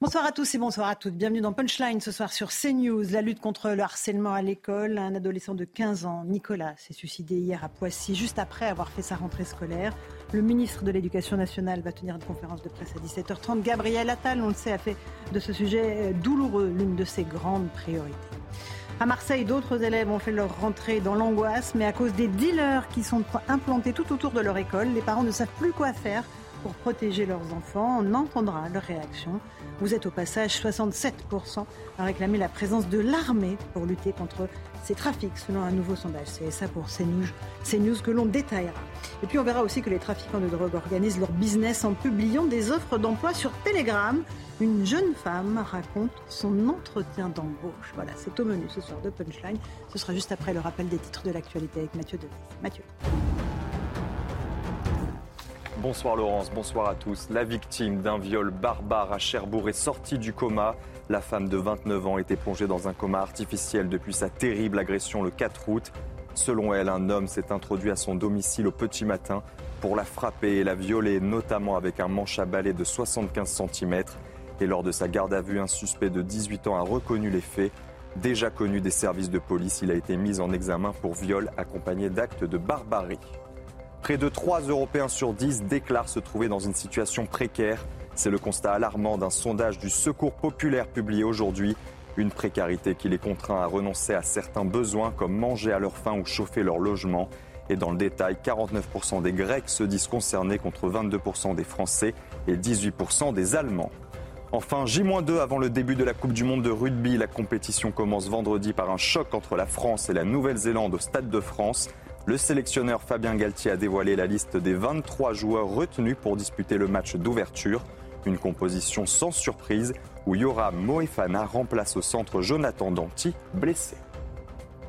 Bonsoir à tous et bonsoir à toutes. Bienvenue dans Punchline ce soir sur CNews. La lutte contre le harcèlement à l'école. Un adolescent de 15 ans, Nicolas, s'est suicidé hier à Poissy, juste après avoir fait sa rentrée scolaire. Le ministre de l'Éducation nationale va tenir une conférence de presse à 17h30. Gabriel Attal, on le sait, a fait de ce sujet douloureux l'une de ses grandes priorités. À Marseille, d'autres élèves ont fait leur rentrée dans l'angoisse, mais à cause des dealers qui sont implantés tout autour de leur école, les parents ne savent plus quoi faire pour protéger leurs enfants. On entendra leur réaction. Vous êtes au passage 67% à réclamer la présence de l'armée pour lutter contre ces trafics, selon un nouveau sondage CSA pour CNews, CNews que l'on détaillera. Et puis on verra aussi que les trafiquants de drogue organisent leur business en publiant des offres d'emploi sur Telegram. Une jeune femme raconte son entretien d'embauche. Voilà, c'est au menu ce soir de Punchline. Ce sera juste après le rappel des titres de l'actualité avec Mathieu Deves. Mathieu. Bonsoir Laurence, bonsoir à tous. La victime d'un viol barbare à Cherbourg est sortie du coma. La femme de 29 ans était plongée dans un coma artificiel depuis sa terrible agression le 4 août. Selon elle, un homme s'est introduit à son domicile au petit matin pour la frapper et la violer, notamment avec un manche à balai de 75 cm. Et lors de sa garde à vue, un suspect de 18 ans a reconnu les faits. Déjà connu des services de police, il a été mis en examen pour viol accompagné d'actes de barbarie. Près de 3 Européens sur 10 déclarent se trouver dans une situation précaire. C'est le constat alarmant d'un sondage du Secours populaire publié aujourd'hui. Une précarité qui les contraint à renoncer à certains besoins comme manger à leur faim ou chauffer leur logement. Et dans le détail, 49% des Grecs se disent concernés contre 22% des Français et 18% des Allemands. Enfin, J-2 avant le début de la Coupe du Monde de rugby. La compétition commence vendredi par un choc entre la France et la Nouvelle-Zélande au Stade de France. Le sélectionneur Fabien Galtier a dévoilé la liste des 23 joueurs retenus pour disputer le match d'ouverture. Une composition sans surprise où Yora Moefana remplace au centre Jonathan Danti, blessé.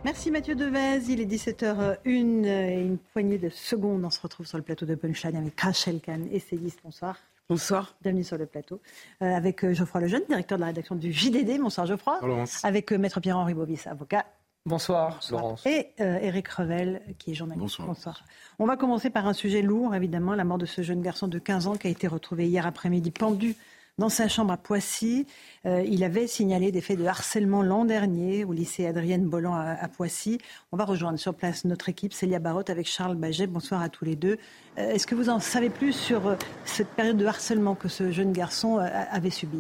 Merci Mathieu Devez, il est 17h01 et une poignée de secondes. On se retrouve sur le plateau de Punchline avec Rachel Kahn, essayiste. Bonsoir. Bonsoir. Bienvenue sur le plateau. Euh, avec euh, Geoffroy Lejeune, directeur de la rédaction du JDD. Bonsoir Geoffroy. Bonsoir, avec euh, Maître Pierre-Henri Bobis, avocat Bonsoir, Laurence. Et Eric euh, Revel, qui est journaliste. Bonsoir. On va commencer par un sujet lourd, évidemment, la mort de ce jeune garçon de 15 ans qui a été retrouvé hier après-midi pendu dans sa chambre à Poissy. Euh, il avait signalé des faits de harcèlement l'an dernier au lycée Adrienne Bolland à, Poissy. On va rejoindre sur place notre équipe, Célia Barotte avec Charles Baget. Bonsoir à tous les deux. Euh, est-ce que vous en savez plus sur cette période de harcèlement que ce jeune garçon avait subi?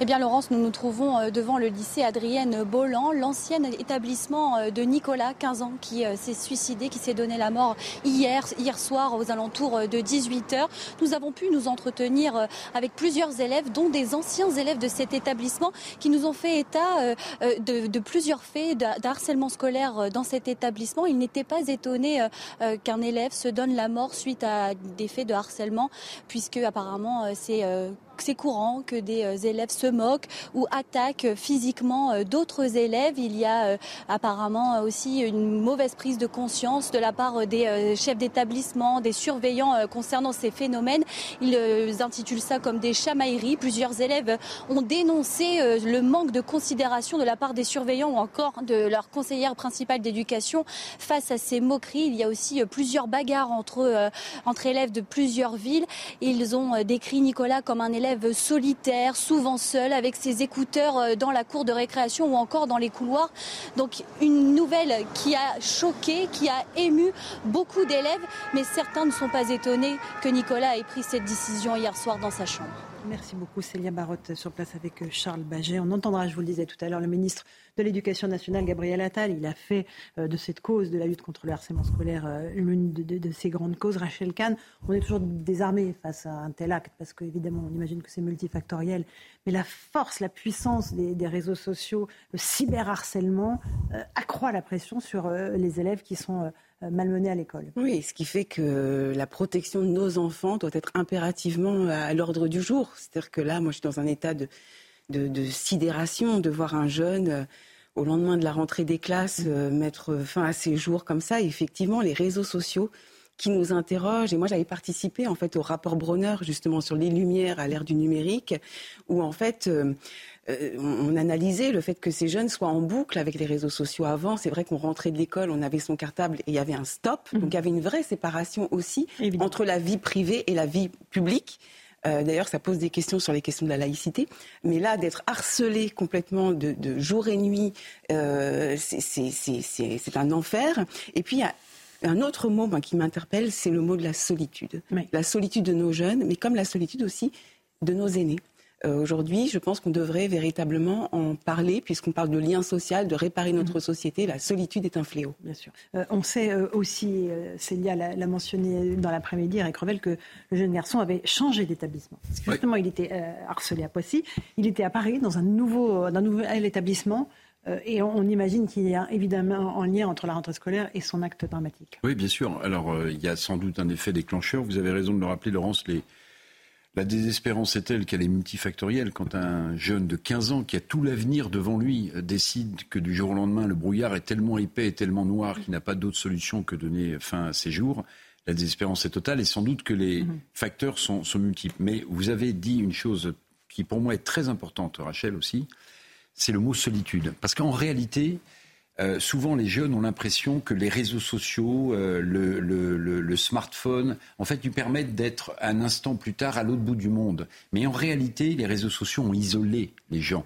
Eh bien, Laurence, nous nous trouvons euh, devant le lycée Adrienne Bolland, l'ancien établissement euh, de Nicolas, 15 ans, qui euh, s'est suicidé, qui s'est donné la mort hier, hier soir aux alentours de 18h. Nous avons pu nous entretenir avec plusieurs élèves, dont des anciens élèves de cet établissement, qui nous ont fait état de, de plusieurs faits d'harcèlement scolaire dans cet établissement. Ils n'étaient pas étonnés qu'un élève se donne la mort suite à des faits de harcèlement, puisque apparemment c'est c'est courant que des euh, élèves se moquent ou attaquent physiquement euh, d'autres élèves. Il y a euh, apparemment aussi une mauvaise prise de conscience de la part des chefs d'établissement, des surveillants concernant ces phénomènes. Ils intitulent ça comme des chamailleries. Plusieurs élèves ont dénoncé le manque de considération de la part des surveillants ou encore de leur conseillère principale d'éducation face à ces moqueries. Il y a aussi plusieurs bagarres entre, entre élèves de plusieurs villes. Ils ont décrit Nicolas comme un élève solitaire, souvent seul, avec ses écouteurs euh, dans la cour de récréation ou encore dans les couloirs. Donc une nouvelle qui a choqué, qui a ému beaucoup d'élèves, mais certains ne sont pas étonnés que Nicolas ait pris cette décision hier soir dans sa chambre. Merci beaucoup Célia Barotte sur place avec euh, Charles Baget. On entendra, je vous le disais tout à l'heure, le ministre de l'Éducation nationale, Gabriel Attal. Il a fait euh, de cette cause de la lutte contre le harcèlement scolaire euh, l'une de, ses grandes causes. Rachel Kahn, on est toujours désarmé face à un tel acte parce qu'évidemment, on imagine que c'est multifactoriel. Mais la force, la puissance des, réseaux sociaux, le cyberharcèlement accroît la pression sur les élèves qui sont malmenés à l'école. Oui, ce qui fait que la protection de nos enfants doit être impérativement à l'ordre du jour. C'est-à-dire que là, moi, je suis dans un état de, de, sidération de voir un jeune au lendemain de la rentrée des classes mettre fin à ses jours comme ça. effectivement, les réseaux sociaux qui nous interroge. Et moi, j'avais participé en fait au rapport Bronner justement sur les lumières à l'ère du numérique, où en fait euh, euh, on, analysait le fait que ces jeunes soient en boucle avec les réseaux sociaux. Avant, c'est vrai qu'on rentrait de l'école, on avait son cartable et il y avait un stop. Mhm. Donc il y avait une vraie séparation aussi entre la vie privée et la vie publique. Euh, d'ailleurs, ça pose des questions sur les questions de la laïcité. Mais là, d'être harcelé complètement de, jour et nuit, c'est un enfer. Et puis, il y a un autre mot qui m'interpelle, c'est le mot de la solitude. La solitude de nos jeunes, mais comme la solitude aussi de nos aînés. Euh, aujourd'hui, je pense qu'on devrait véritablement en parler, puisqu'on parle de lien social, de réparer notre mhm. société. La solitude est un fléau. Bien sûr. Euh, on sait euh, aussi, Célia l'a mentionné dans l'après-midi, Eric Revel, que le jeune garçon avait changé d'établissement. justement, il était harcelé à Poissy. Il était à Paris, dans un nouveau, un nouvel établissement. Euh, et on, imagine qu'il y a évidemment un lien entre la rentrée scolaire et son acte dramatique. Oui, bien sûr. Alors, euh, il y a sans doute un effet déclencheur. Vous avez raison de le rappeler, Laurence. La désespérance est telle qu'elle est multifactorielle. Quand un jeune de 15 ans qui a tout l'avenir devant lui euh, décide que du jour au lendemain, le brouillard est tellement épais et tellement noir qu'il n'a pas d'autre solution que donner fin à ses jours, la désespérance est totale et sans doute que les mhm. facteurs sont, sont multiples. Mais vous avez dit une chose qui pour moi est très importante, Rachel aussi, c'est le mot solitude. Parce qu'en réalité, euh, souvent les jeunes ont l'impression que les réseaux sociaux, euh, le, smartphone, en fait, lui permettent d'être un instant plus tard à l'autre bout du monde. Mais en réalité, les réseaux sociaux ont isolé les gens.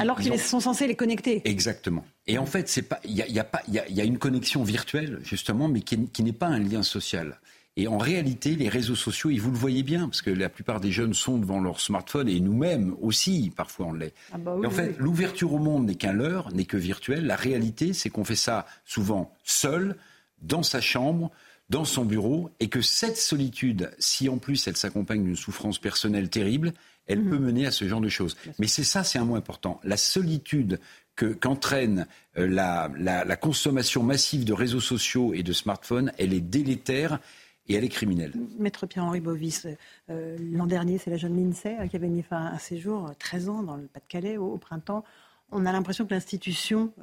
Alors qu'ils sont censés les connecter. Exactement. Et en fait, il y a, y, a, une connexion virtuelle justement, mais qui n'est pas un lien social. Et en réalité, les réseaux sociaux, et vous le voyez bien, parce que la plupart des jeunes sont devant leur smartphone, et nous-mêmes aussi, parfois on l'est. Ah bah en fait, l'ouverture au monde n'est qu'un leurre, n'est que virtuelle. La réalité, c'est qu'on fait ça souvent seul, dans sa chambre, dans son bureau, et que cette solitude, si en plus elle s'accompagne d'une souffrance personnelle terrible, elle mhm. peut mener à ce genre de choses. Mais c'est ça, c'est un mot important. La solitude qu'entraîne euh, la, la, consommation massive de réseaux sociaux et de smartphones, elle est délétère et elle est criminelle. Maître Pierre-Henri Bovis, euh, l'an dernier, c'est la jeune Lindsay euh, qui avait mis fin à un séjour, 13 euh, ans, dans le Pas-de-Calais, au, printemps. On a l'impression que l'institution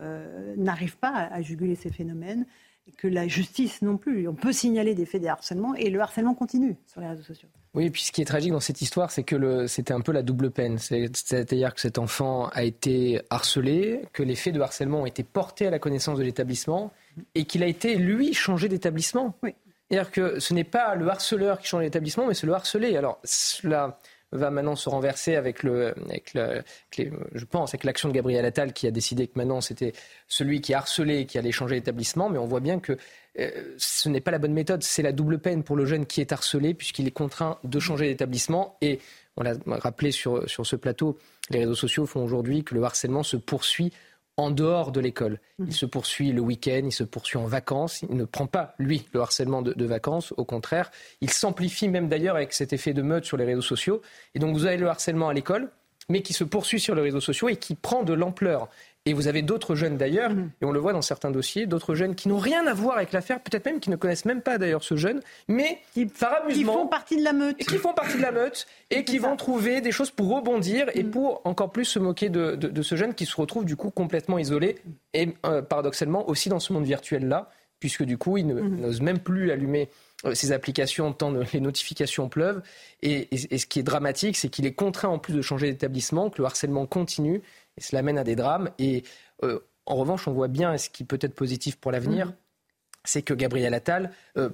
n'arrive pas à, juguler ces phénomènes, et que la justice non plus. On peut signaler des faits de harcèlement, et le harcèlement continue sur les réseaux sociaux. Oui, et puis ce qui est tragique dans cette histoire, c'est que c'était un peu la double peine. C'est-à-dire que cet enfant a été harcelé, que les faits de harcèlement ont été portés à la connaissance de l'établissement, et qu'il a été, lui, changé d'établissement. Oui. C'est-à-dire que ce n'est pas le harceleur qui change l'établissement, mais c'est le harcelé. Alors cela va maintenant se renverser avec le, avec le, je pense, avec l'action de Gabriel Attal qui a décidé que maintenant c'était celui qui harcelait qui allait changer l'établissement. Mais on voit bien que euh, ce n'est pas la bonne méthode. C'est la double peine pour le jeune qui est harcelé puisqu'il est contraint de changer d'établissement. Et on l'a rappelé sur, sur ce plateau, les réseaux sociaux font aujourd'hui que le harcèlement se poursuit en dehors de l'école. Il mhm. se poursuit le week-end, il se poursuit en vacances. Il ne prend pas, lui, le harcèlement de, vacances. Au contraire, il s'amplifie même d'ailleurs avec cet effet de meute sur les réseaux sociaux. Et donc vous avez le harcèlement à l'école, mais qui se poursuit sur les réseaux sociaux et qui prend de l'ampleur. Et vous avez d'autres jeunes d'ailleurs, mhm. et on le voit dans certains dossiers, d'autres jeunes qui n'ont rien à voir avec l'affaire, peut-être même qui ne connaissent même pas d'ailleurs ce jeune, mais qui, qui font partie de la meute. Et qui font partie de la meute et qui vont trouver des choses pour rebondir et mhm. pour encore plus se moquer de, ce jeune qui se retrouve du coup complètement isolé et euh, paradoxalement aussi dans ce monde virtuel-là, puisque du coup il mhm. n'ose même plus allumer euh, ses applications tant les notifications pleuvent. et ce qui est dramatique, c'est qu'il est contraint en plus de changer d'établissement, que le harcèlement continue et cela mène à des drames. Et euh, en revanche, on voit bien, et ce qui peut être positif pour l'avenir, mhm. c'est que Gabriel Attal, euh,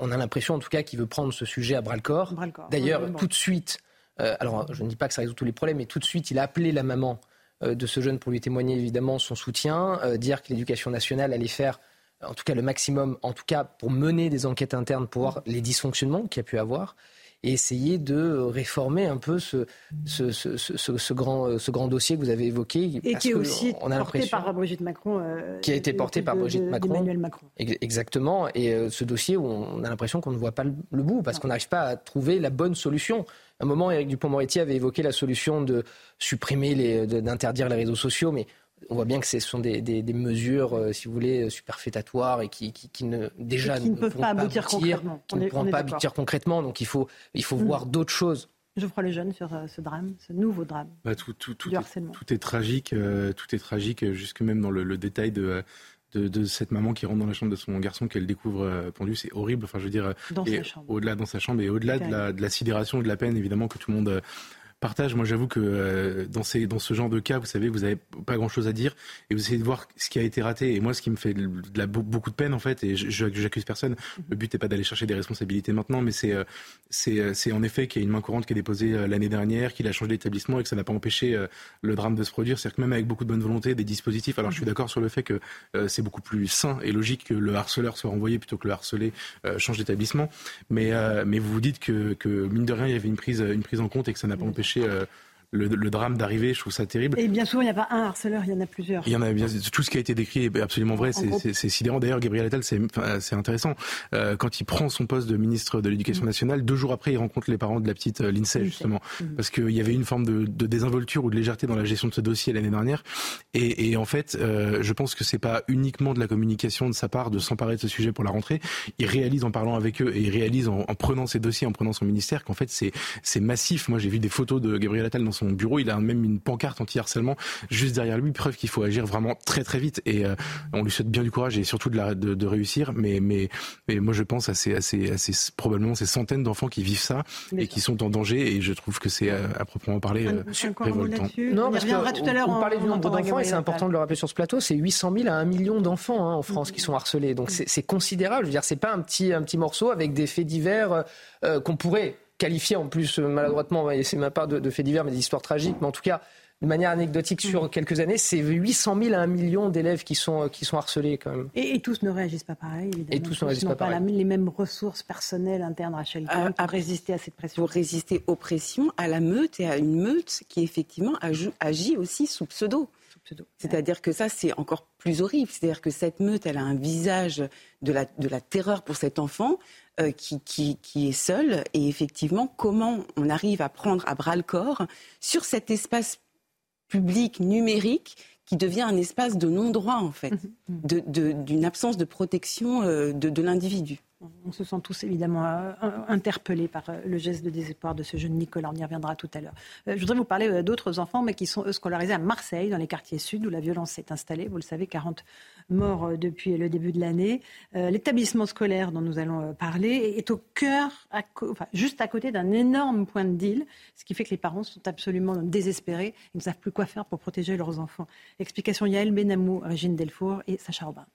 on a l'impression en tout cas qu'il veut prendre ce sujet à bras-le-corps. D'ailleurs, tout de suite, euh, alors je ne dis pas que ça résout tous les problèmes, mais tout de suite, il a appelé la maman de ce jeune pour lui témoigner évidemment son soutien, dire que l'éducation nationale allait faire en tout cas le maximum, en tout cas pour mener des enquêtes internes pour voir les dysfonctionnements qu'il y a pu avoir et essayer de réformer un peu ce, ce, ce, ce, grand, ce grand dossier que vous avez évoqué. Et qui est aussi on a porté par Brigitte Macron. Euh, qui a été porté par Brigitte Macron. Macron. Exactement. Et euh, ce dossier où on a l'impression qu'on ne voit pas le, bout, parce qu'on n'arrive pas à trouver la bonne solution. À un moment, Éric Dupont-Moretti avait évoqué la solution de supprimer, d'interdire les réseaux sociaux, mais on voit bien que ce sont des, mesures, euh, si vous voulez, superfétatoires et qui, ne déjà ne, peuvent pas aboutir concrètement. ne pourront pas aboutir concrètement. Donc il faut, il faut mm. voir d'autres choses. Je crois le jeune sur ce drame, ce nouveau drame. Bah, tout, tout, tout, est, tout, est, tragique, tout est tragique, jusque même dans le détail de de, cette maman qui rentre dans la chambre de son garçon qu'elle découvre euh, pendu, c'est horrible. Enfin, je veux dire, dans sa chambre. au-delà dans sa chambre et au-delà de la, de la, sidération et de la peine, évidemment que tout le monde euh, partage. Moi, j'avoue que euh, dans, ces, dans ce genre de cas, vous savez, vous n'avez pas grand-chose à dire et vous essayez de voir ce qui a été raté. Et moi, ce qui me fait de la, beaucoup de peine, en fait, et j'accuse personne, mhm. le but n'est pas d'aller chercher des responsabilités maintenant, mais c'est euh, euh, c'est en effet qu'il y a une main courante qui est déposée l'année dernière, qu'il a changé d'établissement et que ça n'a pas empêché le drame de se produire. C'est-à-dire que même avec beaucoup de bonne volonté, des dispositifs, alors je suis mhm. d'accord sur le fait que c'est beaucoup plus sain et logique que le harceleur soit renvoyé plutôt que le harcelé change d'établissement. Mais, mais vous vous dites que, que, mine de rien, il y avait une prise, une prise en compte et que ça n'a pas empêché toucher euh, le, drame d'arriver, je trouve ça terrible. Et bien souvent, il n'y a pas un harceleur, il y en a plusieurs. Il y en a bien, tout ce qui a été décrit est absolument vrai, c'est sidérant. D'ailleurs, Gabriel Attal, c'est intéressant. Euh, quand il prend son poste de ministre de l'Éducation mm. nationale, deux jours après, il rencontre les parents de la petite euh, Lindsay, justement, mm. parce qu'il y avait une forme de, désinvolture ou de légèreté dans la gestion de ce dossier l'année dernière. Et, en fait, euh, je pense que c'est pas uniquement de la communication de sa part de s'emparer de ce sujet pour la rentrée. Il réalise en parlant avec eux et il réalise en, en prenant ces dossiers, en prenant son ministère, qu'en fait, c'est massif. Moi, j'ai vu des photos de Gabriel Attal dans son bureau, il a même une pancarte anti-harcèlement juste derrière lui, preuve qu'il faut agir vraiment très très vite. Et euh, on lui souhaite bien du courage et surtout de, la, de, réussir. Mais, mais, mais moi je pense à ces, à ces, à ces probablement ces centaines d'enfants qui vivent ça et qui sont en danger. Et je trouve que c'est euh, à, proprement parler euh, révoltant. Non, parce que tout à l'heure. On, parlait du nombre d'enfants et c'est important de le rappeler sur ce plateau. C'est 800 000 à 1 million d'enfants hein, en France qui sont harcelés. Donc c'est considérable. Je veux dire, c'est pas un petit, un petit morceau avec des faits divers qu'on pourrait qualifié en plus euh, maladroitement, c'est ma part de, de faits divers, mais des histoires tragiques, mais en tout cas, de manière anecdotique sur mm. quelques années, c'est 800 000 à 1 million d'élèves qui sont, qui sont harcelés quand même. Et, tous ne réagissent pas pareil, évidemment. Et tous ne réagissent pas, pareil. les mêmes ressources personnelles internes à chacun euh, pour résister à cette pression. Pour résister aux pressions, à la meute et à une meute qui effectivement agit aussi sous pseudo. C'est-à-dire que ça, c'est encore plus horrible. C'est-à-dire que cette meute, elle a un visage de la, de la terreur pour cet enfant, euh, qui, qui, est seul. Et effectivement, comment on arrive à prendre à bras le corps sur cet espace public numérique qui devient un espace de non-droit, en fait, mhm. d'une absence de protection euh, de l'individu? On se sent tous évidemment euh, interpellés par euh, le geste de désespoir de ce jeune Nicolas. On y reviendra tout à l'heure. Euh, je voudrais vous parler d'autres enfants, mais qui sont eux scolarisés à Marseille, dans les quartiers sud, où la violence s'est installée. Vous le savez, 40 morts depuis le début de l'année. L'établissement scolaire dont nous allons parler est au cœur, juste à côté d'un énorme point de deal, ce qui fait que les parents sont absolument désespérés. Ils ne savent plus quoi faire pour protéger leurs enfants. Explication Yael Benamou, Régine Delfour et Sacha Robin.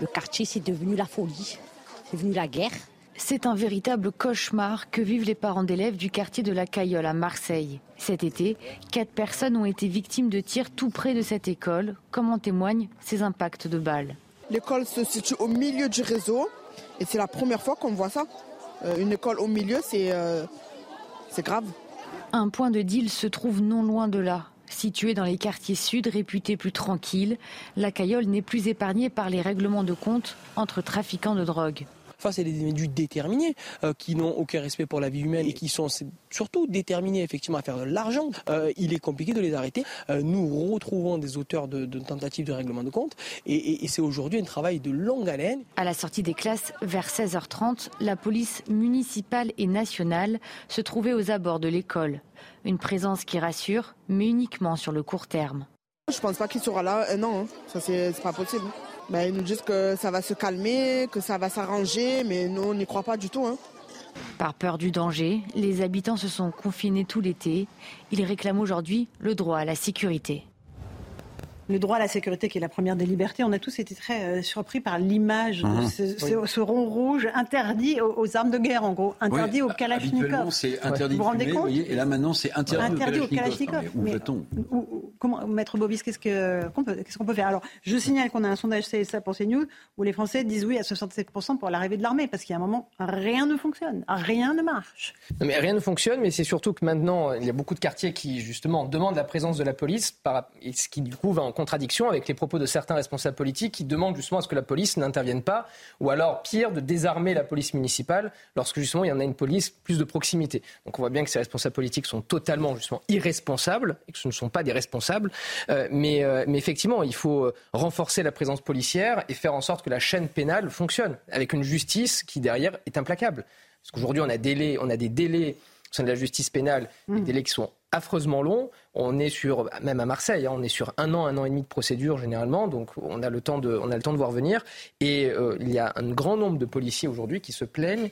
Le quartier, c'est devenu la folie la guerre. C'est un véritable cauchemar que vivent les parents d'élèves du quartier de la Cayolle à Marseille. Cet été, quatre personnes ont été victimes de tirs tout près de cette école, comme en témoignent ces impacts de balles. L'école se situe au milieu du réseau et c'est la première fois qu'on voit ça. Euh, une école au milieu, euh, c'est grave. Un point de deal se trouve non loin de là. Situé dans les quartiers sud réputés plus tranquilles, la Cayolle n'est plus épargnée par les règlements de compte entre trafiquants de drogue face à des individus déterminés euh, qui n'ont aucun respect pour la vie humaine et qui sont surtout déterminés effectivement à faire de l'argent, euh, il est compliqué de les arrêter. Euh, nous retrouvons des auteurs de, tentatives de règlement de compte et, et c'est aujourd'hui un travail de longue haleine. À la sortie des classes, vers 16h30, la police municipale et nationale se trouvait aux abords de l'école. Une présence qui rassure, mais uniquement sur le court terme. Je pense pas qu'il sera là non, hein. ça c'est pas possible. Ben, ils nous disent que ça va se calmer, que ça va s'arranger, mais nous, on n'y croit pas du tout. Hein. Par peur du danger, les habitants se sont confinés tout l'été. Ils réclament aujourd'hui le droit à la sécurité le droit à la sécurité qui est la première des libertés. On a tous été très euh, surpris par l'image de mhm. ce, rond rouge interdit aux, armes de guerre, en gros, interdit aux Kalachnikov. c'est interdit vous, vous rendez compte Et là maintenant, c'est interdit, aux Kalachnikov. où va-t-on comment, Maître Bobis, qu'est-ce qu'on peut, faire? Alors, je signale qu'on a un sondage CSA pour CNews où les Français disent oui à 67% pour l'arrivée de l'armée, parce qu'il y a un moment, rien ne fonctionne, rien ne marche. mais rien ne fonctionne, mais c'est surtout que maintenant, il y a beaucoup de quartiers qui, justement, demandent la présence de la police, par, et ce qui, du coup, va en contradiction avec les propos de certains responsables politiques qui demandent justement à ce que la police n'intervienne pas, ou alors, pire, de désarmer la police municipale lorsque justement il y en a une police plus de proximité. Donc on voit bien que ces responsables politiques sont totalement justement irresponsables et que ce ne sont pas des responsables responsable. mais, mais effectivement, il faut renforcer la présence policière et faire en sorte que la chaîne pénale fonctionne, avec une justice qui derrière est implacable. Parce qu'aujourd'hui, on, a on a des délais sein de la justice pénale, des mmh. délais qui sont affreusement longs. On est sur, même à Marseille, hein, on est sur un an, un an et demi de procédure généralement, donc on a le temps de, on a le temps de voir venir. Et euh, il y a un grand nombre de policiers aujourd'hui qui se plaignent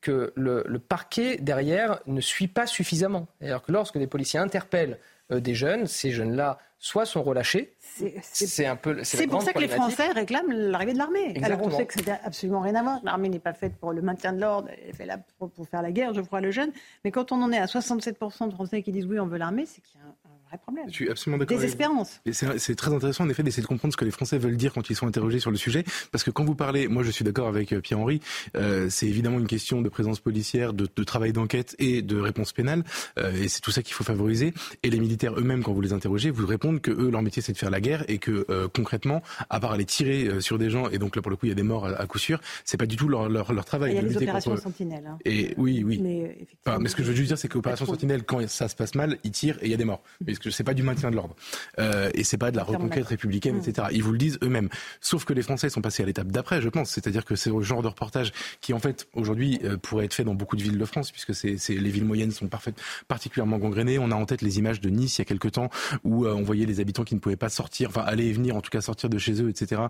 que le, parquet derrière ne suit pas suffisamment. Alors que lorsque les policiers interpellent des jeunes, ces jeunes-là soit sont relâchés. C'est un peu. C'est pour ça que les Français réclament l'arrivée de l'armée. Alors on sait que c'est absolument rien à voir. L'armée n'est pas faite pour le maintien de l'ordre, elle est faite là pour, faire la guerre, je crois, le jeune. Mais quand on en est à 67% de Français qui disent oui, on veut l'armée, c'est qu'il y a un, problème. Je suis absolument d'accord. Désespérance. C'est très intéressant, en effet, d'essayer de comprendre ce que les Français veulent dire quand ils sont interrogés sur le sujet. Parce que quand vous parlez, moi je suis d'accord avec euh, Pierre-Henri, euh, c'est évidemment une question de présence policière, de, travail d'enquête et de réponse pénale. Euh, et c'est tout ça qu'il faut favoriser. Et les militaires eux-mêmes, quand vous les interrogez, vous répondent que eux, leur métier, c'est de faire la guerre et que concrètement, à part aller tirer sur des gens, et donc là pour le coup, il y a des morts à, coup sûr, c'est pas du tout leur, leur, leur travail. Il y a les opérations Sentinelle. Hein. Et oui, oui. Mais, mais, ce que je veux juste dire, c'est qu'opération Sentinelle, quand ça se passe mal, ils tirent et il y a des morts. Mais ce que c'est pas du maintien de l'ordre. Euh, et c'est pas de la reconquête républicaine, mm. etc. Ils vous le disent eux-mêmes. Sauf que les Français sont passés à l'étape d'après, je pense. C'est-à-dire que c'est le genre de reportage qui, en fait, aujourd'hui, euh, pourrait être fait dans beaucoup de villes de France, puisque c'est, les villes moyennes sont parfaites, particulièrement gangrénées. On a en tête les images de Nice il y a quelques temps où euh, on voyait les habitants qui ne pouvaient pas sortir, enfin aller et venir, en tout cas sortir de chez eux, etc.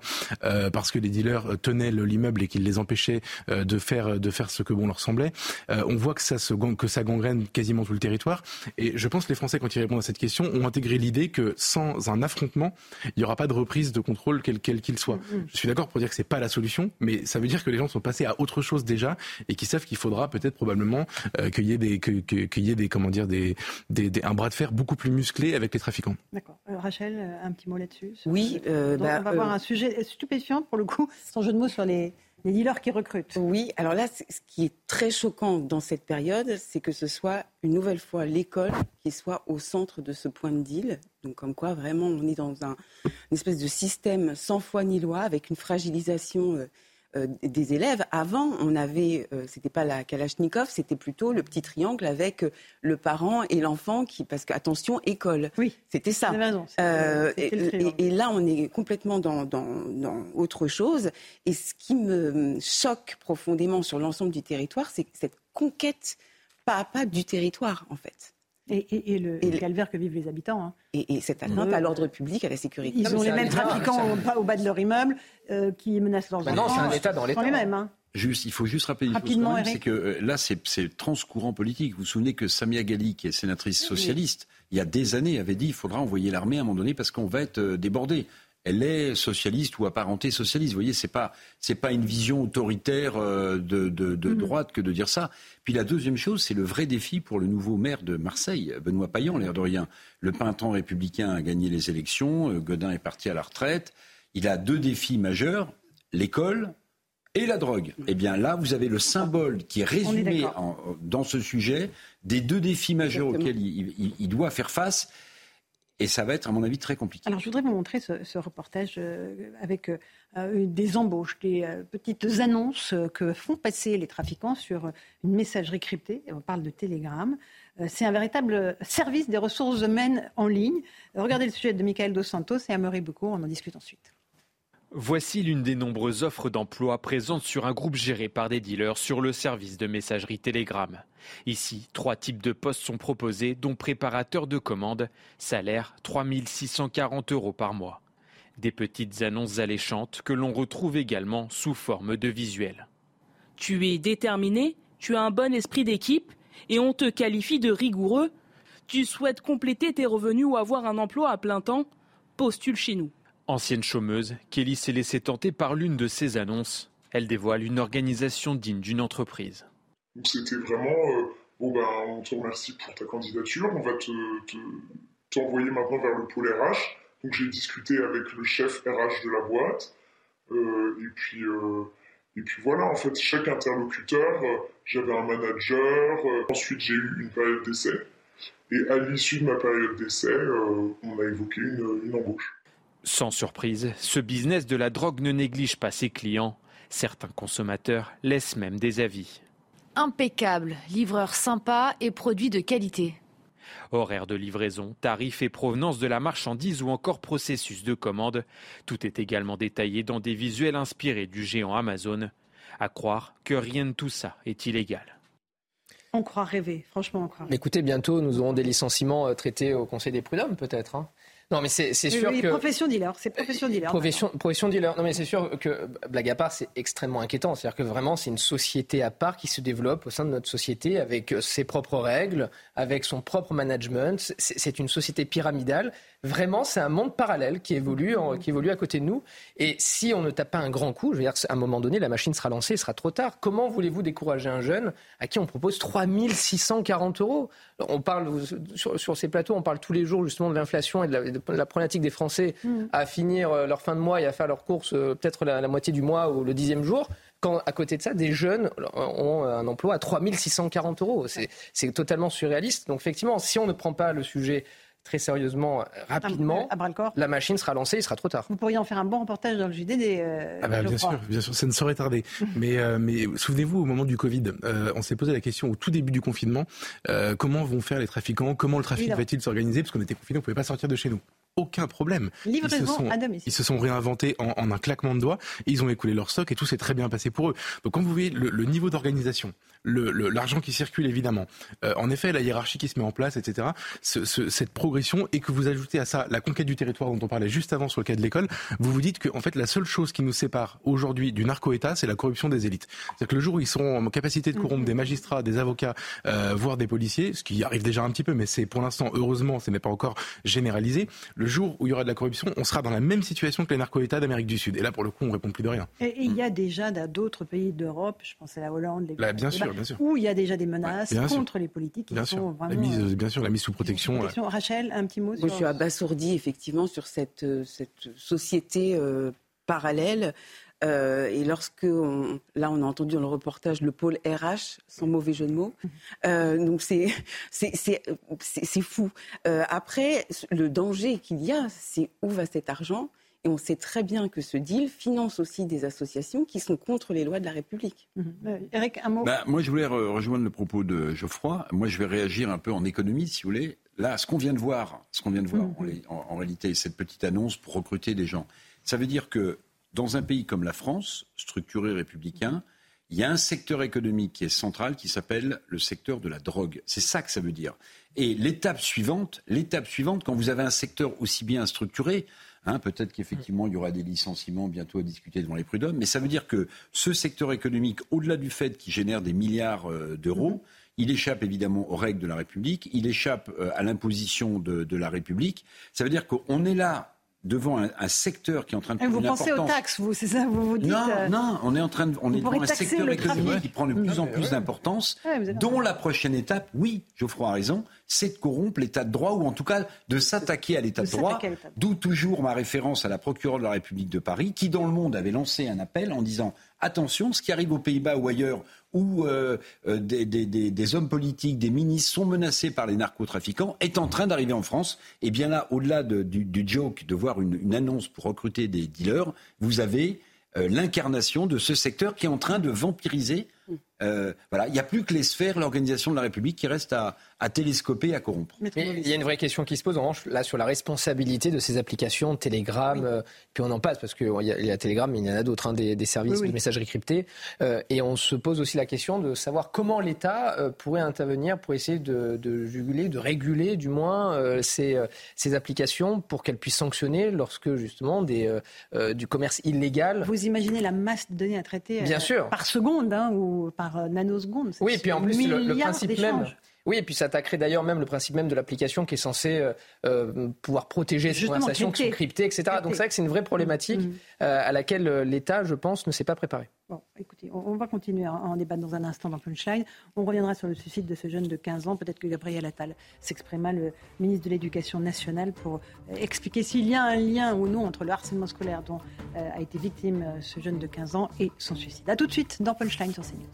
Euh, parce que les dealers tenaient l'immeuble et qu'ils les empêchaient de faire de faire ce que bon leur semblait. on voit que ça se que ça gangrène quasiment tout le territoire. Et je pense que les Français, quand ils répondent à cette question, ont intégré l'idée que sans un affrontement, il n'y aura pas de reprise de contrôle quel qu'il soit. Mm, mm. Je suis d'accord pour dire que c'est pas la solution, mais ça veut dire que les gens sont passés à autre chose déjà et qui savent qu'il faudra peut-être probablement euh, qu'il y ait des qu'il y ait des comment dire des, des, un bras de fer beaucoup plus musclé avec les trafiquants. D'accord. Euh, Rachel, euh, un petit mot là-dessus. Oui. Bah, on va voir un sujet stupéfiant pour le coup, sans jeu de mots sur les les dealers qui recrutent. Oui, alors là, ce qui est très choquant dans cette période, c'est que ce soit une nouvelle fois l'école qui soit au centre de ce point de deal. Donc, comme quoi, vraiment, on est dans un, une espèce de système sans foi ni loi, avec une fragilisation euh, des élèves. Avant, on avait, euh, c'était pas la Kalachnikov, c'était plutôt le petit triangle avec euh, le parent et l'enfant qui, parce que attention, école. Oui, c'était ça. et, là, on est complètement dans, dans, autre chose. Et ce qui me choque profondément sur l'ensemble du territoire, c'est cette conquête pas à pas du territoire, en fait. Et, le, calvaire que vivent les habitants. Hein. Et, cette atteinte à l'ordre public, à la sécurité. Ils ont les mêmes trafiquants au, bas de leur immeuble euh, qui menacent leurs enfants. Non, c'est un État dans l'État. les mêmes. Hein. Juste, il faut juste rappeler une chose c'est que euh, là, c'est transcourant politique. Vous vous souvenez que Samia Gali, qui est sénatrice socialiste, il y a des années, avait dit qu'il faudra envoyer l'armée à un moment donné parce qu'on va être euh, débordé elle est socialiste ou apparentée socialiste. Vous voyez, c'est pas c'est pas une vision autoritaire euh, de, de, mm. droite que de dire ça. Puis la deuxième chose, c'est le vrai défi pour le nouveau maire de Marseille, Benoît Payan, l'air de rien. Le printemps républicain a gagné les élections, euh, Godin est parti à la retraite. Il a deux défis majeurs l'école et la drogue. Eh bien là, vous avez le symbole qui est résumé dans ce sujet des deux défis majeurs auxquels il doit faire face. Et ça va être, à mon avis, très compliqué. Alors, je voudrais vous montrer ce, reportage euh, avec euh, euh, des embauches, des petites annonces que font passer les trafiquants sur une messagerie cryptée. On parle de Telegram. C'est un véritable service des ressources humaines en ligne. Regardez le sujet de Michael Dos Santos et Amory Boucault. On en discute ensuite. Voici l'une des nombreuses offres d'emploi présentes sur un groupe géré par des dealers sur le service de messagerie Telegram. Ici, trois types de postes sont proposés, dont préparateur de commandes, salaire 3640 euros par mois. Des petites annonces alléchantes que l'on retrouve également sous forme de visuels. Tu es déterminé, tu as un bon esprit d'équipe et on te qualifie de rigoureux. Tu souhaites compléter tes revenus ou avoir un emploi à plein temps? Postule chez nous. Ancienne chômeuse, Kelly s'est laissée tenter par l'une de ces annonces. Elle dévoile une organisation digne d'une entreprise. C'était vraiment, euh, bon ben, on te remercie pour ta candidature, on va t'envoyer maintenant vers le pôle RH. Donc j'ai discuté avec le chef RH de la boîte. Euh, et, puis, euh, et puis voilà, en fait, chaque interlocuteur, j'avais un manager. ensuite, j'ai eu une période d'essai. Et à l'issue de ma période d'essai, on a évoqué une embauche. Sans surprise, ce business de la drogue ne néglige pas ses clients. Certains consommateurs laissent même des avis. Impeccable, livreur sympa et produit de qualité. Horaire de livraison, tarifs et provenance de la marchandise ou encore processus de commande. Tout est également détaillé dans des visuels inspirés du géant Amazon. À croire que rien de tout ça est illégal. On croit rêver, franchement, on croit. Écoutez, bientôt, nous aurons des licenciements euh, traités au Conseil des prud'hommes, peut-être. Hein. Non, mais c'est sûr oui, que. Profession dealer, c'est profession dealer. Profession, profession dealer. Non, mais c'est sûr que, blague à part, c'est extrêmement inquiétant. C'est-à-dire que vraiment, c'est une société à part qui se développe au sein de notre société avec euh, ses propres règles, avec son propre management. C'est une société pyramidale Vraiment, c'est un monde parallèle qui évolue, qui évolue à côté de nous. Et si on ne tape pas un grand coup, je veux dire, à un moment donné, la machine sera lancée, il sera trop tard. Comment voulez-vous décourager un jeune à qui on propose 3640 euros? On parle sur, ces plateaux, on parle tous les jours justement de l'inflation et de la, problématique des Français mm. à finir euh, leur fin de mois et à faire leurs courses euh, peut-être la, la, moitié du mois ou le dixième jour quand à côté de ça, des jeunes ont un emploi à 3640 euros. C'est totalement surréaliste. Donc effectivement, si on ne prend pas le sujet très sérieusement, rapidement, la machine sera lancée, il sera trop tard. Vous pourriez en faire un bon reportage dans le JDD. Euh, ah bah, bien sûr, bien sûr, ça ne saurait tarder. mais, euh, mais souvenez-vous, au moment du Covid, euh, on s'est posé la question au tout début du confinement, comment vont faire les trafiquants, comment le trafic va-t-il s'organiser, parce qu'on était confinés, on ne pouvait pas sortir de chez nous aucun problème. ils se sont, Ils se sont réinventés en, un claquement de doigts, ils ont écoulé leur stock et tout s'est très bien passé pour eux. Donc quand vous voyez le, niveau d'organisation, l'argent qui circule évidemment, euh, en effet la hiérarchie qui se met en place, etc., cette progression et que vous ajoutez à ça la conquête du territoire dont on parlait juste avant sur le cas de l'école, vous vous dites que en fait la seule chose qui nous sépare aujourd'hui du narco-État, c'est la corruption des élites. C'est-à-dire que le jour où ils seront en capacité de corrompre mm-hmm. des magistrats, des avocats, euh, voire des policiers, ce qui arrive déjà un petit peu, mais c'est pour l'instant heureusement, ce n'est pas encore généralisé. Le jour où il y aura de la corruption, on sera dans la même situation que les narco-États d'Amérique du Sud. Et là, pour le coup, on répond plus de rien. Et il y a déjà d'autres pays d'Europe, je pense à la Hollande, les Là, bien sûr, bien sûr. où il y a déjà des menaces contre les politiques qui bien sont sûr. vraiment... La mise, bien sûr, la mise sous protection. Rachel, un petit mot sur... Je suis abasourdi, effectivement, sur cette, cette société euh, parallèle euh, et lorsque, là, on a entendu dans le reportage le pôle RH, sans mauvais jeu de mots. Euh, donc c'est c'est fou. Euh, après, le danger qu'il y a, c'est où va cet argent? Et on sait très bien que ce deal finance aussi des associations qui sont contre les lois de la République. Mhm. Eric, un mot? Bah, Moi, je voulais rejoindre le propos de Geoffroy. Moi, je vais réagir un peu en économie, si vous voulez. Là, ce qu'on vient de voir, ce qu'on vient de voir, mhm. en, en, réalité, cette petite annonce pour recruter des gens, ça veut dire que dans un pays comme la France, structuré républicain, il y a un secteur économique qui est central qui s'appelle le secteur de la drogue. C'est ça que ça veut dire. Et l'étape suivante, l'étape suivante, quand vous avez un secteur aussi bien structuré, hein, peut-être qu'effectivement il y aura des licenciements bientôt à discuter devant les prud'hommes, mais ça veut dire que ce secteur économique, au-delà du fait qu'il génère des milliards euh, d'euros, il échappe évidemment aux règles de la République, il échappe euh, à l'imposition de, de la République. Ça veut dire qu'on est là devant un, secteur qui est en train de prendre Vous pensez aux taxes, vous, c'est ça vous vous dites Non, euh, non, on est en train de, on est devant un secteur économique qui prend de plus en plus d'importance, dont la prochaine étape, oui, Geoffroy a raison, c'est de corrompre l'état de droit ou en tout cas de s'attaquer à l'état de, droit. D'où toujours ma référence à la procureure de la République de Paris, qui dans le monde avait lancé un appel en disant attention, ce qui arrive aux Pays-Bas ou ailleurs, où euh, euh, des, hommes politiques, des ministres sont menacés par les narcotrafiquants, est en train d'arriver en France. Et bien là, au-delà du, joke de voir une, annonce pour recruter des dealers, vous avez euh, l'incarnation de ce secteur qui est en train de vampiriser euh, voilà, il n'y a plus que les sphères, l'organisation de la République qui reste à, télescoper, à corrompre. il y a une vraie question qui se pose, en revanche, là, sur la responsabilité de ces applications, Telegram, euh, puis on en passe, parce qu'il y, a, y a Telegram, mais il y en a d'autres, hein, des, services de messagerie cryptée. Euh, et on se pose aussi la question de savoir comment l'État pourrait intervenir pour essayer de, juguler, de réguler, du moins, ces, ces, applications pour qu'elles puissent sanctionner lorsque, justement, des, du commerce illégal. Vous imaginez la masse de données à traiter Bien sûr. par seconde, hein, ou par euh, nanosecondes. Oui, et puis en plus, le, principe même. Oui, et puis ça attaquerait d'ailleurs même le principe même de l'application qui est censée euh, euh, pouvoir protéger ces conversations qui sont cryptées, etc. Donc c'est vrai que c'est une vraie problématique mm. à laquelle l'État, je pense, ne s'est pas préparé. Bon, écoutez, on, va continuer à en débattre dans un instant dans Punchline. On reviendra sur le suicide de ce jeune de 15 ans. Peut-être que Gabriel Attal s'exprimera, le ministre de l'Éducation nationale, pour expliquer s'il y a un lien ou non entre le harcèlement scolaire dont a été victime ce jeune de 15 ans et son suicide. A tout de suite dans Punchline sur CNews.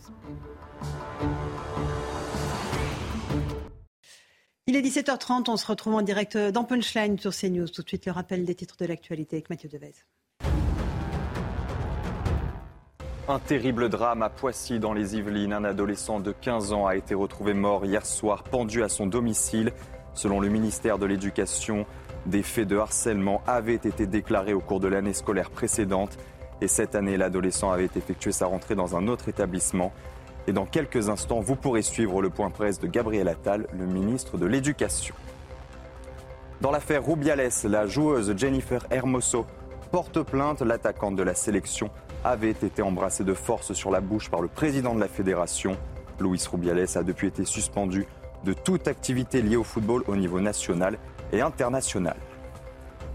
Il est 17h30, on se retrouve en direct dans Punchline sur CNews. Tout de suite le rappel des titres de l'actualité avec Mathieu Devez. Un terrible drame à Poissy dans les Yvelines. Un adolescent de 15 ans a été retrouvé mort hier soir pendu à son domicile. Selon le ministère de l'Éducation, des faits de harcèlement avaient été déclarés au cours de l'année scolaire précédente. Et cette année, l'adolescent avait effectué sa rentrée dans un autre établissement. Et dans quelques instants, vous pourrez suivre le point presse de Gabriel Attal, le ministre de l'Éducation. Dans l'affaire Rubiales, la joueuse Jennifer Hermoso porte plainte. L'attaquante de la sélection avait été embrassée de force sur la bouche par le président de la fédération. Luis Rubiales a depuis été suspendu de toute activité liée au football au niveau national et international.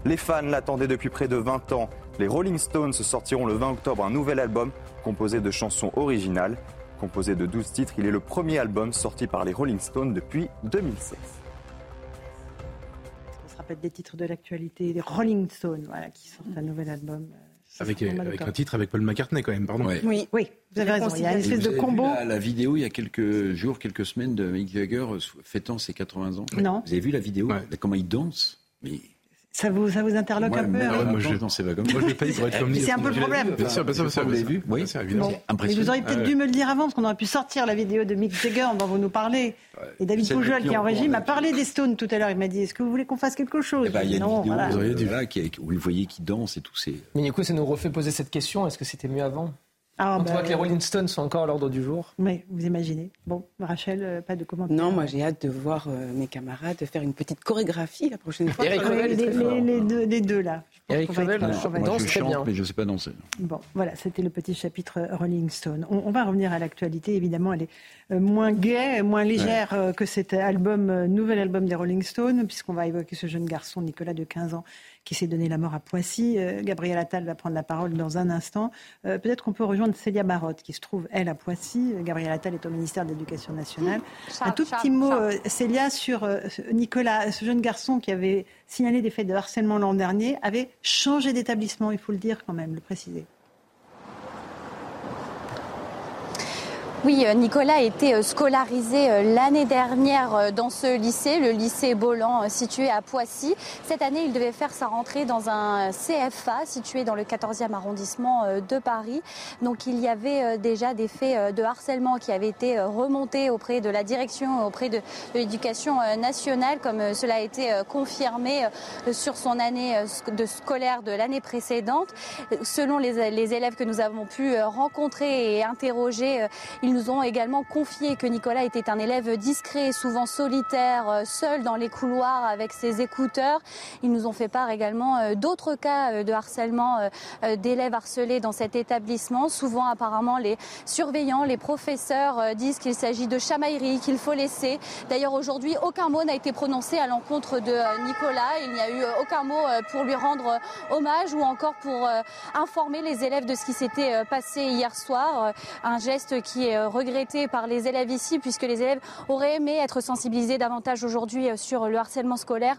Les fans l'attendaient depuis près de 20 ans. Les Rolling Stones sortiront le 20 octobre un nouvel album composé de chansons originales. Composé de 12 titres, il est le premier album sorti par les Rolling Stones depuis 2016. On se rappelle des titres de l'actualité, les Rolling Stones, voilà, qui sortent un nouvel album. Avec, un titre avec Paul McCartney quand même, pardon. Oui, oui, vous avez raison. Il y a une espèce de combo. la, vidéo il y a quelques jours, quelques semaines de Mick Jagger fêtant ses 80 ans. Non. Vous avez vu la vidéo Comment il danse? Mais ça vous, ça vous interloque un peu Moi, je dansais pas comme Moi, je pas dit pour être comme C'est un peu le problème. Bien sûr, bien sûr, vous l'avez vu Oui, c'est évident. Mais vous auriez peut-être dû me le dire avant, parce qu'on aurait pu sortir la vidéo de Mick Jagger dont vous nous parlez. Et David Poujol, qui est en régie, m'a parlé des Stones tout à l'heure. Il m'a dit Est-ce que vous voulez qu'on fasse quelque chose? Eh ben, Il y a une vidéo vous auriez là, où vous voyez qui danse et tout. Mais du coup, ça nous refait poser cette question est-ce que c'était mieux avant? Ah, on bah, voit que les Rolling Stones sont encore à l'ordre du jour. Oui, vous imaginez. Bon, Rachel, euh, pas de commentaires. Non, moi j'ai hâte de voir euh, mes camarades faire une petite chorégraphie la prochaine fois. Eric les, les, deux, les, deux, là. Eric Revel, danse très bien. mais je ne sais pas danser. Bon, voilà, c'était le petit chapitre Rolling Stone. On, va revenir à l'actualité. Évidemment, elle est euh, moins gaie, moins légère que cet album, nouvel album des Rolling Stones, puisqu'on va évoquer ce jeune garçon, Nicolas, de 15 ans, qui s'est donné la mort à Poissy. Euh, Gabriel Attal va prendre la parole dans un instant. Euh, peut-être qu'on peut rejoindre Célia Barotte, qui se trouve, elle, à Poissy. Euh, Gabriel Attal est au ministère de l'Éducation nationale. un tout petit mot, Célia, sur Nicolas, ce jeune garçon qui avait signalé des faits de harcèlement l'an dernier, avait changé d'établissement, il faut le dire quand même, le préciser. Oui, euh, Nicolas a été euh, scolarisé euh, l'année dernière dans ce lycée, le lycée Bolan, situé à Poissy. Cette année, il devait faire sa rentrée dans un CFA situé dans le 14e arrondissement de Paris. Donc il y avait déjà des faits de harcèlement qui avaient été remontés auprès de la direction, auprès de, l'éducation nationale, comme cela a été confirmé sur son année de scolaire de l'année précédente. Selon les, élèves que nous avons pu rencontrer et interroger, ils nous ont également confié que Nicolas était un élève discret, souvent solitaire, euh, seul dans les couloirs avec ses écouteurs. Ils nous ont fait part également euh, d'autres cas euh, de harcèlement d'élèves harcelés dans cet établissement. Souvent, apparemment, les surveillants, les professeurs disent qu'il s'agit de chamaillerie, qu'il faut laisser. D'ailleurs, aujourd'hui, aucun mot n'a été prononcé à l'encontre de Nicolas. Il n'y a eu aucun mot pour lui rendre hommage ou encore pour informer les élèves de ce qui s'était passé hier soir. Un geste qui est regretté par les élèves ici, puisque les élèves auraient aimé être sensibilisés davantage aujourd'hui euh, sur le harcèlement scolaire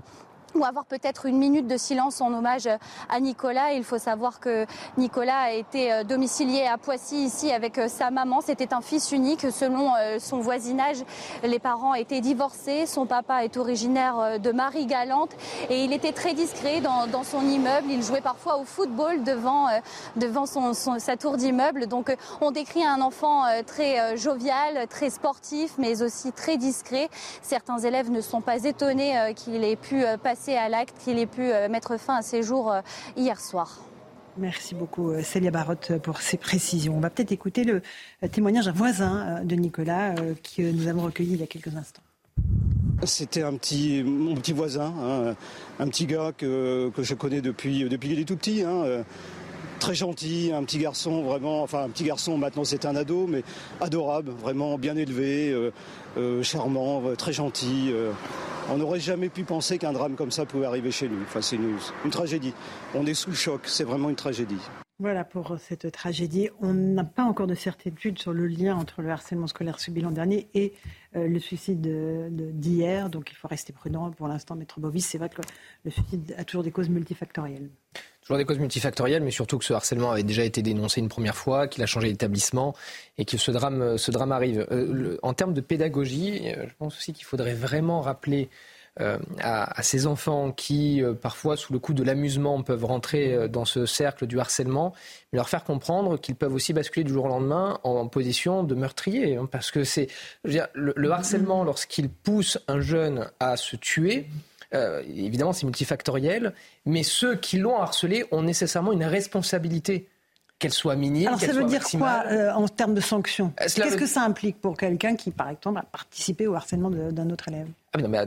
ou avoir peut-être une minute de silence en hommage à Nicolas. Il faut savoir que Nicolas a été euh, domicilié à Poissy ici avec euh, sa maman. C'était un fils unique. Selon euh, son voisinage, les parents étaient divorcés. Son papa est originaire de Marie-Galante et il était très discret dans, son immeuble. Il jouait parfois au football devant, devant son, sa tour d'immeuble. Donc on décrit un enfant très jovial, très sportif, mais aussi très discret. Certains élèves ne sont pas étonnés qu'il ait pu passer à l'acte, qu'il ait pu euh, mettre fin à ses jours euh, hier soir. Merci beaucoup euh, Célia Barotte pour ces précisions. On va peut-être écouter le témoignage d'un voisin de Nicolas que nous avons recueilli il y a quelques instants. C'était un petit, mon petit voisin, hein, un petit gars que, que je connais depuis, depuis qu'il est tout petit. Hein, très gentil, un petit garçon vraiment, enfin un petit garçon maintenant c'est un ado, mais adorable, vraiment bien élevé, charmant, très gentil on n'aurait jamais pu penser qu'un drame comme ça pouvait arriver chez lui. Enfin, c'est une, tragédie. On est sous le choc, c'est vraiment une tragédie. Voilà pour cette tragédie. On n'a pas encore de certitude sur le lien entre le harcèlement scolaire subi l'an dernier et euh, le suicide d'hier. Donc il faut rester prudent. Pour l'instant, Maître Bovis, c'est vrai que le suicide a toujours des causes multifactorielles. Toujours des causes multifactorielles, mais surtout que ce harcèlement avait déjà été dénoncé une première fois, qu'il a changé d'établissement et que ce drame, ce drame arrive. Euh, en termes de pédagogie, euh, je pense aussi qu'il faudrait vraiment rappeler à, ces enfants qui, parfois, sous le coup de l'amusement, peuvent rentrer dans ce cercle du harcèlement, mais leur faire comprendre qu'ils peuvent aussi basculer du jour au lendemain en, position de meurtrier. Hein, parce que c'est le harcèlement, lorsqu'il pousse un jeune à se tuer, euh, évidemment, c'est multifactoriel, mais ceux qui l'ont harcelé ont nécessairement une responsabilité qu'elle soit minime. Alors ça veut dire quoi euh, en termes de sanctions? Euh, Qu'est-ce que ça implique pour quelqu'un qui, par exemple, a participé au harcèlement d'un autre élève? Ah non, mais,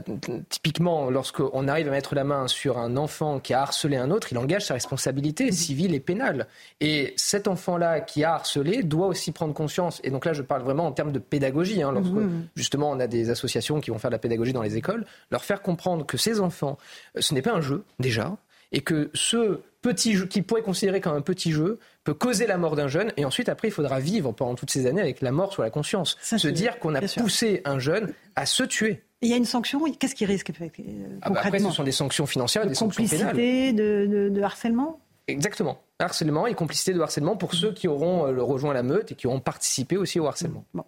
typiquement, lorsqu'on arrive à mettre la main sur un enfant qui a harcelé un autre, il engage sa responsabilité mhm. civile et pénale. Et cet enfant-là qui a harcelé doit aussi prendre conscience. Et donc là, je parle vraiment en termes de pédagogie. Hein, lorsque mhm. justement on a des associations qui vont faire de la pédagogie dans les écoles, leur faire comprendre que ces enfants, ce n'est pas un jeu déjà, et que ce petit jeu, qui pourrait considérer comme un petit jeu, peut causer la mort d'un jeune, et ensuite, après, il faudra vivre pendant toutes ces années avec la mort sur la conscience. se dire qu'on a poussé un jeune à se tuer. Il y a une sanction, qu'est-ce qui risque euh, ah bah Après, ce sont des sanctions financières et des sanctions pénales. De, de, de harcèlement? Exactement. Harcèlement et complicité de harcèlement pour ceux qui auront euh, rejoint la meute et qui auront participé aussi au harcèlement. Bon.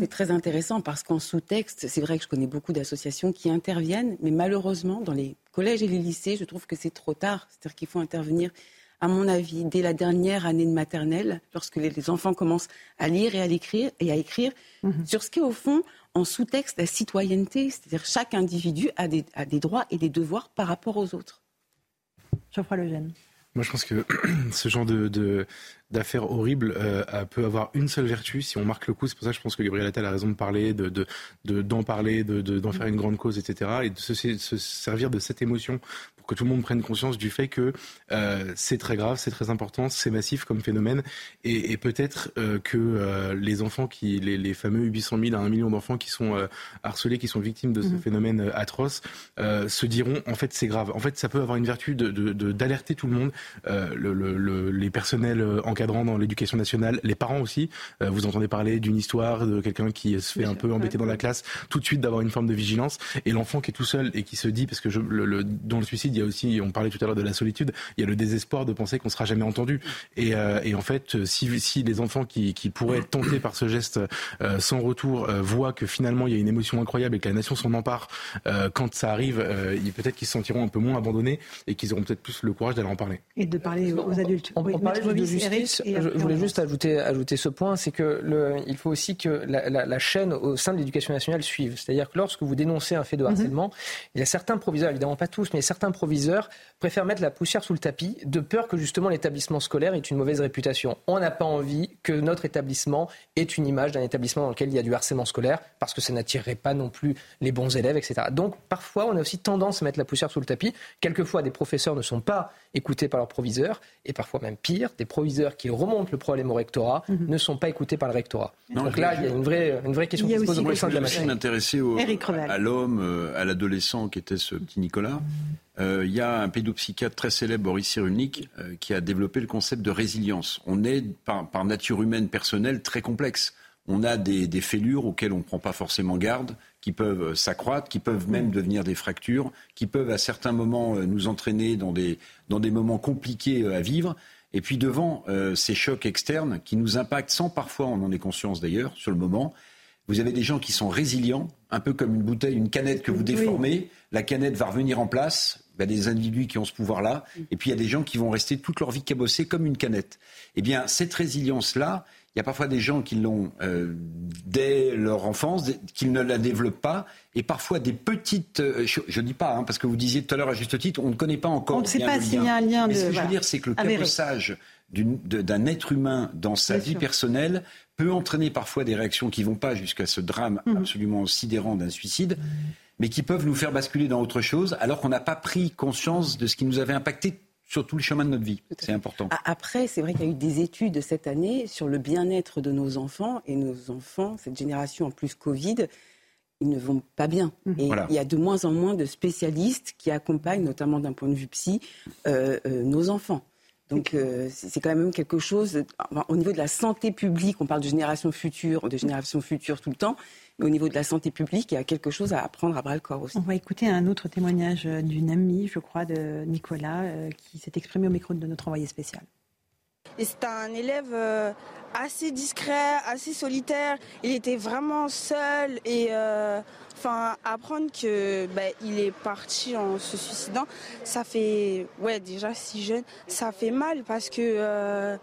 C'est très intéressant parce qu'en sous-texte, c'est vrai que je connais beaucoup d'associations qui interviennent, mais malheureusement, dans les collèges et les lycées, je trouve que c'est trop tard. C'est-à-dire qu'il faut intervenir, à mon avis, dès la dernière année de maternelle, lorsque les enfants commencent à lire et à écrire, et à écrire mhm. sur ce qui est au fond en sous-texte la citoyenneté, c'est-à-dire chaque individu a des, a des droits et des devoirs par rapport aux autres. Geoffroy Lejeune. Moi, je pense que ce genre de, d'affaires horribles euh, peut avoir une seule vertu si on marque le coup. C'est pour ça que je pense que Gabriel Attal a raison de parler, de, d'en parler, de, d'en faire une grande cause, etc. Et de se, se, servir de cette émotion que tout le monde prenne conscience du fait que euh, c'est très grave, c'est très important, c'est massif comme phénomène, et, et peut-être euh, que les enfants, qui, les, les, fameux 800 000 à 1 million d'enfants qui sont harcelés, qui sont victimes de ce mmh. phénomène atroce, se diront en fait c'est grave. En fait, ça peut avoir une vertu de, d'alerter tout le monde, le, le, les personnels encadrants dans l'éducation nationale, les parents aussi. vous entendez parler d'une histoire de quelqu'un qui se fait un peu embêter dans la classe, tout de suite d'avoir une forme de vigilance, et l'enfant qui est tout seul et qui se dit, parce que je, le, suicide il y a aussi, on parlait tout à l'heure de la solitude, il y a le désespoir de penser qu'on sera jamais entendu. Et, euh, et en fait, si, si les enfants qui, qui, pourraient être tentés par ce geste euh, sans retour euh, voient que finalement il y a une émotion incroyable et que la nation s'en empare, quand ça arrive, peut-être qu'ils se sentiront un peu moins abandonnés et qu'ils auront peut-être plus le courage d'aller en parler. Et de parler aux adultes. On, parlait de justice. Je, voulais juste ajouter, ajouter ce point, c'est que le, il faut aussi que la, la, la chaîne au sein de l'éducation nationale suive. C'est-à-dire que lorsque vous dénoncez un fait de mhm. harcèlement, il y a certains proviseurs, évidemment pas tous, mais certains proviseurs préfèrent mettre la poussière sous le tapis de peur que justement l'établissement scolaire ait une mauvaise réputation. On n'a pas envie que notre établissement ait une image d'un établissement dans lequel il y a du harcèlement scolaire parce que ça n'attirerait pas non plus les bons élèves, etc. Donc parfois on a aussi tendance à mettre la poussière sous le tapis. Quelquefois des professeurs ne sont pas écoutés par leurs proviseurs et parfois même pire, des proviseurs qui remontent le problème au rectorat mhm. ne sont pas écoutés par le rectorat. Donc là il y a une vraie, une vraie question qui se pose au sein de la matière. Je m'intéresser à l'homme, euh, à l'adolescent qui était ce petit Nicolas. Euh, il y a un pédopsychiatre très célèbre, Boris Cyrulnik, euh, qui a développé le concept de résilience. On est, par, nature humaine personnelle, très complexe. On a des, fêlures auxquelles on ne prend pas forcément garde, qui peuvent s'accroître, qui peuvent même devenir des fractures, qui peuvent à certains moments euh, nous entraîner dans des, dans des moments compliqués à vivre. Et puis devant ces chocs externes qui nous impactent sans parfois on en ait conscience d'ailleurs sur le moment, vous avez des gens qui sont résilients, un peu comme une bouteille, une canette que vous déformez, la canette va revenir en place, il y a des individus qui ont ce pouvoir-là, et puis il y a des gens qui vont rester toute leur vie cabossés comme une canette. Eh bien, cette résilience-là, il y a parfois des gens qui l'ont euh, dès leur enfance, qui ne la développent pas, et parfois des petites. Euh, je ne dis pas, hein, parce que vous disiez tout à l'heure à juste titre, on ne connaît pas encore. On ne sait pas s'il y a un lien. Mais ce que je veux dire, c'est que le cabossage d'un être humain dans sa vie personnelle peut entraîner parfois des réactions qui ne vont pas jusqu'à ce drame mhm. absolument sidérant d'un suicide, mais qui peuvent nous faire basculer dans autre chose alors qu'on n'a pas pris conscience de ce qui nous avait impacté sur tout le chemin de notre vie. C'est important. Après, c'est vrai qu'il y a eu des études cette année sur le bien-être de nos enfants et nos enfants, cette génération en plus Covid, ils ne vont pas bien. Mhm. Et il y a de moins en moins de spécialistes qui accompagnent, notamment d'un point de vue psy, euh, euh, nos enfants. Donc euh, c'est quand même quelque chose, au niveau de la santé publique, on parle de génération future, de génération future tout le temps, mais au niveau de la santé publique, il y a quelque chose à prendre à bras le corps aussi. On va écouter un autre témoignage euh, d'une amie, je crois, de Nicolas, euh, qui s'est exprimé au micro de notre envoyé spécial. C'était un élève assez discret, assez solitaire. Il était vraiment seul et Enfin, apprendre que bah, il est parti en se suicidant, ça fait, ouais, déjà si jeune, ça fait mal parce que euh,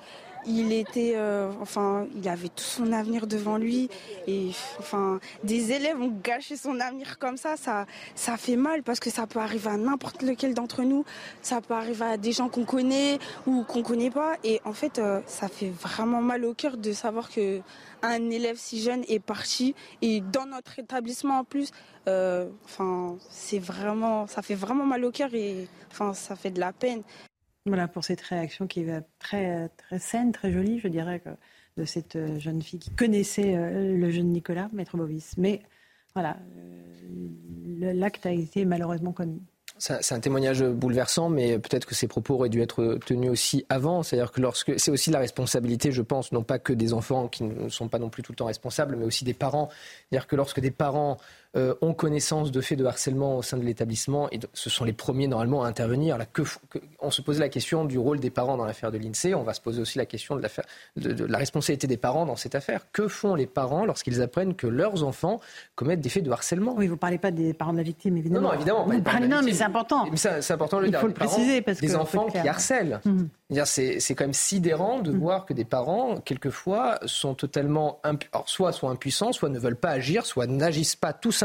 il était, euh, enfin, il avait tout son avenir devant lui et enfin, des élèves ont gâché son avenir comme ça, ça, ça fait mal parce que ça peut arriver à n'importe lequel d'entre nous, ça peut arriver à des gens qu'on connaît ou qu'on connaît pas et en fait, euh, ça fait vraiment mal au cœur de savoir que un élève si jeune est parti et dans notre établissement en plus, euh, enfin, c'est vraiment, ça fait vraiment mal au cœur et enfin, ça fait de la peine. Voilà pour cette réaction qui est très, très saine, très jolie, je dirais, de cette euh, jeune fille qui connaissait euh, le jeune Nicolas, Maître Bovis. Mais voilà, euh, l'acte a été malheureusement commis. C'est un témoignage bouleversant, mais peut-être que ces propos auraient dû être tenus aussi avant. C'est-à-dire que lorsque c'est aussi la responsabilité, je pense, non pas que des enfants qui ne sont pas non plus tout le temps responsables, mais aussi des parents. C'est-à-dire que lorsque des parents euh, ont connaissance de faits de harcèlement au sein de l'établissement et ce sont les premiers normalement à intervenir. Là, que, on se posait la question du rôle des parents dans l'affaire de l'INSEE, on va se poser aussi la question de, de, la responsabilité des parents dans cette affaire. Que font les parents lorsqu'ils apprennent que leurs enfants commettent des faits de harcèlement? Oui, vous ne parlez pas des parents de la victime, évidemment. Non, évidemment. non, mais c'est important. C'est important de le Il faut le préciser parce que des enfants qui harcèlent. Mmh. C'est quand même sidérant de mmh. voir que des parents, quelquefois, sont totalement Alors, soit sont impuissants, soit ne veulent pas agir, soit n'agissent pas tout simplement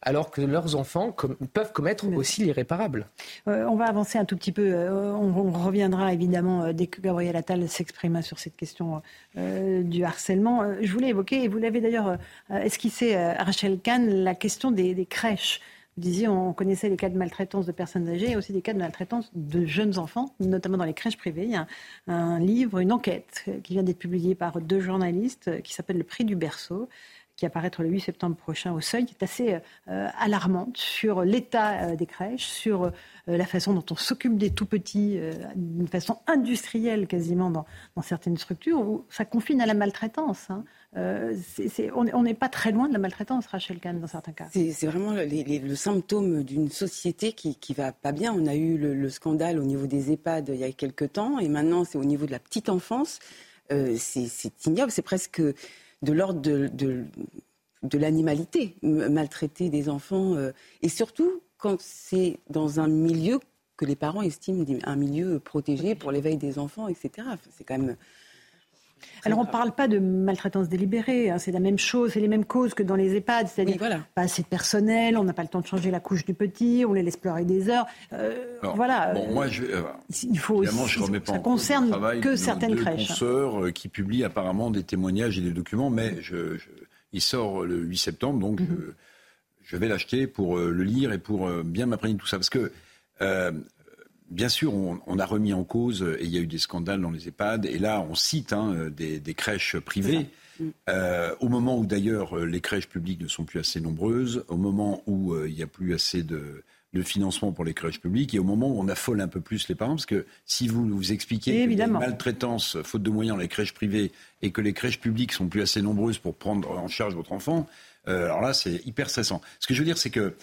alors que leurs enfants peuvent commettre aussi l'irréparable. Euh, on va avancer un tout petit peu. Euh, on, reviendra évidemment euh, dès que Gabriel Attal s'exprima sur cette question du harcèlement. je voulais évoquer, et vous l'avez d'ailleurs esquissé, Rachel Kahn, la question des crèches. Vous disiez, on connaissait les cas de maltraitance de personnes âgées et aussi des cas de maltraitance de jeunes enfants, notamment dans les crèches privées. Il y a un, livre, une enquête qui vient d'être publiée par deux journalistes qui s'appelle Le prix du berceau qui apparaîtra le 8 septembre prochain au Seuil, est assez euh, alarmante sur l'état euh, des crèches, sur euh, la façon dont on s'occupe des tout petits, d'une façon industrielle quasiment dans, certaines structures, où ça confine à la maltraitance. Hein. On n'est pas très loin de la maltraitance, Rachel Kahn, dans certains cas. C'est vraiment le symptôme d'une société qui, qui va pas bien. On a eu le, scandale au niveau des EHPAD il y a quelques temps, et maintenant c'est au niveau de la petite enfance. C'est ignoble, c'est presque de l'ordre de, de, l'animalité, maltraiter des enfants, euh, et surtout quand c'est dans un milieu que les parents estiment un milieu protégé pour l'éveil des enfants, etc. C'est quand même alors on ne parle pas de maltraitance délibérée, hein, c'est la même chose, c'est les mêmes causes que dans les EHPAD, c'est-à-dire pas assez de personnel, on n'a pas le temps de changer la couche du petit, on les laisse pleurer des heures. Euh, voilà. Bon, moi, je, euh, il faut aussi, je remets pas ça concerne que certaines deux crèches. consoeurs euh, qui publient apparemment des témoignages et des documents, mais je, il sort le 8 septembre, donc mhm. je, vais l'acheter pour le lire et pour bien m'apprendre tout ça, parce que Bien sûr, on, a remis en cause, et il y a eu des scandales dans les EHPAD, et là, on cite hein, des, crèches privées. Euh, au moment où d'ailleurs les crèches publiques ne sont plus assez nombreuses, au moment où euh, il n'y a plus assez de, financement pour les crèches publiques et au moment où on affole un peu plus les parents, parce que si vous nous expliquez qu'il y a une maltraitance, faute de moyens dans les crèches privées et que les crèches publiques sont plus assez nombreuses pour prendre en charge votre enfant, euh, alors là c'est hyper stressant. Ce que je veux dire c'est que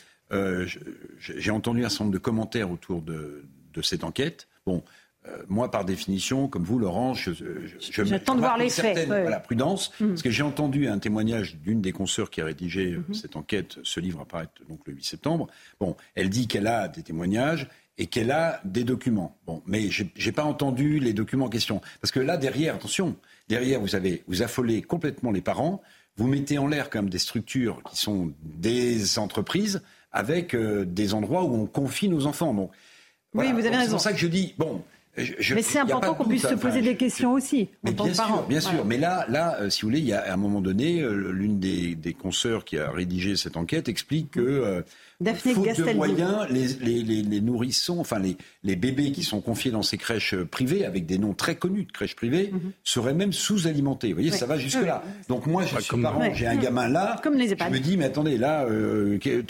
j'ai entendu un certain nombre de commentaires autour de, de cette enquête. Bon, euh, moi, par définition, comme vous, Laurent, je, j'attends de voir les faits. Voilà, prudence, mmh. parce que j'ai entendu un témoignage d'une des consoeurs qui a rédigé euh, mmh. cette enquête. Ce livre apparaît donc le 8 septembre. Bon, elle dit qu'elle a des témoignages et qu'elle a des documents. Bon, mais j'ai, n'ai pas entendu les documents en question, parce que là derrière, attention, derrière vous avez vous affolez complètement les parents. Vous mettez en l'air comme des structures qui sont des entreprises avec euh, des endroits où on confie nos enfants. Donc, oui, vous avez raison. C'est pour ça que je dis, bon, mais c'est important qu'on puisse se poser des questions aussi. Mais bien sûr, bien sûr. Mais là, là, euh, si vous voulez, il y a à un moment donné, euh, l'une des, des consoeurs qui a rédigé cette enquête explique que euh, faute de moyens, les, les, les, nourrissons, enfin les, les bébés qui sont confiés dans ces crèches privées avec des noms très connus de crèches privées mhm. seraient même sous-alimentés. Vous voyez, ça va jusque là. Donc moi, je suis parent, j'ai un gamin là, comme les je me dis, mais attendez, là, tu,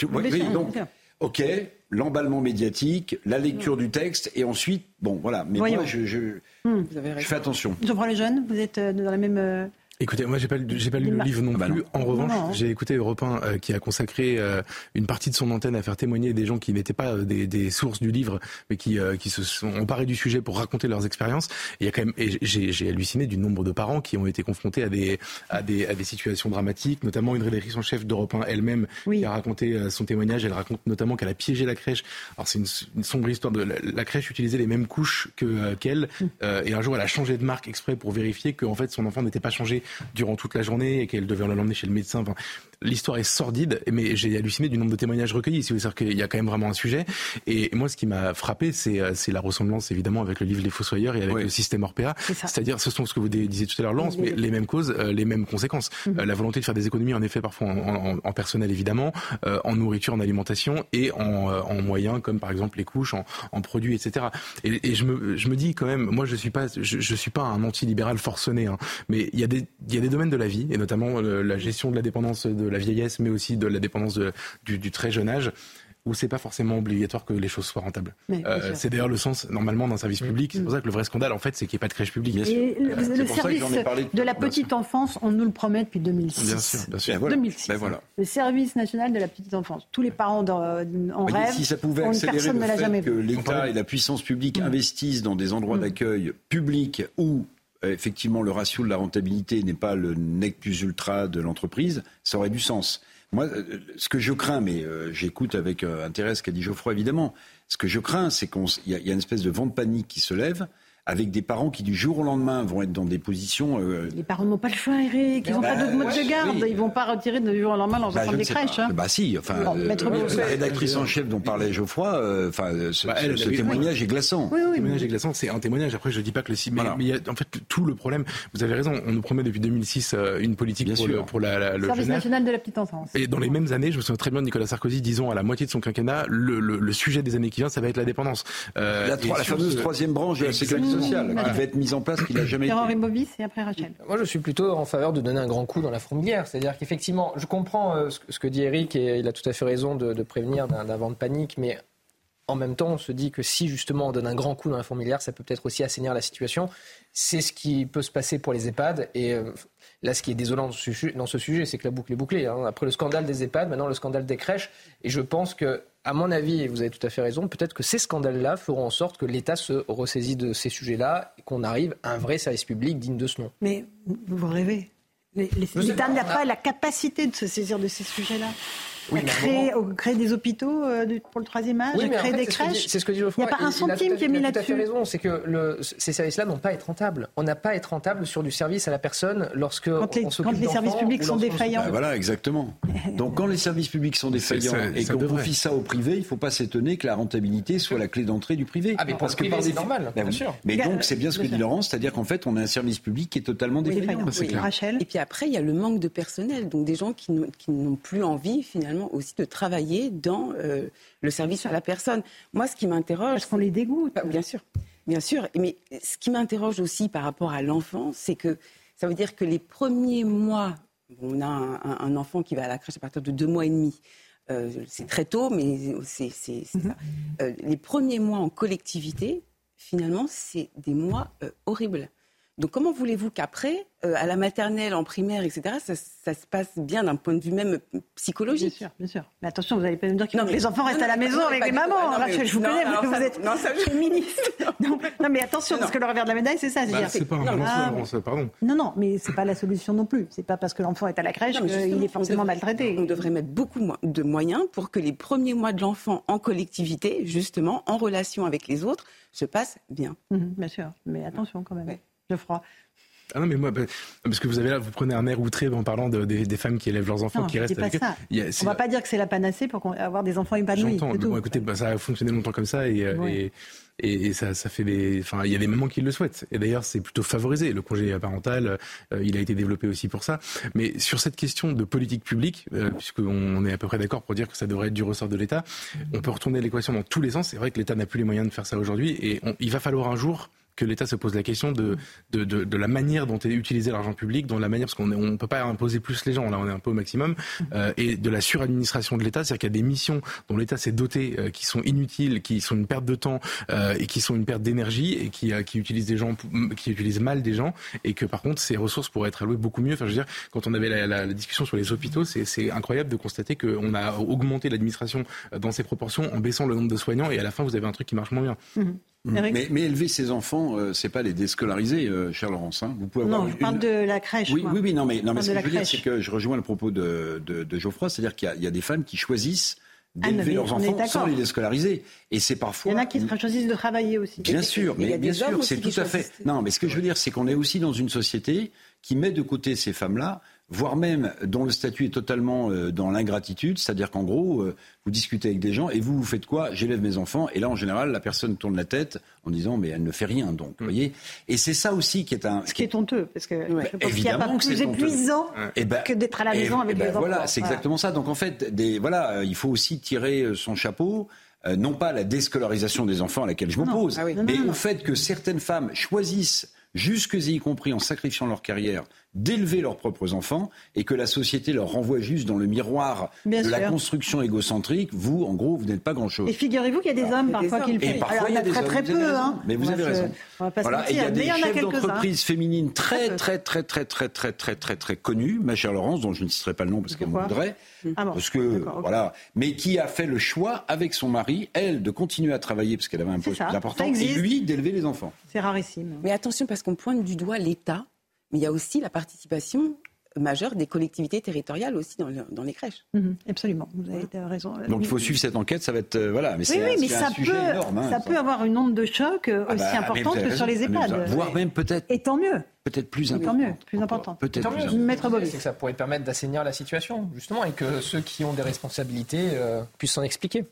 donc, ok l'emballement médiatique, la lecture du texte, et ensuite, bon, voilà. Mais moi, je, je, je fais attention. Jean-François jeunes, vous êtes euh, dans la même. Écoutez, moi j'ai pas, j'ai pas lu le livre non ah bah plus. En revanche, j'ai écouté Europe 1 euh, qui a consacré euh, une partie de son antenne à faire témoigner des gens qui n'étaient pas euh, des, des, sources du livre, mais qui, qui se sont emparés du sujet pour raconter leurs expériences. Et il y a quand même, et j'ai, j'ai halluciné du nombre de parents qui ont été confrontés à des, à des, à des situations dramatiques, notamment une rédactrice en chef d'Europe 1 elle-même qui a raconté son témoignage. Elle raconte notamment qu'elle a piégé la crèche. Alors c'est une, sombre histoire de la, crèche utilisait les mêmes couches que qu'elle, mm. et un jour elle a changé de marque exprès pour vérifier que en fait son enfant n'était pas changé durant toute la journée et qu'elle devait l'emmener chez le médecin. L'histoire est sordide, mais j'ai halluciné du nombre de témoignages recueillis. Si vous dire qu'il y a quand même vraiment un sujet. Et moi, ce qui m'a frappé, c'est euh, la ressemblance évidemment avec le livre Les Fossoyeurs et avec le système Orpea. C'est-à-dire, ce sont ce que vous disiez tout à l'heure, Lance, mais les mêmes causes, euh, les mêmes conséquences. Mhm. Euh, la volonté de faire des économies, en effet, parfois en, personnel évidemment, en nourriture, en alimentation et en, moyens comme par exemple les couches, en, produits, etc. Et, je, me, je me dis quand même, moi, je suis pas, je, suis pas un anti-libéral forcené, hein, mais il y a des, il y a des domaines de la vie et notamment la gestion de la dépendance de la vieillesse, mais aussi de la dépendance du, très jeune âge où c'est pas forcément obligatoire que les choses soient rentables. Euh, c'est d'ailleurs le sens normalement d'un service public. C'est pour ça que le vrai scandale, en fait, c'est qu'il n'y ait pas de crèche publique. Et le, service de la petite enfance, on nous le promet depuis 2006. Bien sûr, bien sûr. 2006. Ben voilà. Le service national de la petite enfance. Tous les parents en rêve. Si ça pouvait accélérer le fait que l'État et la puissance publique mm. investissent dans des endroits mm. d'accueil publics où euh, effectivement le ratio de la rentabilité n'est pas le nec plus ultra de l'entreprise, ça aurait du sens. Moi, euh, ce que je crains, mais euh, j'écoute avec intérêt ce qu'a dit Geoffroy évidemment, ce que je crains, c'est qu'il y, y, a une espèce de vent de panique qui se lève avec des parents qui du jour au lendemain vont être dans des positions. Euh, les parents n'ont pas le choix, Eric. Ils n'ont pas d'autre mode de garde. Ils Ils vont pas retirer du jour au lendemain leurs bah, enfants des crèches. Hein. Bah si. Enfin, euh, la rédactrice en chef dont parlait Geoffroy, euh, enfin, ce, bah, témoignage est glaçant. Oui, oui, témoignage est glaçant. C'est un témoignage. Après, je dis pas que le mais, mais y a, en fait tout le problème. Vous avez raison. On nous promet depuis 2006 une politique Bien pour, sûr. Le, pour la, le service national de la petite enfance. Et dans les mêmes années, je me souviens très bien de Nicolas Sarkozy disant à la moitié de son quinquennat, le, sujet des années qui viennent, ça va être la dépendance. la, fameuse troisième branche de la sécurité sociale qui va être mise en place qu'il n'a jamais été. et après Rachel. Moi, je suis plutôt en faveur de donner un grand coup dans la fourmilière. C'est-à-dire qu'effectivement, je comprends euh, ce que dit Eric et il a tout à fait raison de, prévenir d'un vent de panique, mais en même temps, on se dit que si justement on donne un grand coup dans la fourmilière, ça peut peut-être aussi assainir la situation. C'est ce qui peut se passer pour les EHPAD. Et euh, là, ce qui est désolant dans ce sujet, c'est que la boucle est bouclée. Hein. Après le scandale des EHPAD, maintenant le scandale des crèches. Et je pense que à mon avis, et vous avez tout à fait raison, peut-être que ces scandales-là feront en sorte que l'État se ressaisit de ces sujets-là et qu'on arrive à un vrai service public digne de ce nom. Mais vous rêvez. L'État n'a pas la capacité de se saisir de ces sujets-là. Oui, créer, créer, des hôpitaux euh, pour le troisième âge, créer des crèches. C'est ce que dit Geoffroy. Il n'y a pas un centime qui est mis là-dessus. Il a tout à fait raison. C'est que le, ces services-là n'ont pas à être rentables. On n'a pas à être rentable sur du service à la personne lorsque quand les, quand les services publics sont défaillants. Ben voilà, exactement. Donc quand les services publics sont défaillants et qu'on confie ça au privé, il ne faut pas s'étonner que la rentabilité soit la clé d'entrée du privé. Ah mais parce que c'est normal, ben bien sûr. Mais donc c'est bien ce que dit Laurence, c'est-à-dire qu'en fait on a un service public qui est totalement défaillant. Et puis après il y a le manque de personnel, donc des gens qui n'ont plus envie finalement aussi de travailler dans euh, le service à la personne. Moi, ce qui m'interroge... Parce qu'on les dégoûte. Bah, bien sûr, bien sûr. Mais ce qui m'interroge aussi par rapport à l'enfant, c'est que ça veut dire que les premiers mois, on a un, enfant qui va à la crèche à partir de deux mois et demi, euh, c'est très tôt, mais c'est mhm. ça. Euh, les premiers mois en collectivité, finalement, c'est des mois horribles. Donc comment voulez-vous qu'après, euh, à la maternelle, en primaire, etc., ça, se passe bien d'un point de vue même psychologique? Bien sûr, bien sûr. Mais attention, vous n'allez pas me dire que les enfants restent à la maison avec les mamans. Rachel, je vous connais, mais vous êtes non, ça, féministe. non, mais attention, parce que le revers de la médaille, c'est ça. Bah, c'est pas un non, pardon. Non, non, mais c'est pas la solution non plus. C'est pas parce que l'enfant est à la crèche qu'il est forcément maltraité. On devrait mettre beaucoup de moyens pour que les premiers mois de l'enfant en collectivité, justement, en relation avec les autres, se passent bien. Mhm, bien sûr, mais attention quand même froid. Ah non, mais moi, bah, parce que vous avez là, vous prenez un air outré en parlant de, des, femmes qui élèvent leurs enfants, qui restent avec ça. On ne va pas dire que c'est la panacée pour avoir des enfants épanouis. J'entends. Bon, écoutez, bah, ça a fonctionné longtemps comme ça et, euh, et, et, ça, ça fait des. Enfin, il y a des mamans qui le souhaitent. Et d'ailleurs, c'est plutôt favorisé. Le congé parental, euh, il a été développé aussi pour ça. Mais sur cette question de politique publique, euh, puisqu'on est à peu près d'accord pour dire que ça devrait être du ressort de l'État, on peut retourner l'équation dans tous les sens. C'est vrai que l'État n'a plus les moyens de faire ça aujourd'hui et il va falloir un jour que l'État se pose la question de, la manière dont est utilisé l'argent public, dans la manière, parce qu'on ne peut pas imposer plus les gens, là on est un peu au maximum, euh, et de la suradministration de l'État, c'est-à-dire qu'il y a des missions dont l'État s'est doté euh, qui sont inutiles, qui sont une perte de temps euh, et qui sont une perte d'énergie et qui, utilisent mal des gens, et que par contre ces ressources pourraient être allouées beaucoup mieux. Enfin, je veux dire, quand on avait la, discussion sur les hôpitaux, c'est incroyable de constater qu'on a augmenté l'administration dans ses proportions en baissant le nombre de soignants, et à la fin vous avez un truc qui marche moins bien. Mhm. Mais, mais, élever ses enfants, euh, c'est pas les déscolariser, euh, cher Laurence. Hein. Vous pouvez avoir non, je parle de la crèche. Oui, oui, oui, non, mais, non, mais ce que je veux dire, c'est que je rejoins le propos de, de, de Geoffroy, c'est-à-dire qu'il y, y, a des femmes qui choisissent d'élever ah, leurs enfants sans les déscolariser. Et c'est parfois. Il y en a qui choisissent de travailler aussi. Bien sûr, mais bien sûr, c'est tout à fait. Non, mais ce que je veux dire, c'est qu'on est aussi dans une société qui met de côté ces femmes-là voire même dont le statut est totalement euh, dans l'ingratitude, c'est-à-dire qu'en gros, euh, vous discutez avec des gens et vous, vous faites quoi? J'élève mes enfants. Et là, en général, la personne tourne la tête en disant, mais elle ne fait rien, donc, vous mm. voyez? Et c'est ça aussi qui est un... Ce qui est honteux, parce que je pense qu'il n'y a pas plus épuisant eh ben, que d'être à la maison avec eh ben, les enfants. Voilà, c'est exactement ça. Donc, en fait, des, voilà, euh, il faut aussi tirer son chapeau. non pas à la déscolarisation des enfants à laquelle je m'oppose, ah mais au fait que certaines femmes choisissent jusque y compris en sacrifiant leur carrière, d'élever leurs propres enfants et que la société leur renvoie juste dans le miroir de la construction égocentrique, vous, en gros, vous n'êtes pas grand-chose. Et figurez-vous qu'il y a des hommes parfois qui le font. Alors, il y a très, très peu. Hein. Mais vous avez raison. Voilà. Et il y a des chefs d'entreprise féminines très, très, très, très, très, très, très, très, très connues, ma chère Laurence, dont je ne citerai pas le nom parce qu'elle me voudrait. Ah parce que, voilà. Mais qui a fait le choix avec son mari, elle, de continuer à travailler parce qu'elle avait un poste plus important, et lui, d'élever les enfants. C'est rarissime. Mais attention, parce qu'on pointe du doigt l'État mais il y a aussi la participation majeure des collectivités territoriales aussi dans, dans les crèches. Mhm, absolument, vous avez raison. Donc il faut suivre cette enquête, ça va être euh, voilà, mais oui, oui, mais ça peut, hein, ça, peut avoir une onde de choc euh, ah aussi bah, importante que sur les EHPAD, voire même peut-être. Et tant mieux. Peut-être plus important. Tant mieux, plus important. Peut-être plus important. C'est que ça pourrait permettre d'assainir la situation, justement, et que ceux qui ont des responsabilités euh, puissent s'en expliquer.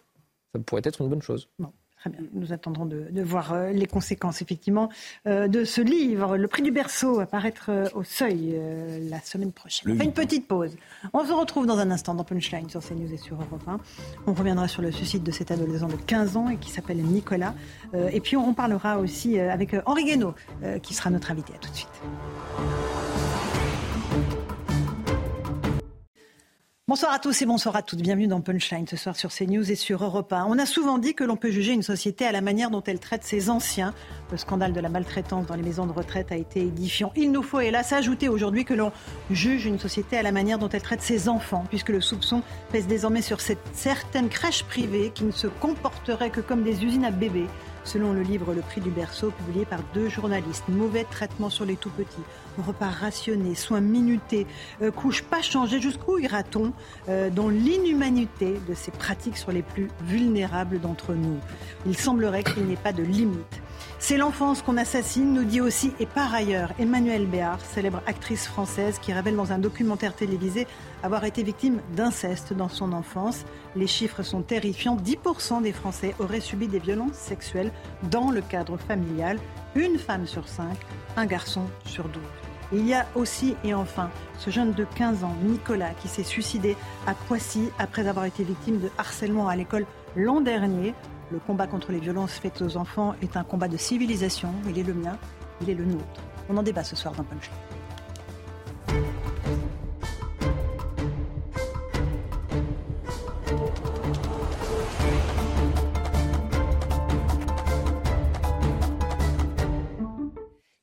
Ça pourrait être une bonne chose. Non. Très bien. Nous attendrons de, voir euh, les conséquences, effectivement, euh, de ce livre. Le prix du berceau va paraître euh, au seuil la semaine prochaine. On fait une petite pause. On se retrouve dans un instant dans Punchline sur CNews et sur Europe 1. On reviendra sur le suicide de cet adolescent de 15 ans et qui s'appelle Nicolas. et puis on parlera aussi avec Henri Guénaud, qui sera notre invité. À tout de suite. Bonsoir à tous et bonsoir à toutes. Bienvenue dans Punchline ce soir sur CNews et sur Europe 1. On a souvent dit que l'on peut juger une société à la manière dont elle traite ses anciens. Le scandale de la maltraitance dans les maisons de retraite a été édifiant. Il nous faut hélas ajouter aujourd'hui que l'on juge une société à la manière dont elle traite ses enfants, puisque le soupçon pèse désormais sur cette certaines crèches privées qui ne se comporteraient que comme des usines à bébés Selon le livre Le prix du berceau, publié par deux journalistes, mauvais traitement sur les tout petits, repas rationnés, soins minutés, euh, couches pas changées, jusqu'où ira-t-on euh, dans l'inhumanité de ces pratiques sur les plus vulnérables d'entre nous? Il semblerait qu'il n'y ait pas de limite. C'est l'enfance qu'on assassine, nous dit aussi et par ailleurs Emmanuelle Béard, célèbre actrice française qui révèle dans un documentaire télévisé avoir été victime d'inceste dans son enfance. Les chiffres sont terrifiants. 10% des Français auraient subi des violences sexuelles dans le cadre familial. Une femme sur cinq, un garçon sur douze. Il y a aussi et enfin ce jeune de 15 ans, Nicolas, qui s'est suicidé à Poissy après avoir été victime de harcèlement à l'école l'an dernier. Le combat contre les violences faites aux enfants est un combat de civilisation. Il est le mien, il est le nôtre. On en débat ce soir dans Punchline.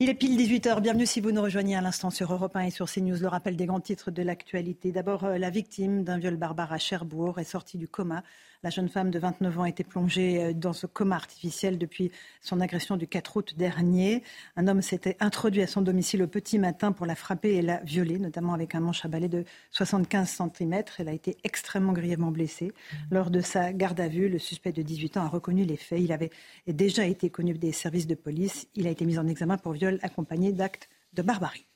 Il est pile 18h. Bienvenue si vous nous rejoignez à l'instant sur Europe 1 et sur CNews. Le rappel des grands titres de l'actualité. D'abord, euh, la victime d'un viol barbare à Cherbourg est sortie du coma la jeune femme de 29 ans était plongée euh, dans ce coma artificiel depuis son agression du 4 août dernier. Un homme s'était introduit à son domicile au petit matin pour la frapper et la violer, notamment avec un manche à balai de 75 cm. Elle a été extrêmement grièvement blessée. Lors de sa garde à vue, le suspect de 18 ans a reconnu les faits. Il avait déjà été connu des services de police. Il a été mis en examen pour viol accompagné d'actes de barbarie.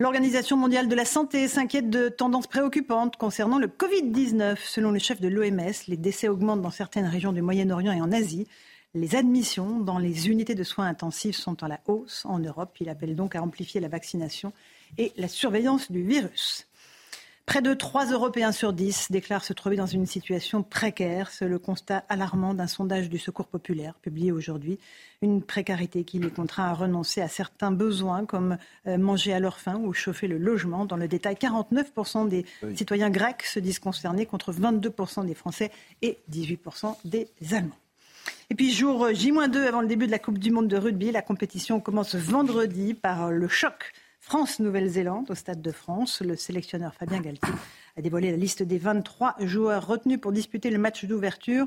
L'Organisation mondiale de la santé s'inquiète de tendances préoccupantes concernant le Covid-19. Selon le chef de l'OMS, les décès augmentent dans certaines régions du Moyen-Orient et en Asie. Les admissions dans les unités de soins intensifs sont en la hausse en Europe. Il appelle donc à amplifier la vaccination et la surveillance du virus. Près de 3 Européens sur 10 déclarent se trouver dans une situation précaire. C'est le constat alarmant d'un sondage du Secours populaire publié aujourd'hui. Une précarité qui les contraint à renoncer à certains besoins comme euh, manger à leur faim ou chauffer le logement. Dans le détail, 49% des citoyens grecs se disent concernés contre 22% des Français et 18% des Allemands. Et puis jour J-2 avant le début de la Coupe du Monde de rugby, la compétition commence vendredi par le choc France-Nouvelle-Zélande au Stade de France. Le sélectionneur Fabien Galtier a dévoilé la liste des 23 joueurs retenus pour disputer le match d'ouverture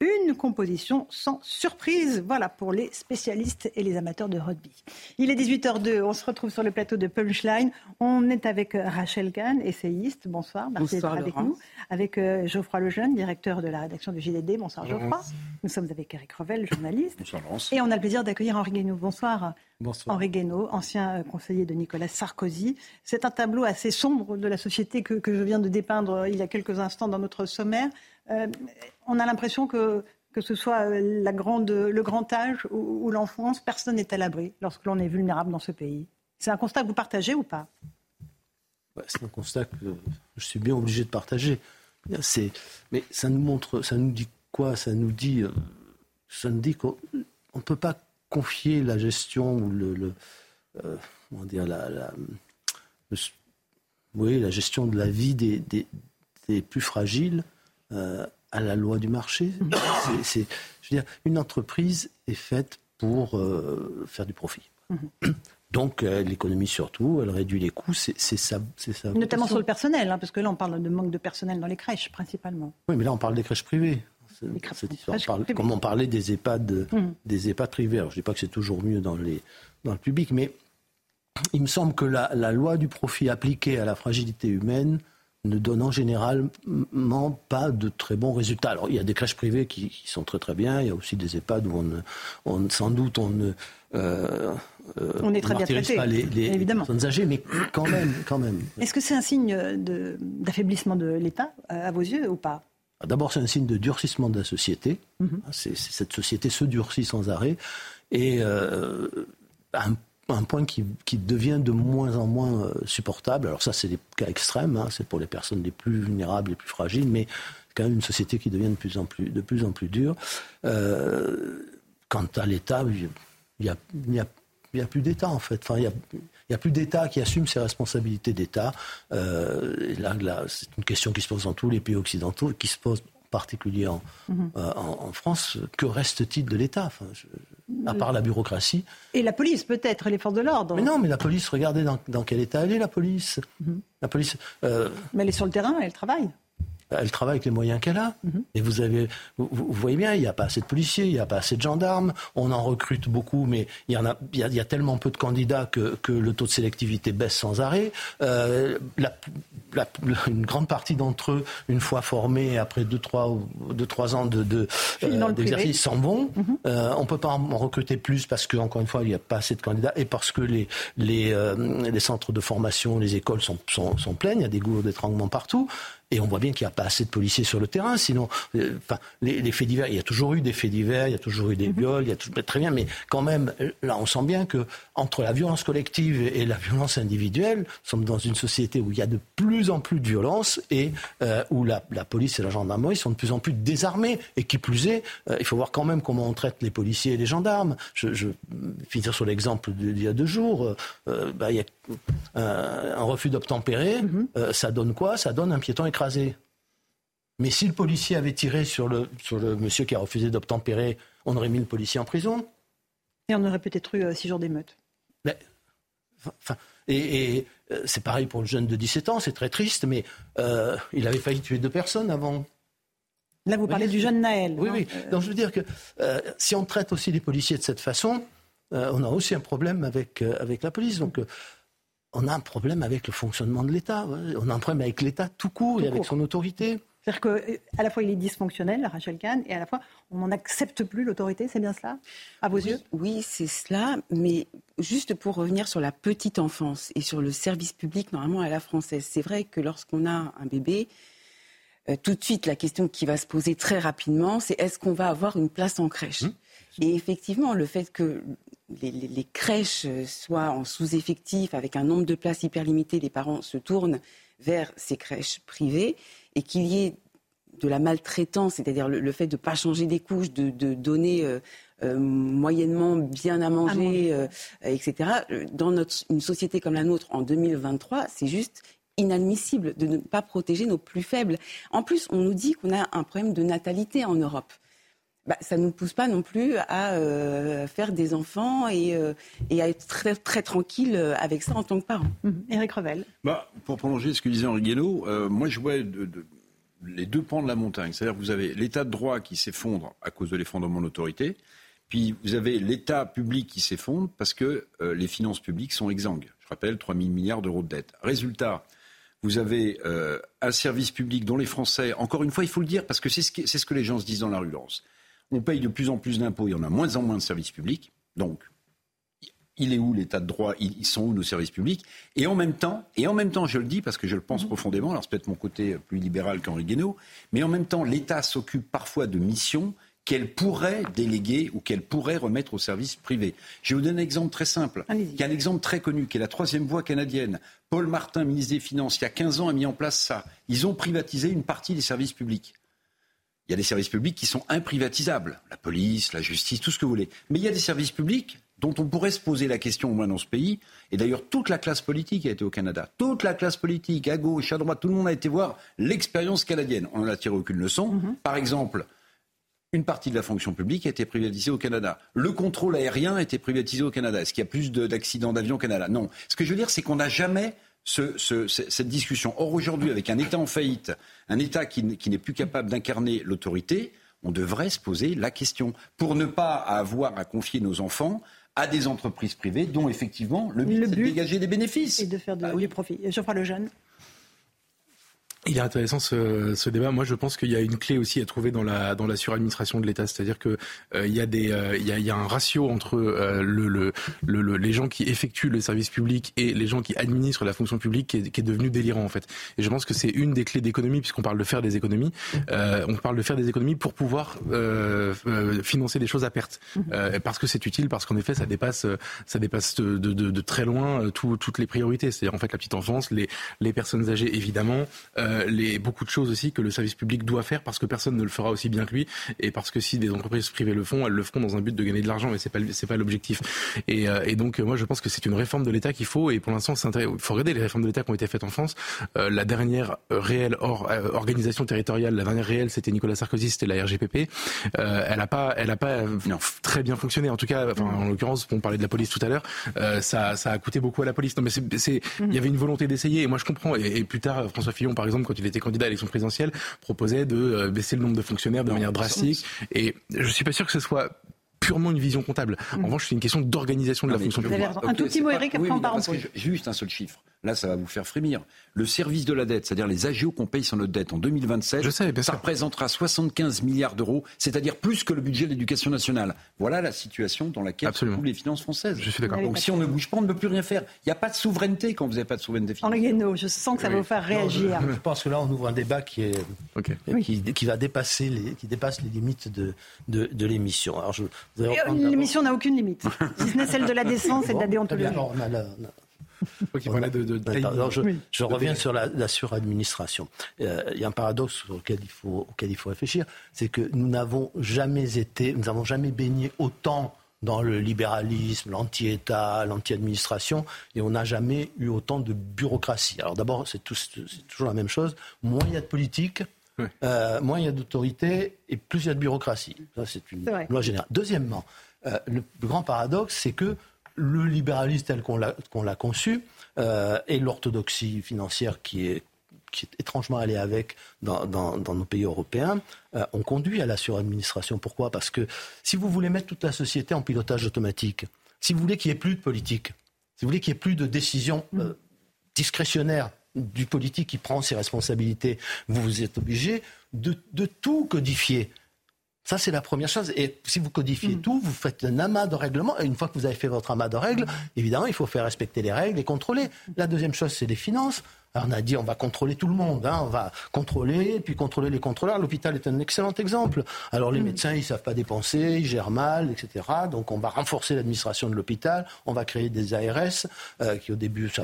une composition sans surprise. Voilà pour les spécialistes et les amateurs de rugby. Il est 18h02, on se retrouve sur le plateau de Punchline. On est avec Rachel Kahn, essayiste. Bonsoir, merci d'être avec nous. Avec euh, Geoffroy Lejeune, directeur de la rédaction du JDD. Bonsoir Geoffroy. Nous sommes avec Eric Revel, journaliste. Bonsoir Laurence. Et on a le plaisir d'accueillir Henri Guénaud. Bonsoir. Bonsoir. Henri Guénaud, ancien euh, conseiller de Nicolas Sarkozy. C'est un tableau assez sombre de la société que, que je viens de dépeindre euh, il y a quelques instants dans notre sommaire. Euh, on a l'impression que, que ce soit euh, le grand âge ou, l'enfance, personne n'est à l'abri lorsque l'on est vulnérable dans ce pays. C'est un constat que vous partagez ou pas? C'est un constat que je suis bien obligé de partager. Mais ça nous montre, ça nous dit quoi? Ça nous dit, euh, ça nous dit qu'on ne peut pas confier la gestion ou le, comment dire, la, la gestion de la vie des, des plus fragiles euh, à la loi du marché. C'est, je veux dire, une entreprise est faite pour euh, faire du profit. Mhm. Donc euh, l'économie surtout, elle réduit les coûts, c'est, ça, ça. Notamment sur le personnel, hein, parce que là on parle de manque de personnel dans les crèches principalement. Oui, mais là on parle des crèches privées. comme on parlait des EHPAD, mhm. des EHPAD privés. Alors, je ne dis pas que c'est toujours mieux dans, les, dans le public, mais il me semble que la, la loi du profit appliquée à la fragilité humaine ne donne généralement pas de très bons résultats. Alors, il y a des crèches privées qui, sont très très bien, il y a aussi des EHPAD où on, sans doute on ne euh, euh, on est très bien traité, pas les, personnes âgées, mais quand même, quand même. Est-ce que c'est un signe d'affaiblissement de, l'État euh, à vos yeux ou pas? D'abord, c'est un signe de durcissement de la société. Mhm. cette société se durcit sans arrêt. Et un un point qui, devient de moins en moins euh, supportable. Alors ça, c'est des cas extrêmes, hein. c'est pour les personnes les plus vulnérables, les plus fragiles, mais c'est quand même une société qui devient de plus en plus, de plus, en plus dure. Euh, quant à l'État, il n'y a, a, plus d'État en fait. Enfin, il n'y a, plus d'État qui assume ses responsabilités d'État. Euh, là, c'est une question qui se pose dans tous les pays occidentaux, qui se pose particulier en, mhm. en, France. Que reste-t-il de l'État? Enfin, à part la bureaucratie. Et la police, peut-être, les forces de l'ordre. Mais non, mais la police, regardez dans, quel état elle est, la police. Mhm. La police. Euh, mais elle est sur le terrain, elle travaille elle travaille avec les moyens qu'elle a. Mhm. Et vous avez, vous, voyez bien, il n'y a pas assez de policiers, il n'y a pas assez de gendarmes. On en recrute beaucoup, mais il y en a, il y a, tellement peu de candidats que, que, le taux de sélectivité baisse sans arrêt. Euh, la, une grande partie d'entre eux, une fois formés, après deux trois, deux, trois ans de, de euh, d'exercice, s'en vont. Mhm. euh, on peut pas en recruter plus parce que encore une fois, il n'y a pas assez de candidats et parce que les les, euh, les centres de formation, les écoles sont, sont, sont pleines. Il y a des goûts d'étranglement partout. Et on voit bien qu'il n'y a pas assez de policiers sur le terrain. Sinon, euh, enfin, les, faits divers, il y a toujours eu des faits divers, il y a toujours eu des mhm. viols, il y a tout, très bien. Mais quand même, là, on sent bien que entre la violence collective et la violence individuelle, nous sommes dans une société où il y a de plus en plus de violence et euh, où la, police et la gendarmerie sont de plus en plus désarmés. Et qui plus est, euh, il faut voir quand même comment on traite les policiers et les gendarmes. Je, je finir sur l'exemple d'il y a deux jours. Bah, il y a un, refus d'obtempérer. Mhm. ça donne quoi? Ça donne un piéton écrasé mais si le policier avait tiré sur le, sur le monsieur qui a refusé d'obtempérer, on aurait mis le policier en prison. Et on aurait peut-être eu euh, six jours d'émeute. et, euh, c'est pareil pour le jeune de 17 ans, c'est très triste, mais euh, il avait failli tuer deux personnes avant. Là, vous parlez du jeune Naël. Oui, oui. Donc je veux dire que si on traite aussi les policiers de cette façon, on a aussi un problème avec, avec la police. Donc on a un problème avec le fonctionnement de l'État. On a un problème avec l'État tout court et avec son autorité. C'est-à-dire qu'à la fois il est dysfonctionnel, Rachel Kahn, et à la fois on n'accepte plus l'autorité, c'est bien cela, à vos yeux? Oui, c'est cela, mais juste pour revenir sur la petite enfance et sur le service public normalement à la française, c'est vrai que lorsqu'on a un bébé, euh, tout de suite la question qui va se poser très rapidement, c'est est-ce qu'on va avoir une place en crèche? Mmh. Et effectivement, le fait que les, crèches soient en sous-effectif, avec un nombre de places hyper limité, les parents se tournent vers ces crèches privées et qu'il y ait de la maltraitance, c'est-à-dire le, fait de ne pas changer des couches, de, donner euh, euh, moyennement bien à manger, euh, etc. Dans notre, une société comme la nôtre en 2023, c'est juste inadmissible de ne pas protéger nos plus faibles. En plus, on nous dit qu'on a un problème de natalité en Europe. Bah, ça ne nous pousse pas non plus à faire des enfants et, à être très, très tranquille avec ça en tant que parent. Eric Revel. Bah, pour prolonger ce que disait Henri Guénaud, moi je vois de les deux pans de la montagne. C'est-à-dire que vous avez l'état de droit qui s'effondre à cause de l'effondrement de l'autorité, puis vous avez l'état public qui s'effondre parce que euh, les finances publiques sont exsangues. Je rappelle, 3 000 milliards d'euros de dette. Résultat, vous avez euh, un service public dont les Français, encore une fois, il faut le dire, parce que c'est ce, ce, que les gens se disent dans la rue, Laurence. On paye de plus en plus d'impôts et on a moins en moins de services publics. Donc, il est où l'état de droit? Ils sont où nos services publics? Et en même temps, et en même temps, je le dis parce que je le pense mhm. profondément. Alors c'est peut-être mon côté plus libéral qu'Henri Guénaud, mais en même temps, l'État s'occupe parfois de missions qu'elle pourrait déléguer ou qu'elle pourrait remettre aux services privés. Je vais vous donner un exemple très simple, qui est un exemple très connu, qui est la troisième voie canadienne. Paul Martin, ministre des Finances, il y a 15 ans, a mis en place ça. Ils ont privatisé une partie des services publics. Il y a des services publics qui sont imprivatisables, la police, la justice, tout ce que vous voulez. Mais il y a des services publics dont on pourrait se poser la question au moins dans ce pays. Et d'ailleurs, toute la classe politique a été au Canada. Toute la classe politique, à gauche, à droite, tout le monde a été voir l'expérience canadienne. On n'en a tiré aucune leçon. Mhm. Par exemple, une partie de la fonction publique a été privatisée au Canada. Le contrôle aérien a été privatisé au Canada. Est-ce qu'il y a plus d'accidents d'avion au Canada? Non. Ce que je veux dire, c'est qu'on n'a jamais cette discussion. Or, aujourd'hui, avec un État en faillite, un État qui n'est plus capable d'incarner l'autorité, on devrait se poser la question. Pour ne pas avoir à confier nos enfants à des entreprises privées dont effectivement le but, c'est de dégager des bénéfices. Et de faire bah du profit. Je le jeune. Il est intéressant ce, débat. Moi, je pense qu'il y a une clé aussi à trouver dans la dans la suradministration de l'État, c'est-à-dire que euh, il y a des euh, il, y a, un ratio entre euh, le, le, le, les gens qui effectuent le service public et les gens qui administrent la fonction publique qui est, devenu délirant en fait. Et je pense que c'est une des clés d'économie puisqu'on parle de faire des économies. on parle de faire des économies pour pouvoir financer des choses à perte parce que c'est utile, parce qu'en effet ça dépasse ça dépasse de, très loin tout, toutes les priorités. C'est-à-dire en fait la petite enfance, les les personnes âgées évidemment. Euh, les, beaucoup de choses aussi que le service public doit faire parce que personne ne le fera aussi bien que lui et parce que si des entreprises privées le font, elles le feront dans un but de gagner de l'argent et c'est pas c'est pas l'objectif. Et, euh, et, donc moi je pense que c'est une réforme de l'État qu'il faut et pour l'instant il faut regarder les réformes de l'État qui ont été faites en France. Euh, la dernière réelle organisation territoriale, la dernière réelle c'était Nicolas Sarkozy, c'était la RGPP. elle a pas elle a pas très bien fonctionné en tout cas. Enfin, en l'occurrence on parlait de la police tout à l'heure, ça ça a coûté beaucoup à la police. Non mais c'est il y avait une volonté d'essayer et moi je comprends et, et plus tard François Fillon par exemple quand il était candidat à l'élection présidentielle, proposait de euh, baisser le nombre de fonctionnaires de manière drastique. Et je suis pas sûr que ce soit purement une vision comptable. En mm. revanche, c'est une question d'organisation de la fonction publique. Un tout petit mot, Eric, après on part en Juste un seul chiffre. Là, ça va vous faire frémir. Le service de la dette, c'est-à-dire les agios qu'on paye sur notre dette en 2027, ça représentera 75 milliards d'euros, c'est-à-dire plus que le budget de l'éducation nationale. Voilà la situation dans laquelle se trouvent les finances françaises. Je suis d'accord. Donc si on ne bouge pas, on ne peut plus rien faire. Il n'y a pas de souveraineté quand vous n'avez pas de souveraineté financière. je sens que ça va vous faire réagir. je, pense que là, on ouvre un débat qui, est, qui, va dépasser les, qui dépasse les limites de, de, l'émission. L'émission n'a aucune limite, si ce n'est celle de la décence et de la déontologie. je, reviens sur la, suradministration. Euh, il y a un paradoxe auquel il faut, auquel il faut réfléchir, c'est que nous n'avons jamais été, nous n'avons jamais baigné autant dans le libéralisme, l'anti-État, l'anti-administration, et on n'a jamais eu autant de bureaucratie. Alors d'abord, c'est toujours la même chose. Moins il y a de politique, euh, moins il y a d'autorité, et plus il y a de bureaucratie. Ça, c'est une loi générale. Deuxièmement, euh, le grand paradoxe, c'est que le libéralisme tel qu'on l'a conçu euh, et l'orthodoxie financière qui est, qui est étrangement allée avec dans, nos pays européens, euh, ont conduit à la suradministration. Pourquoi? Parce que si vous voulez mettre toute la société en pilotage automatique, si vous voulez qu'il n'y ait plus de politique, si vous voulez qu'il n'y ait plus de décisions euh, discrétionnaires du politique qui prend ses responsabilités, vous êtes obligé de, de tout codifier. Ça, c'est la première chose. Et si vous codifiez mm. tout, vous faites un amas de règlements. Et une fois que vous avez fait votre amas de règles, évidemment, il faut faire respecter les règles et contrôler. La deuxième chose, c'est les finances. Alors on a dit on va contrôler tout le monde, hein, on va contrôler, puis contrôler les contrôleurs. L'hôpital est un excellent exemple. Alors les mm. médecins, ils savent pas dépenser, ils gèrent mal, etc. Donc on va renforcer l'administration de l'hôpital, on va créer des ARS, euh, qui au début ça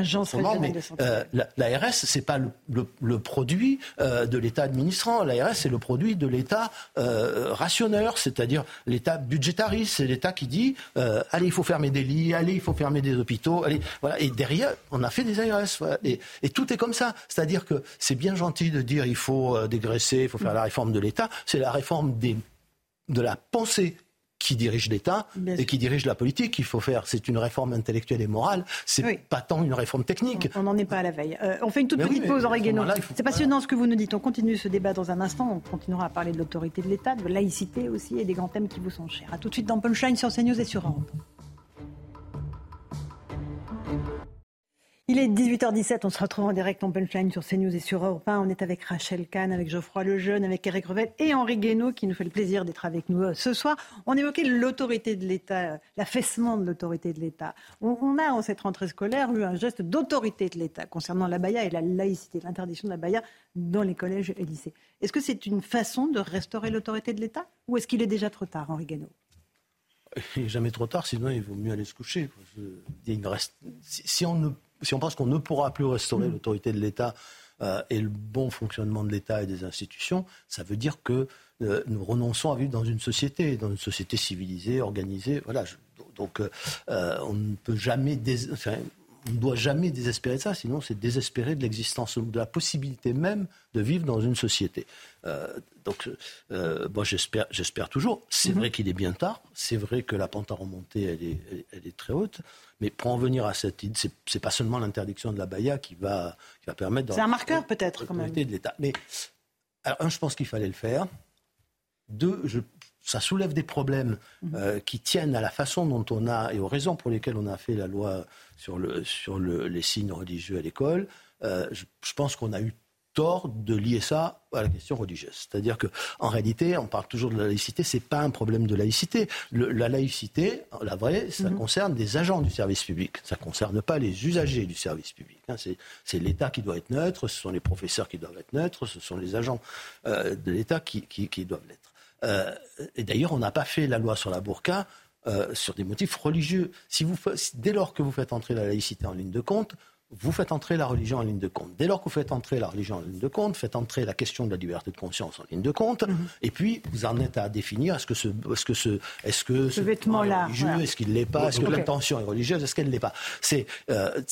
mais euh, l'ARS c'est pas le, produit euh, de l'État administrant. L'ARS c'est le produit de l'État rationneur, c'est-à-dire l'État budgétariste, c'est l'État qui dit allez il faut fermer des lits, allez il faut fermer des hôpitaux, allez voilà. Et derrière on a fait des ARS, et, et tout est comme ça. C'est-à-dire que c'est bien gentil de dire il faut euh, dégraisser, il faut faire la réforme de l'État. C'est la réforme des, de la pensée qui dirige l'État et qui dirige la politique qu'il faut faire. C'est une réforme intellectuelle et morale. C'est pas tant une réforme technique. On n'en est pas à la veille. Euh, on fait une toute petite pause, en C'est passionnant ce que vous nous dites. On continue ce débat dans un instant. On continuera à parler de l'autorité de l'État, de laïcité aussi et des grands thèmes qui vous sont chers. A tout de suite dans Punchline sur CNews et sur Europe. Il est 18h17, on se retrouve en direct en punchline sur CNews et sur Europe 1. On est avec Rachel Kahn, avec Geoffroy Lejeune, avec Eric Revel et Henri Guénaud qui nous fait le plaisir d'être avec nous euh, ce soir. On évoquait l'autorité de l'État, euh, l'affaissement de l'autorité de l'État. On, a en cette rentrée scolaire eu un geste d'autorité de l'État concernant la baya et la laïcité, l'interdiction de la baya dans les collèges et lycées. Est-ce que c'est une façon de restaurer l'autorité de l'État ou est-ce qu'il est déjà trop tard, Henri Guénaud? Il n'est jamais trop tard, sinon il vaut mieux aller se coucher. Si on ne si on pense qu'on ne pourra plus restaurer l'autorité de l'État euh, et le bon fonctionnement de l'État et des institutions, ça veut dire que euh, nous renonçons à vivre dans une société, dans une société civilisée, organisée. Voilà. donc, euh, on ne peut jamais, on ne doit jamais désespérer de ça, sinon c'est désespérer de l'existence, de la possibilité même de vivre dans une société. Euh, donc, euh, moi j'espère, j'espère toujours. C'est mhm. vrai qu'il est bien tard, c'est vrai que la pente à remonter, elle est, elle est très haute, mais pour en venir à cette idée, c'est, c'est pas seulement l'interdiction de la baya qui va, qui va permettre... C'est un marqueur peut-être quand même. De l'État. Mais, alors, un, je pense qu'il fallait le faire. Deux, je, ça soulève des problèmes mhm. euh, qui tiennent à la façon dont on a et aux raisons pour lesquelles on a fait la loi sur, le, sur le, les signes religieux à l'école. Euh, je, pense qu'on a eu tort de lier ça à la question religieuse. C'est-à-dire que, en réalité, on parle toujours de la laïcité, c'est pas un problème de laïcité. la laïcité, la vraie, ça mhm. concerne des agents du service public. Ça concerne pas les usagers du service public. Hein. C'est l'État qui doit être neutre, ce sont les professeurs qui doivent être neutres, ce sont les agents euh, de l'État qui, qui, qui doivent l'être. Euh, et d'ailleurs, on n'a pas fait la loi sur la burqa euh, sur des motifs religieux. Si vous, dès lors que vous faites entrer la laïcité en ligne de compte, vous faites entrer la religion en ligne de compte. Dès lors que vous faites entrer la religion en ligne de compte, faites entrer la question de la liberté de conscience en ligne de compte, mm-hmm. et puis vous en êtes à définir est-ce que ce, est-ce que ce, est-ce que ce, vêtement-là, est religieux, est-ce qu'il l'est pas, est-ce que l'intention est religieuse, est-ce qu'elle ne l'est pas? C'est euh,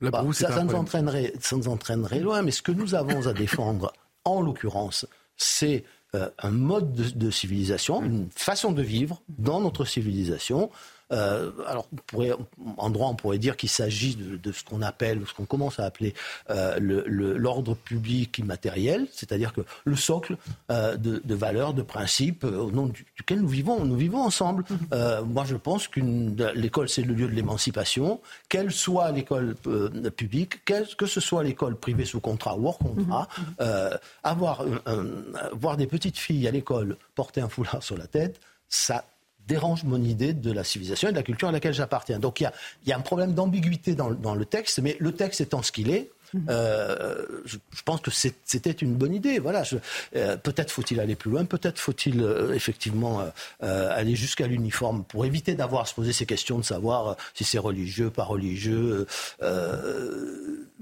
bah, ça, ça nous entraînerait, ça nous entraînerait loin, mais ce que nous avons à défendre, en l'occurrence, c'est euh, un mode de, civilisation, une façon de vivre dans notre civilisation euh, alors, en droit, on pourrait dire qu'il s'agit de, ce qu'on appelle, ce qu'on commence à appeler euh, l'ordre public immatériel, c'est-à-dire que le socle euh, de, valeurs, de principes au nom duquel nous vivons, nous vivons ensemble. Mm-hmm. moi, je pense que l'école, c'est le lieu de l'émancipation, qu'elle soit l'école publique, que ce soit l'école privée sous contrat ou hors contrat, mm-hmm. avoir, voir des petites filles à l'école porter un foulard sur la tête, ça dérange mon idée de la civilisation et de la culture à laquelle j'appartiens. Donc il y a, un problème d'ambiguïté dans, dans, le texte, mais le texte étant ce qu'il est, euh, je, pense que c'était une bonne idée. Voilà, euh, peut-être faut-il aller plus loin, peut-être faut-il euh, effectivement aller jusqu'à l'uniforme pour éviter d'avoir à se poser ces questions de savoir si c'est religieux, pas religieux.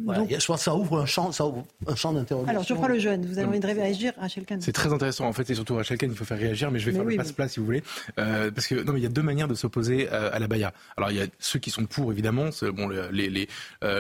Voilà, je pense que ça ouvre un champ, ça ouvre un champ d'interrogation. Alors, je prends le jeune. Vous avez envie de réagir, Rachel Kahn C'est très intéressant. En fait, c'est surtout Rachel Kahn, il faut faire réagir, mais je vais faire le passe-plat si vous voulez. parce que, non, mais il y a deux manières de s'opposer à la Baïa. Alors, il y a ceux qui sont pour, évidemment, bon, les, les,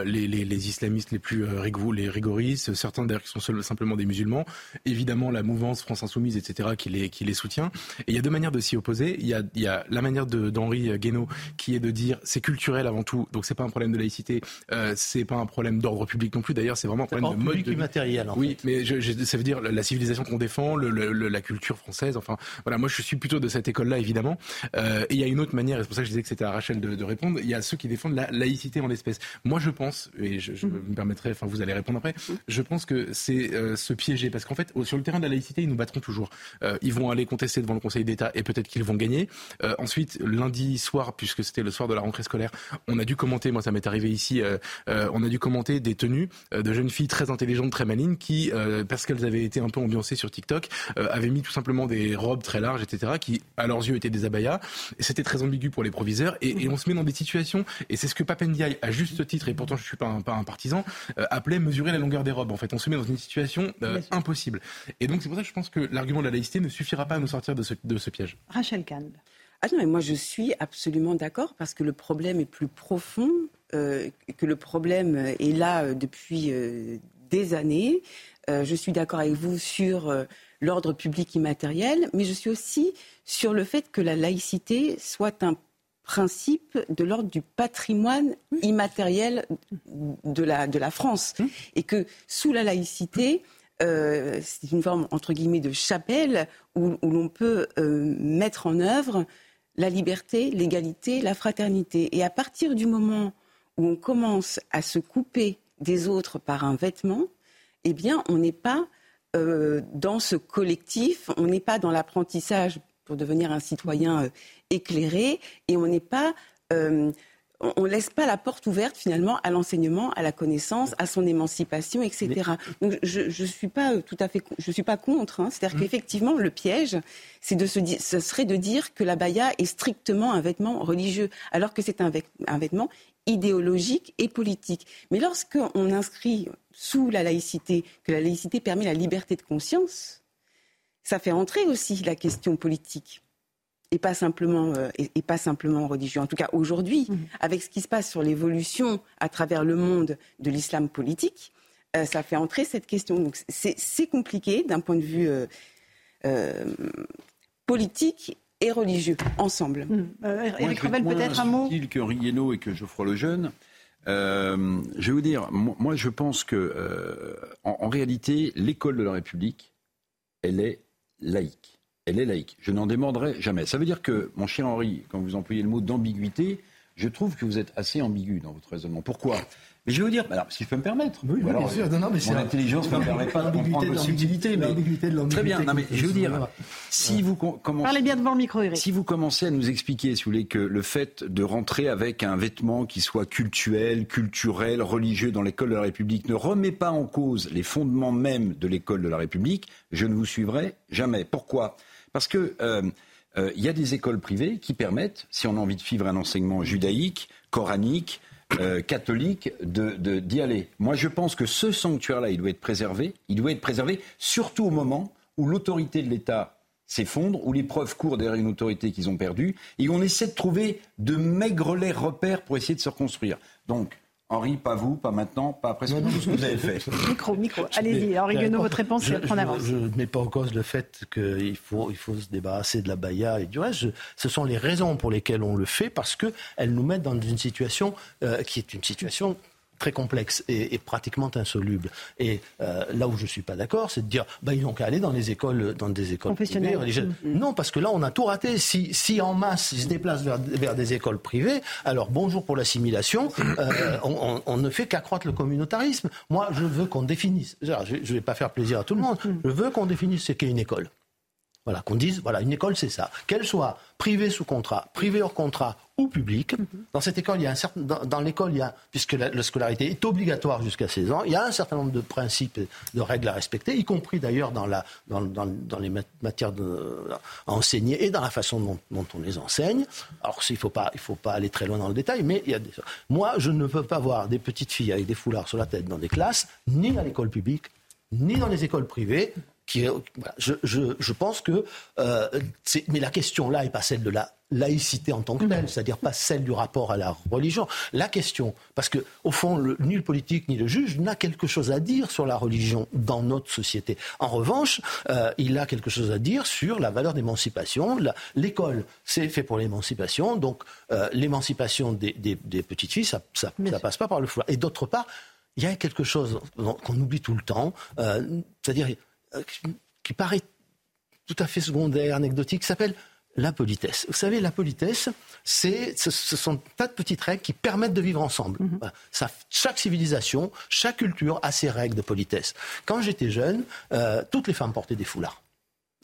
les, les islamistes les plus euh, les rigoristes, certains d'ailleurs qui sont simplement des musulmans, évidemment la mouvance France Insoumise, etc., qui les, qui les soutient. Et il y a deux manières de s'y opposer. Il y a, il y a la manière d'Henri Guénaud qui est de dire c'est culturel avant tout, donc c'est pas un problème de laïcité, euh, c'est pas un problème d'ordre public non plus. D'ailleurs, c'est vraiment un problème de mode de matériel. En oui, mais ça veut dire la civilisation qu'on défend, le, la culture française. Enfin, voilà, moi je suis plutôt de cette école-là, évidemment. Euh, et il y a une autre manière, et c'est pour ça que je disais que c'était à Rachel de, de, répondre. Il y a ceux qui défendent la laïcité en l'espèce. Moi, je pense, et je, je mmh. me permettrai, enfin, vous allez répondre après. Je pense que c'est euh, se piéger parce qu'en fait, sur le terrain de la laïcité, ils nous battront toujours. Euh, ils vont aller contester devant le Conseil d'État et peut-être qu'ils vont gagner. Euh, ensuite, lundi soir, puisque c'était le soir de la rentrée scolaire, on a dû commenter. Moi, ça m'est arrivé ici. on a dû commenter des tenues de jeunes filles très intelligentes, très malines, qui, parce qu'elles avaient été un peu ambiancées sur TikTok, avaient mis tout simplement des robes très larges, etc., qui, à leurs yeux, étaient des abayas. C'était très ambigu pour les proviseurs. Et, on se met dans des situations, et c'est ce que Papendiaï, à juste titre, et pourtant je ne suis pas un, pas un partisan, appelait mesurer la longueur des robes. En fait, on se met dans une situation impossible. Et donc c'est pour ça que je pense que l'argument de la laïcité ne suffira pas à nous sortir de ce, de ce piège. Rachel Kahn. Ah non, mais moi je suis absolument d'accord parce que le problème est plus profond, euh, que le problème est là euh, depuis euh, des années. je suis d'accord avec vous sur l'ordre public immatériel, mais je suis aussi sur le fait que la laïcité soit un principe de l'ordre du patrimoine immatériel de la, de la France. Et que sous la laïcité, euh, c'est une forme entre guillemets de chapelle où, l'on peut euh, mettre en œuvre la liberté, l'égalité, la fraternité. Et à partir du moment où on commence à se couper des autres par un vêtement, eh bien, on n'est pas euh, dans ce collectif, on n'est pas dans l'apprentissage pour devenir un citoyen éclairé, et on n'est pas on ne laisse pas la porte ouverte finalement à l'enseignement, à la connaissance, à son émancipation, etc. Donc je ne suis pas tout à fait, je suis pas contre. Hein. C'est-à-dire mmh. qu'effectivement le piège, c'est de se ce serait de dire que la baya est strictement un vêtement religieux, alors que c'est un, vêtement idéologique et politique. Mais lorsqu'on inscrit sous la laïcité que la laïcité permet la liberté de conscience, ça fait entrer aussi la question politique et pas simplement euh, et, pas simplement religieux. En tout cas, aujourd'hui, mhm. avec ce qui se passe sur l'évolution à travers le monde de l'islam politique, euh, ça fait entrer cette question. Donc c'est compliqué d'un point de vue euh, politique et religieux ensemble. Eric Revel, peut-être un mot. que Rieno et que Geoffroy Lejeune. je vais vous dire, moi je pense que en réalité, l'école de la République, elle est laïque elle est laïque. Je n'en demanderai jamais. Ça veut dire que, mon cher Henri, quand vous employez le mot d'ambiguïté, je trouve que vous êtes assez ambigu dans votre raisonnement. Pourquoi? Mais je vais vous dire, alors, si je peux me permettre. Oui, bien sûr. Non, non, mais mon intelligence ne me permet pas de comprendre vos subtilités. Mais... de Très bien. Non, mais je veux dire, si vous commencez, Parlez bien devant le micro, Eric. Si vous commencez à nous expliquer, si vous voulez, que le fait de rentrer avec un vêtement qui soit cultuel, culturel, religieux dans l'école de la République ne remet pas en cause les fondements même de l'école de la République, je ne vous suivrai jamais. Pourquoi? Parce qu'il euh, euh, y a des écoles privées qui permettent, si on a envie de suivre un enseignement judaïque, coranique, euh, catholique, d'y aller. Moi, je pense que ce sanctuaire-là, il doit être préservé. Il doit être préservé surtout au moment où l'autorité de l'État s'effondre, où les preuves courent derrière une autorité qu'ils ont perdue, et où on essaie de trouver de maigres repères pour essayer de se reconstruire. Donc, Henri, pas vous, pas maintenant, pas après ce que vous avez fait. Micro, micro. Allez-y, Henri Guenot, votre réponse, je, prendre avance. Je ne mets pas en cause le fait qu'il faut, il faut se débarrasser de la baya et du reste. ce sont les raisons pour lesquelles on le fait, parce qu'elles nous mettent dans une situation euh, qui est une situation très complexe et, pratiquement insoluble. Et euh, là où je ne suis pas d'accord, c'est de dire bah, ils n'ont qu'à aller dans les écoles, dans des écoles privées. Mm-hmm. Non, parce que là, on a tout raté. Si, si en masse, ils se déplacent vers, vers des écoles privées, alors bonjour pour l'assimilation, euh, on, on, ne fait qu'accroître le communautarisme. Moi, je veux qu'on définisse, je ne vais pas faire plaisir à tout le monde, mm-hmm. je veux qu'on définisse ce qu'est une école. Voilà, qu'on dise, voilà, une école, c'est ça. Qu'elle soit privée sous contrat, privée hors contrat ou publique. Mhm. Dans cette école, il y a un certain, dans, l'école, il y a, puisque la, scolarité est obligatoire jusqu'à 16 ans, il y a un certain nombre de principes, de règles à respecter, y compris d'ailleurs dans, la, dans, dans, les matières de, à enseigner et dans la façon dont, dont on les enseigne. Alors, il ne faut, pas, il faut pas aller très loin dans le détail, mais il y a des... Moi, je ne veux pas voir des petites filles avec des foulards sur la tête dans des classes, ni à l'école publique, ni dans les écoles privées, je, pense que, euh, mais la question là n'est pas celle de la laïcité en tant que telle, c'est-à-dire pas celle du rapport à la religion. La question, parce que au fond, ni le politique ni le juge n'a quelque chose à dire sur la religion dans notre société. En revanche, euh, il a quelque chose à dire sur la valeur d'émancipation. L'école, c'est fait pour l'émancipation, donc euh, l'émancipation des, petites filles, ça, ça, passe pas par le foulard. Et d'autre part, il y a quelque chose qu'on oublie tout le temps, c'est-à-dire qui paraît tout à fait secondaire, anecdotique, s'appelle la politesse. Vous savez, la politesse, c'est, ce, sont un tas de petites règles qui permettent de vivre ensemble. Mhm. Ça, chaque civilisation, chaque culture a ses règles de politesse. Quand j'étais jeune, euh, toutes les femmes portaient des foulards.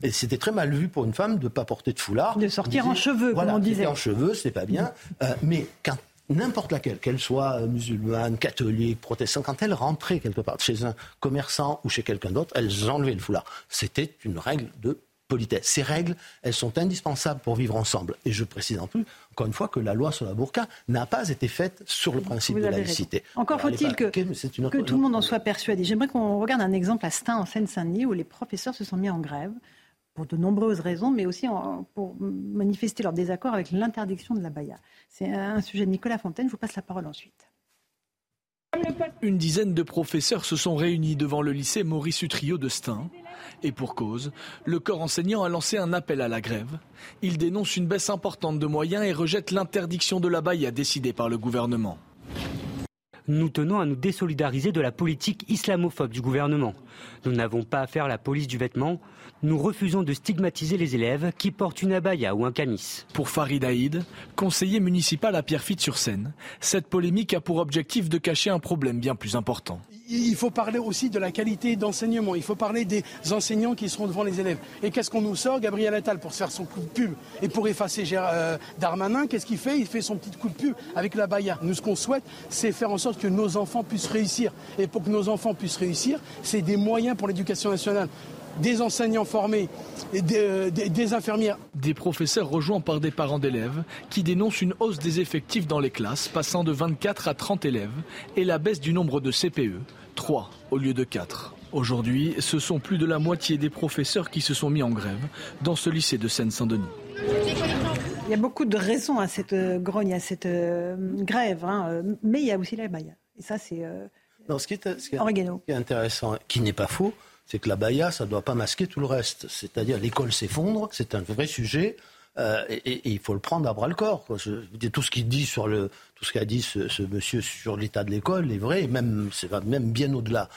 Et c'était très mal vu pour une femme de ne pas porter de foulard. De sortir en cheveux, comme on disait. en cheveux, c'est pas bien. Euh, mais quand n'importe laquelle, qu'elle soit musulmane, catholique, protestante, quand elle rentrait quelque part chez un commerçant ou chez quelqu'un d'autre, elles enlevaient le foulard. C'était une règle de politesse. Ces règles, elles sont indispensables pour vivre ensemble. Et je précise en plus, encore une fois, que la loi sur la burqa n'a pas été faite sur le principe de laïcité. Encore faut-il que, que tout le monde en soit persuadé. J'aimerais qu'on regarde un exemple à Stein, en Seine-Saint-Denis, où les professeurs se sont mis en grève pour de nombreuses raisons, mais aussi pour manifester leur désaccord avec l'interdiction de la baya. C'est un sujet de Nicolas Fontaine. Je vous passe la parole ensuite. Une dizaine de professeurs se sont réunis devant le lycée Maurice Utrio de Stein. Et pour cause, le corps enseignant a lancé un appel à la grève. Il dénonce une baisse importante de moyens et rejette l'interdiction de la baïa décidée par le gouvernement. Nous tenons à nous désolidariser de la politique islamophobe du gouvernement. Nous n'avons pas à faire la police du vêtement, nous refusons de stigmatiser les élèves qui portent une abaya ou un camis. Pour Farid Haïd, conseiller municipal à Pierrefitte-sur-Seine, cette polémique a pour objectif de cacher un problème bien plus important. Il faut parler aussi de la qualité d'enseignement. Il faut parler des enseignants qui seront devant les élèves. Et qu'est-ce qu'on nous sort Gabriel Attal pour faire son coup de pub et pour effacer euh, Darmanin, qu'est-ce qu'il fait? Il fait son petit coup de pub avec la baya. Nous, ce qu'on souhaite, c'est faire en sorte que nos enfants puissent réussir. Et pour que nos enfants puissent réussir, c'est des moyens pour l'éducation nationale des enseignants formés, et des, euh, des, infirmières. Des professeurs rejoints par des parents d'élèves qui dénoncent une hausse des effectifs dans les classes, passant de 24 à 30 élèves, et la baisse du nombre de CPE, 3 au lieu de 4. Aujourd'hui, ce sont plus de la moitié des professeurs qui se sont mis en grève dans ce lycée de Seine-Saint-Denis. Il y a beaucoup de raisons à cette euh, grogne, à cette euh, grève, hein, mais il y a aussi la baïa. Et ça, c'est. ce qui est intéressant, qui n'est pas faux, c'est que la baya, ça ne doit pas masquer tout le reste. C'est-à-dire l'école s'effondre, c'est un vrai sujet. Euh, et, il faut le prendre à bras le corps. Tout ce qu'il dit sur le, tout ce qu'a dit ce, monsieur sur l'état de l'école est vrai, et même c'est même bien au-delà.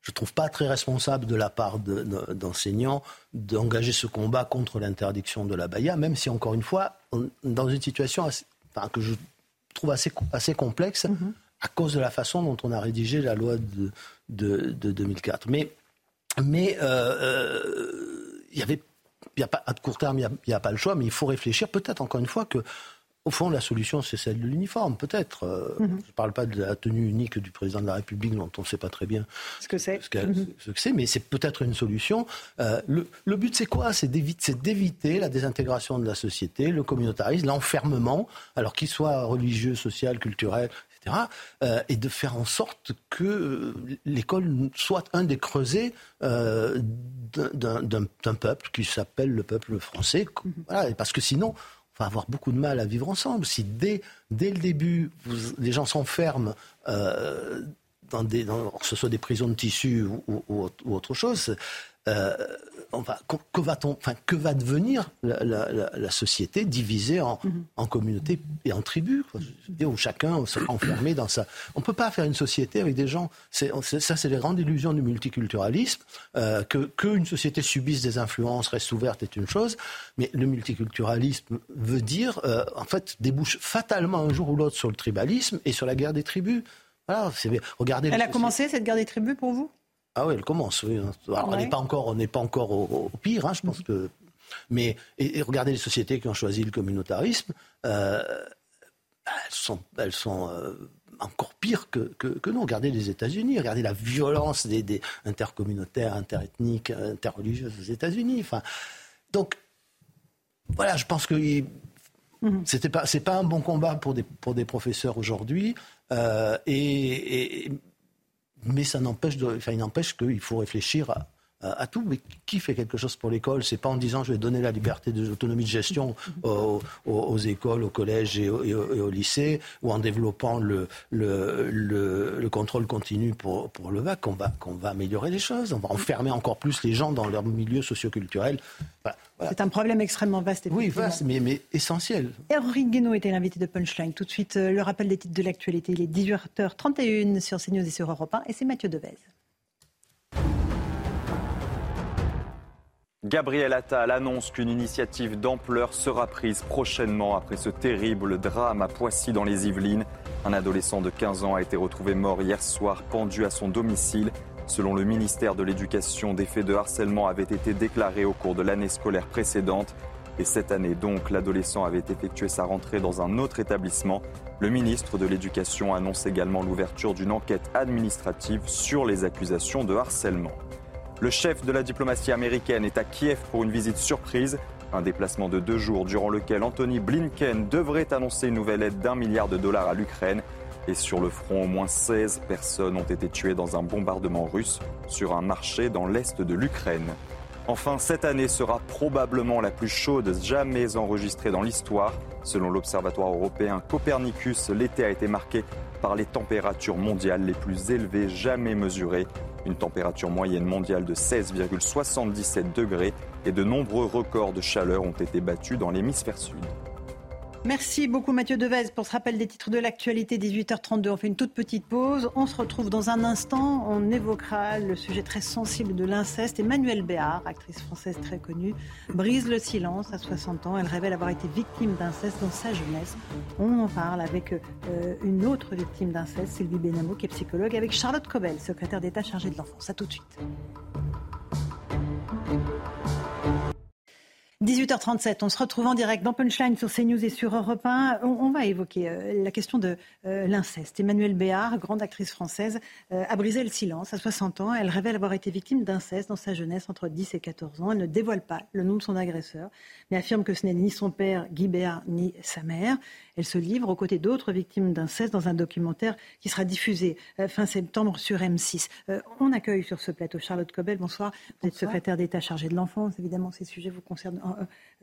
Je ne trouve pas très responsable de la part d'enseignants d'engager ce combat contre l'interdiction de la baya, même si encore une fois, dans une situation enfin, que je trouve assez, assez complexe mm-hmm. à cause de la façon dont on a rédigé la loi de, de, de 2004. Mais mais il euh, euh, avait il n'y a pas à court terme, il n'y a, pas le choix, mais il faut réfléchir peut-être encore une fois que, au fond, la solution c'est celle de l'uniforme, peut-être. Euh, mhm. Je ne parle pas de la tenue unique du président de la République, dont on ne sait pas très bien ce que c'est, mhm. ce, que c'est, mais c'est peut-être une solution. le, le, but c'est quoi? C'est d'éviter la désintégration de la société, le communautarisme, l'enfermement, alors qu'il soit religieux, social, culturel, euh, et de faire en sorte que euh, l'école soit un des creusets euh, d'un peuple qui s'appelle le peuple français. Mhm. parce que sinon, on va avoir beaucoup de mal à vivre ensemble. Si dès, dès le début, les gens s'enferment dans des, dans, que ce soit des prisons de tissu ou, ou autre chose, euh, que, va enfin, que va devenir la, société divisée en, mm-hmm. en communautés et en tribus, où chacun sera enfermé dans sa. On ne peut pas faire une société avec des gens. ça, c'est les grandes illusions du multiculturalisme. Euh, que qu'une société subisse des influences, reste ouverte est une chose, mais le multiculturalisme veut dire, euh, en fait, débouche fatalement un jour ou l'autre sur le tribalisme et sur la guerre des tribus. Voilà, regardez. Elle a commencé cette guerre des tribus pour vous? Ah oui, elle commence. Oui. on n'est pas encore, on n'est pas encore au, pire, hein, je pense que. Mais et, regardez les sociétés qui ont choisi le communautarisme, euh, elles sont, elles sont euh, encore pires que, que, nous. Regardez les États-Unis, regardez la violence des, des intercommunautaires, interethniques, interreligieuses aux États-Unis. Enfin, donc voilà, je pense que mhm. c'était pas, c'est pas un bon combat pour des pour des professeurs aujourd'hui. Euh, et, mais ça n'empêche, enfin, n'empêche qu'il faut réfléchir à, tout. Mais qui fait quelque chose pour l'école? C'est pas en disant je vais donner la liberté de l'autonomie de gestion aux, écoles, aux collèges et, au, lycée, ou en développant le, le, contrôle continu pour, pour le VAC qu'on va, qu'on va améliorer les choses. On va enfermer encore plus les gens dans leur milieu socioculturel. C'est un problème extrêmement vaste. Oui, vaste, mais, mais essentiel. Eric Guénaud était l'invité de Punchline. Tout de suite, euh, le rappel des titres de l'actualité. Il est 18h31 sur CNews et sur Europe 1. Et c'est Mathieu Devez. Gabriel Attal annonce qu'une initiative d'ampleur sera prise prochainement après ce terrible drame à Poissy dans les Yvelines. Un adolescent de 15 ans a été retrouvé mort hier soir pendu à son domicile. Selon le ministère de l'Éducation, des faits de harcèlement avaient été déclarés au cours de l'année scolaire précédente. Et cette année donc, l'adolescent avait effectué sa rentrée dans un autre établissement. Le ministre de l'Éducation annonce également l'ouverture d'une enquête administrative sur les accusations de harcèlement. Le chef de la diplomatie américaine est à Kiev pour une visite surprise. Un déplacement de deux jours durant lequel Anthony Blinken devrait annoncer une nouvelle aide d'un milliard de dollars à l'Ukraine. Et sur le front, au moins 16 personnes ont été tuées dans un bombardement russe sur un marché dans l'est de l'Ukraine. Enfin, cette année sera probablement la plus chaude jamais enregistrée dans l'histoire. Selon l'Observatoire européen Copernicus, l'été a été marqué par les températures mondiales les plus élevées jamais mesurées. Une température moyenne mondiale de 16,77 degrés et de nombreux records de chaleur ont été battus dans l'hémisphère sud. Merci beaucoup Mathieu Devez pour ce rappel des titres de l'actualité 18h32. On fait une toute petite pause. On se retrouve dans un instant. On évoquera le sujet très sensible de l'inceste. Emmanuelle Béard, actrice française très connue, brise le silence à 60 ans. Elle révèle avoir été victime d'inceste dans sa jeunesse. On en parle avec euh, une autre victime d'inceste, Sylvie Benamo, qui est psychologue, avec Charlotte Cobel, secrétaire d'État chargée de l'enfance. A tout de suite. 18h37, on se retrouve en direct dans Punchline sur CNews et sur Europe 1. On, va évoquer euh, la question de euh, l'inceste. Emmanuelle Béard, grande actrice française, euh, a brisé le silence à 60 ans. Elle révèle avoir été victime d'inceste dans sa jeunesse entre 10 et 14 ans. Elle ne dévoile pas le nom de son agresseur, mais affirme que ce n'est ni son père, Guy Béard, ni sa mère. Elle se livre aux côtés d'autres victimes d'inceste dans un documentaire qui sera diffusé fin septembre sur M6. on accueille sur ce plateau Charlotte Cobel. Bonsoir. Vous êtes secrétaire d'État chargée de l'enfance. Évidemment, ces sujets vous concernent euh,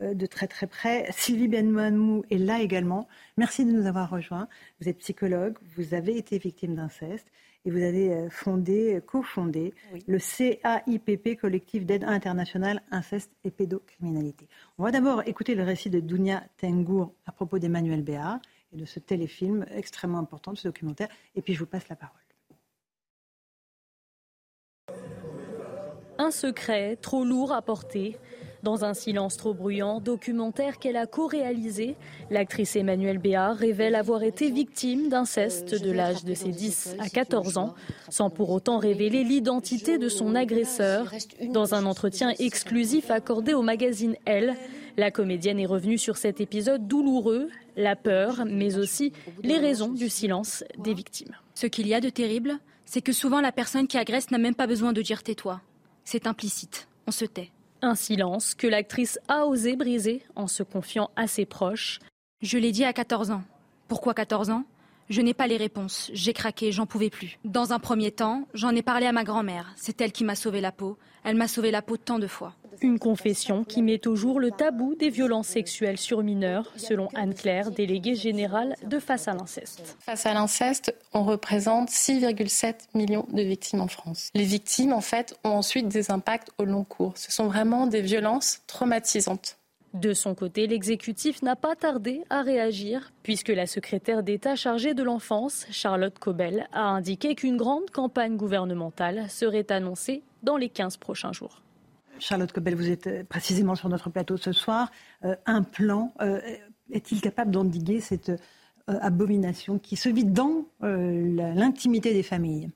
de très très près. Sylvie Benmouamou est là également. Merci de nous avoir rejoints. Vous êtes psychologue, vous avez été victime d'inceste et vous avez euh, fondé, cofondé le CAIPP, Collectif d'aide internationale inceste et pédocriminalité. On va d'abord écouter le récit de Dounia Tengour à propos d'Emmanuel Béard et de ce téléfilm extrêmement important, de ce documentaire, et puis je vous passe la parole. Un secret trop lourd à porter dans un silence trop bruyant, documentaire qu'elle a co-réalisé, l'actrice Emmanuelle Béard révèle avoir été victime d'inceste de l'âge de ses 10 à 14 ans, sans pour autant révéler l'identité de son agresseur. Dans un entretien exclusif accordé au magazine Elle, la comédienne est revenue sur cet épisode douloureux, la peur, mais aussi les raisons du silence des victimes. Ce qu'il y a de terrible, c'est que souvent la personne qui agresse n'a même pas besoin de dire tais-toi. C'est implicite, on se tait. Un silence que l'actrice a osé briser en se confiant à ses proches. Je l'ai dit à 14 ans. Pourquoi 14 ans? Je n'ai pas les réponses. J'ai craqué, j'en pouvais plus. Dans un premier temps, j'en ai parlé à ma grand-mère. C'est elle qui m'a sauvé la peau. Elle m'a sauvé la peau tant de fois. Une confession qui met au jour le tabou des violences sexuelles sur mineurs, selon Anne-Claire, déléguée générale de Face à l'inceste. Face à l'inceste, on représente 6,7 millions de victimes en France. Les victimes, en fait, ont ensuite des impacts au long cours. Ce sont vraiment des violences traumatisantes. De son côté, l'exécutif n'a pas tardé à réagir, puisque la secrétaire d'État chargée de l'enfance, Charlotte Cobel, a indiqué qu'une grande campagne gouvernementale serait annoncée dans les 15 prochains jours. Charlotte Cobel, vous êtes euh, précisément sur notre plateau ce soir. Euh, un plan euh, est-il capable d'endiguer cette abomination qui se vit dans l'intimité des familles?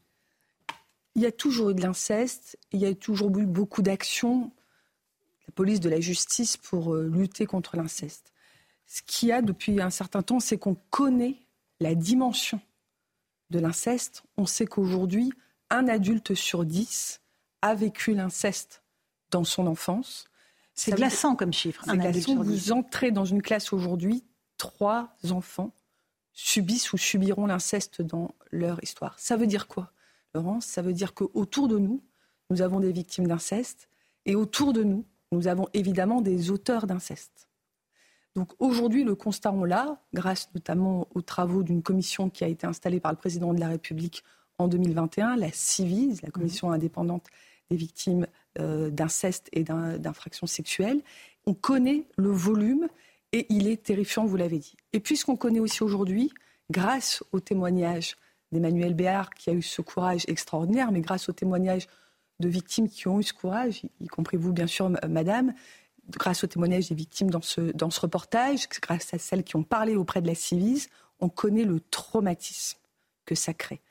Il y a toujours eu de l'inceste, il y a toujours eu beaucoup d'actions la police, de la justice pour euh, lutter contre l'inceste. Ce qu'il y a depuis un certain temps, c'est qu'on connaît la dimension de l'inceste. On sait qu'aujourd'hui, un adulte sur dix a vécu l'inceste dans son enfance. C'est glaçant comme chiffre. C'est glaçant. Vous entrez dans une classe aujourd'hui, trois enfants subissent ou subiront l'inceste dans leur histoire. Ça veut dire quoi, Laurence? Ça veut dire qu'autour de nous, nous avons des victimes d'inceste et autour de nous, nous avons évidemment des auteurs d'inceste. Donc aujourd'hui, le constat, on l'a, grâce notamment aux travaux d'une commission qui a été installée par le président de la République en 2021, la CIVIS, la commission indépendante des victimes euh, d'inceste et d'infractions sexuelles. On connaît le volume et il est terrifiant, vous l'avez dit. Et puisqu'on connaît aussi aujourd'hui, grâce au témoignage d'Emmanuel Béard, qui a eu ce courage extraordinaire, mais grâce au témoignage de victimes qui ont eu ce courage, y compris vous, bien sûr, madame, grâce au témoignage des victimes dans ce, reportage, grâce à celles qui ont parlé auprès de la Civise, on connaît le traumatisme que ça crée.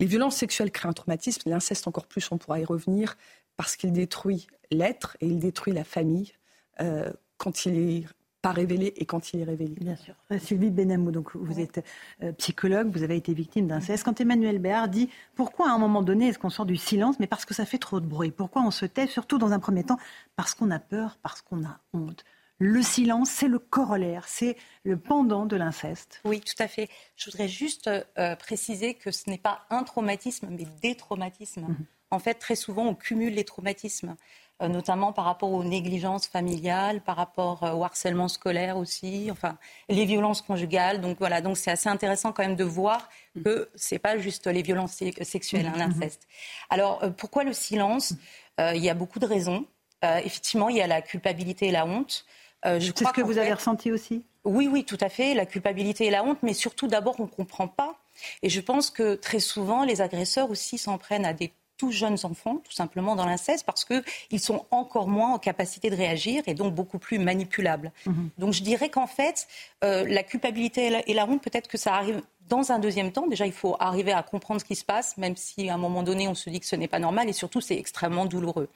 Les violences sexuelles créent un traumatisme, l'inceste encore plus, on pourra y revenir, parce qu'il détruit l'être et il détruit la famille. Euh, quand il est pas révélé et quand il est révélé. Bien sûr. Sylvie Benamou, donc vous êtes euh, psychologue, vous avez été victime d'inceste. Quand Emmanuel Béard dit pourquoi à un moment donné est-ce qu'on sort du silence, mais parce que ça fait trop de bruit. Pourquoi on se tait, surtout dans un premier temps, parce qu'on a peur, parce qu'on a honte. Le silence, c'est le corollaire, c'est le pendant de l'inceste. Oui, tout à fait. Je voudrais juste euh, préciser que ce n'est pas un traumatisme, mais des traumatismes. Mhm. En fait, très souvent, on cumule les traumatismes. Euh, notamment par rapport aux négligences familiales, par rapport euh, au harcèlement scolaire aussi, enfin les violences conjugales. Donc voilà, donc c'est assez intéressant quand même de voir que c'est pas juste les violences sexuelles, hein, l'inceste. Alors euh, pourquoi le silence? Il y a beaucoup de raisons. effectivement, il y a la culpabilité et la honte. c'est ce que vous avez ressenti aussi? Oui, oui, tout à fait. La culpabilité et la honte, mais surtout d'abord on ne comprend pas. Et je pense que très souvent les agresseurs aussi s'en prennent à des tous jeunes enfants, tout simplement, dans l'inceste, parce qu'ils sont encore moins en capacité de réagir et donc beaucoup plus manipulables. Mhm. Donc je dirais qu'en fait, euh, la culpabilité et la, honte, peut-être que ça arrive dans un deuxième temps. Déjà, il faut arriver à comprendre ce qui se passe, même si à un moment donné, on se dit que ce n'est pas normal, et surtout, c'est extrêmement douloureux.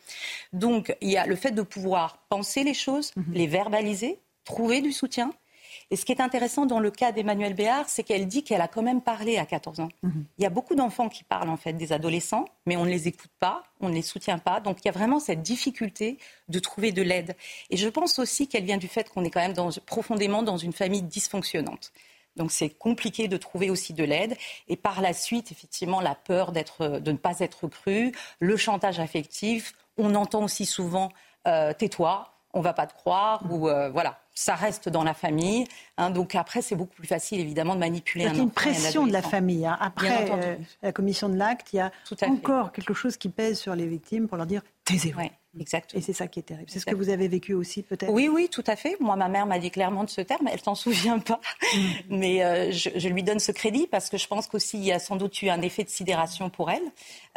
Donc, il y a le fait de pouvoir penser les choses, mhm. les verbaliser, trouver du soutien, et ce qui est intéressant dans le cas d'Emmanuel Béard, c'est qu'elle dit qu'elle a quand même parlé à 14 ans. Mhm. Il y a beaucoup d'enfants qui parlent en fait des adolescents, mais on ne les écoute pas, on ne les soutient pas. Donc il y a vraiment cette difficulté de trouver de l'aide. Et je pense aussi qu'elle vient du fait qu'on est quand même profondément dans une famille dysfonctionnante. Donc c'est compliqué de trouver aussi de l'aide. Et par la suite, effectivement, la peur de ne pas être cru, le chantage affectif. On entend aussi souvent euh, tais-toi, on va pas te croire, ou euh, voilà ça reste dans la famille. Hein, donc après, c'est beaucoup plus facile, évidemment, de manipuler un enfant. Il y a une pression de la famille. Hein. Après euh, la commission de l'acte, il y a encore quelque chose qui pèse sur les victimes pour leur dire taisez-vous. exactement. Et c'est ça qui est terrible. C'est ce que vous avez vécu aussi, peut-être? Oui, oui, tout à fait. Moi, ma mère m'a dit clairement de ce terme. Elle s'en souvient pas. Mm. Mais euh, je, lui donne ce crédit parce que je pense qu'aussi, il y a sans doute eu un effet de sidération pour elle.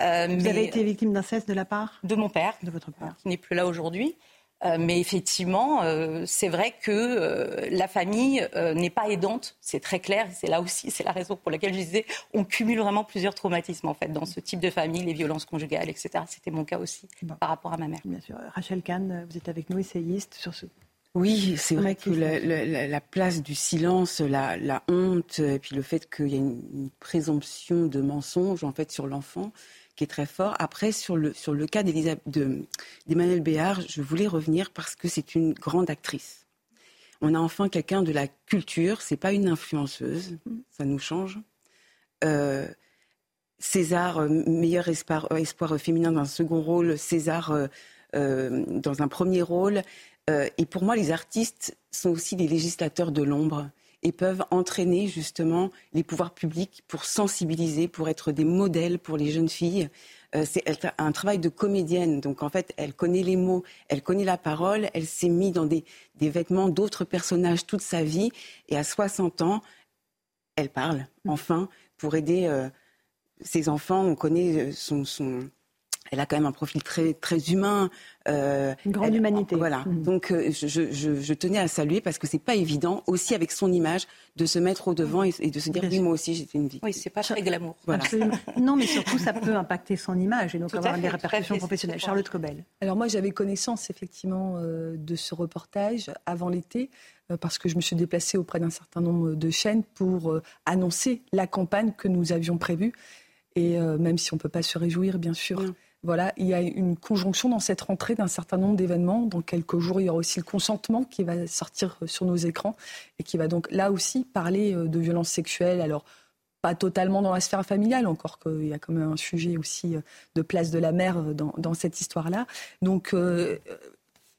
Euh, vous avez été victime d'inceste de la part? De mon père. De votre père. Qui n'est plus là aujourd'hui. Euh, mais effectivement, euh, c'est vrai que euh, la famille n'est pas aidante, c'est très clair. C'est là aussi, c'est la raison pour laquelle je disais, on cumule vraiment plusieurs traumatismes en fait dans ce type de famille, les violences conjugales, etc. C'était mon cas aussi par rapport à ma mère. Bien sûr. Rachel Kahn, vous êtes avec nous, essayiste sur ce. Oui, c'est vrai que la, place du silence, la, honte, et puis le fait qu'il y a une, une présomption de mensonge en fait sur l'enfant, qui est très fort. Après, sur le, sur le cas d'Emmanuel Béard, je voulais revenir parce que c'est une grande actrice. On a enfin quelqu'un de la culture, c'est pas une influenceuse, ça nous change. Euh, César, euh, meilleur euh, espoir, féminin dans un second rôle, César dans un premier rôle. et pour moi, les artistes sont aussi des législateurs de l'ombre et peuvent entraîner justement les pouvoirs publics pour sensibiliser, pour être des modèles pour les jeunes filles. Euh, c'est un travail de comédienne. Donc en fait, elle connaît les mots, elle connaît la parole, elle s'est mise dans des, des vêtements d'autres personnages toute sa vie. Et à 60 ans, elle parle, enfin, pour aider euh, ses enfants. On connaît euh, son, son elle a quand même un profil très, très humain. Euh, Une grande humanité. Voilà. Mm. Donc euh, je, je, je, tenais à saluer parce que c'est pas évident aussi avec son image de se mettre au devant et, de se dire oui moi aussi j'étais une vie. Oui c'est pas très glamour. Voilà. non mais surtout ça peut impacter son image et donc avoir des répercussions professionnelles. Charlotte Cobel. Alors moi j'avais connaissance effectivement euh, de ce reportage avant l'été parce que je me suis déplacée auprès d'un certain nombre de chaînes pour annoncer la campagne que nous avions prévue. Et même si on ne peut pas se réjouir, bien sûr, voilà, il y a une conjonction dans cette rentrée d'un certain nombre d'événements. Dans quelques jours, il y aura aussi le consentement qui va sortir euh, sur nos écrans et qui va donc là aussi parler euh, de violences sexuelles. Alors, pas totalement dans la sphère familiale, encore qu'il y a quand même un sujet aussi euh, de place de la mère dans, cette histoire-là. Donc,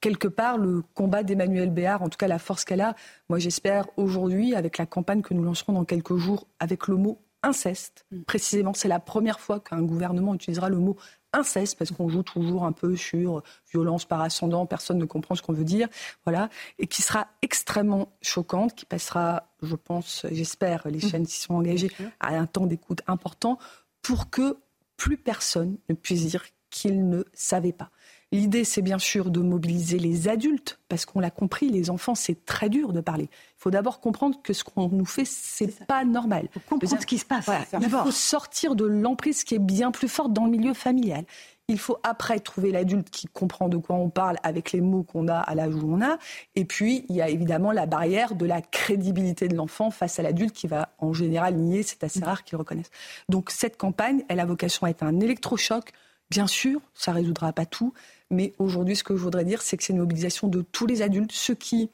quelque part, le combat d'Emmanuel Béard, en tout cas la force qu'elle a, moi j'espère aujourd'hui, avec la campagne que nous lancerons dans quelques jours, avec le mot inceste, mm. précisément, c'est la première fois qu'un gouvernement utilisera le mot inceste, parce qu'on joue toujours un peu sur violence par ascendant, personne ne comprend ce qu'on veut dire, voilà, et qui sera extrêmement choquante, qui passera, je pense, j'espère, les mmh. chaînes s'y sont engagées à un temps d'écoute important pour que plus personne ne puisse dire qu'il ne savait pas. L'idée, c'est bien sûr de mobiliser les adultes, parce qu'on l'a compris, les enfants, c'est très dur de parler. Il faut d'abord comprendre que ce qu'on nous fait, c'est pas normal. Il faut comprendre ce qui se passe. il faut sortir de l'emprise qui est bien plus forte dans le milieu familial. Il faut après trouver l'adulte qui comprend de quoi on parle avec les mots qu'on a à l'âge où on a. Et puis, il y a évidemment la barrière de la crédibilité de l'enfant face à l'adulte qui va en général nier. C'est assez rare qu'il reconnaisse. Donc, cette campagne, elle a vocation à être un électrochoc. Bien sûr, ça ne résoudra pas tout. Mais aujourd'hui, ce que je voudrais dire, c'est que c'est une mobilisation de tous les adultes, ceux qui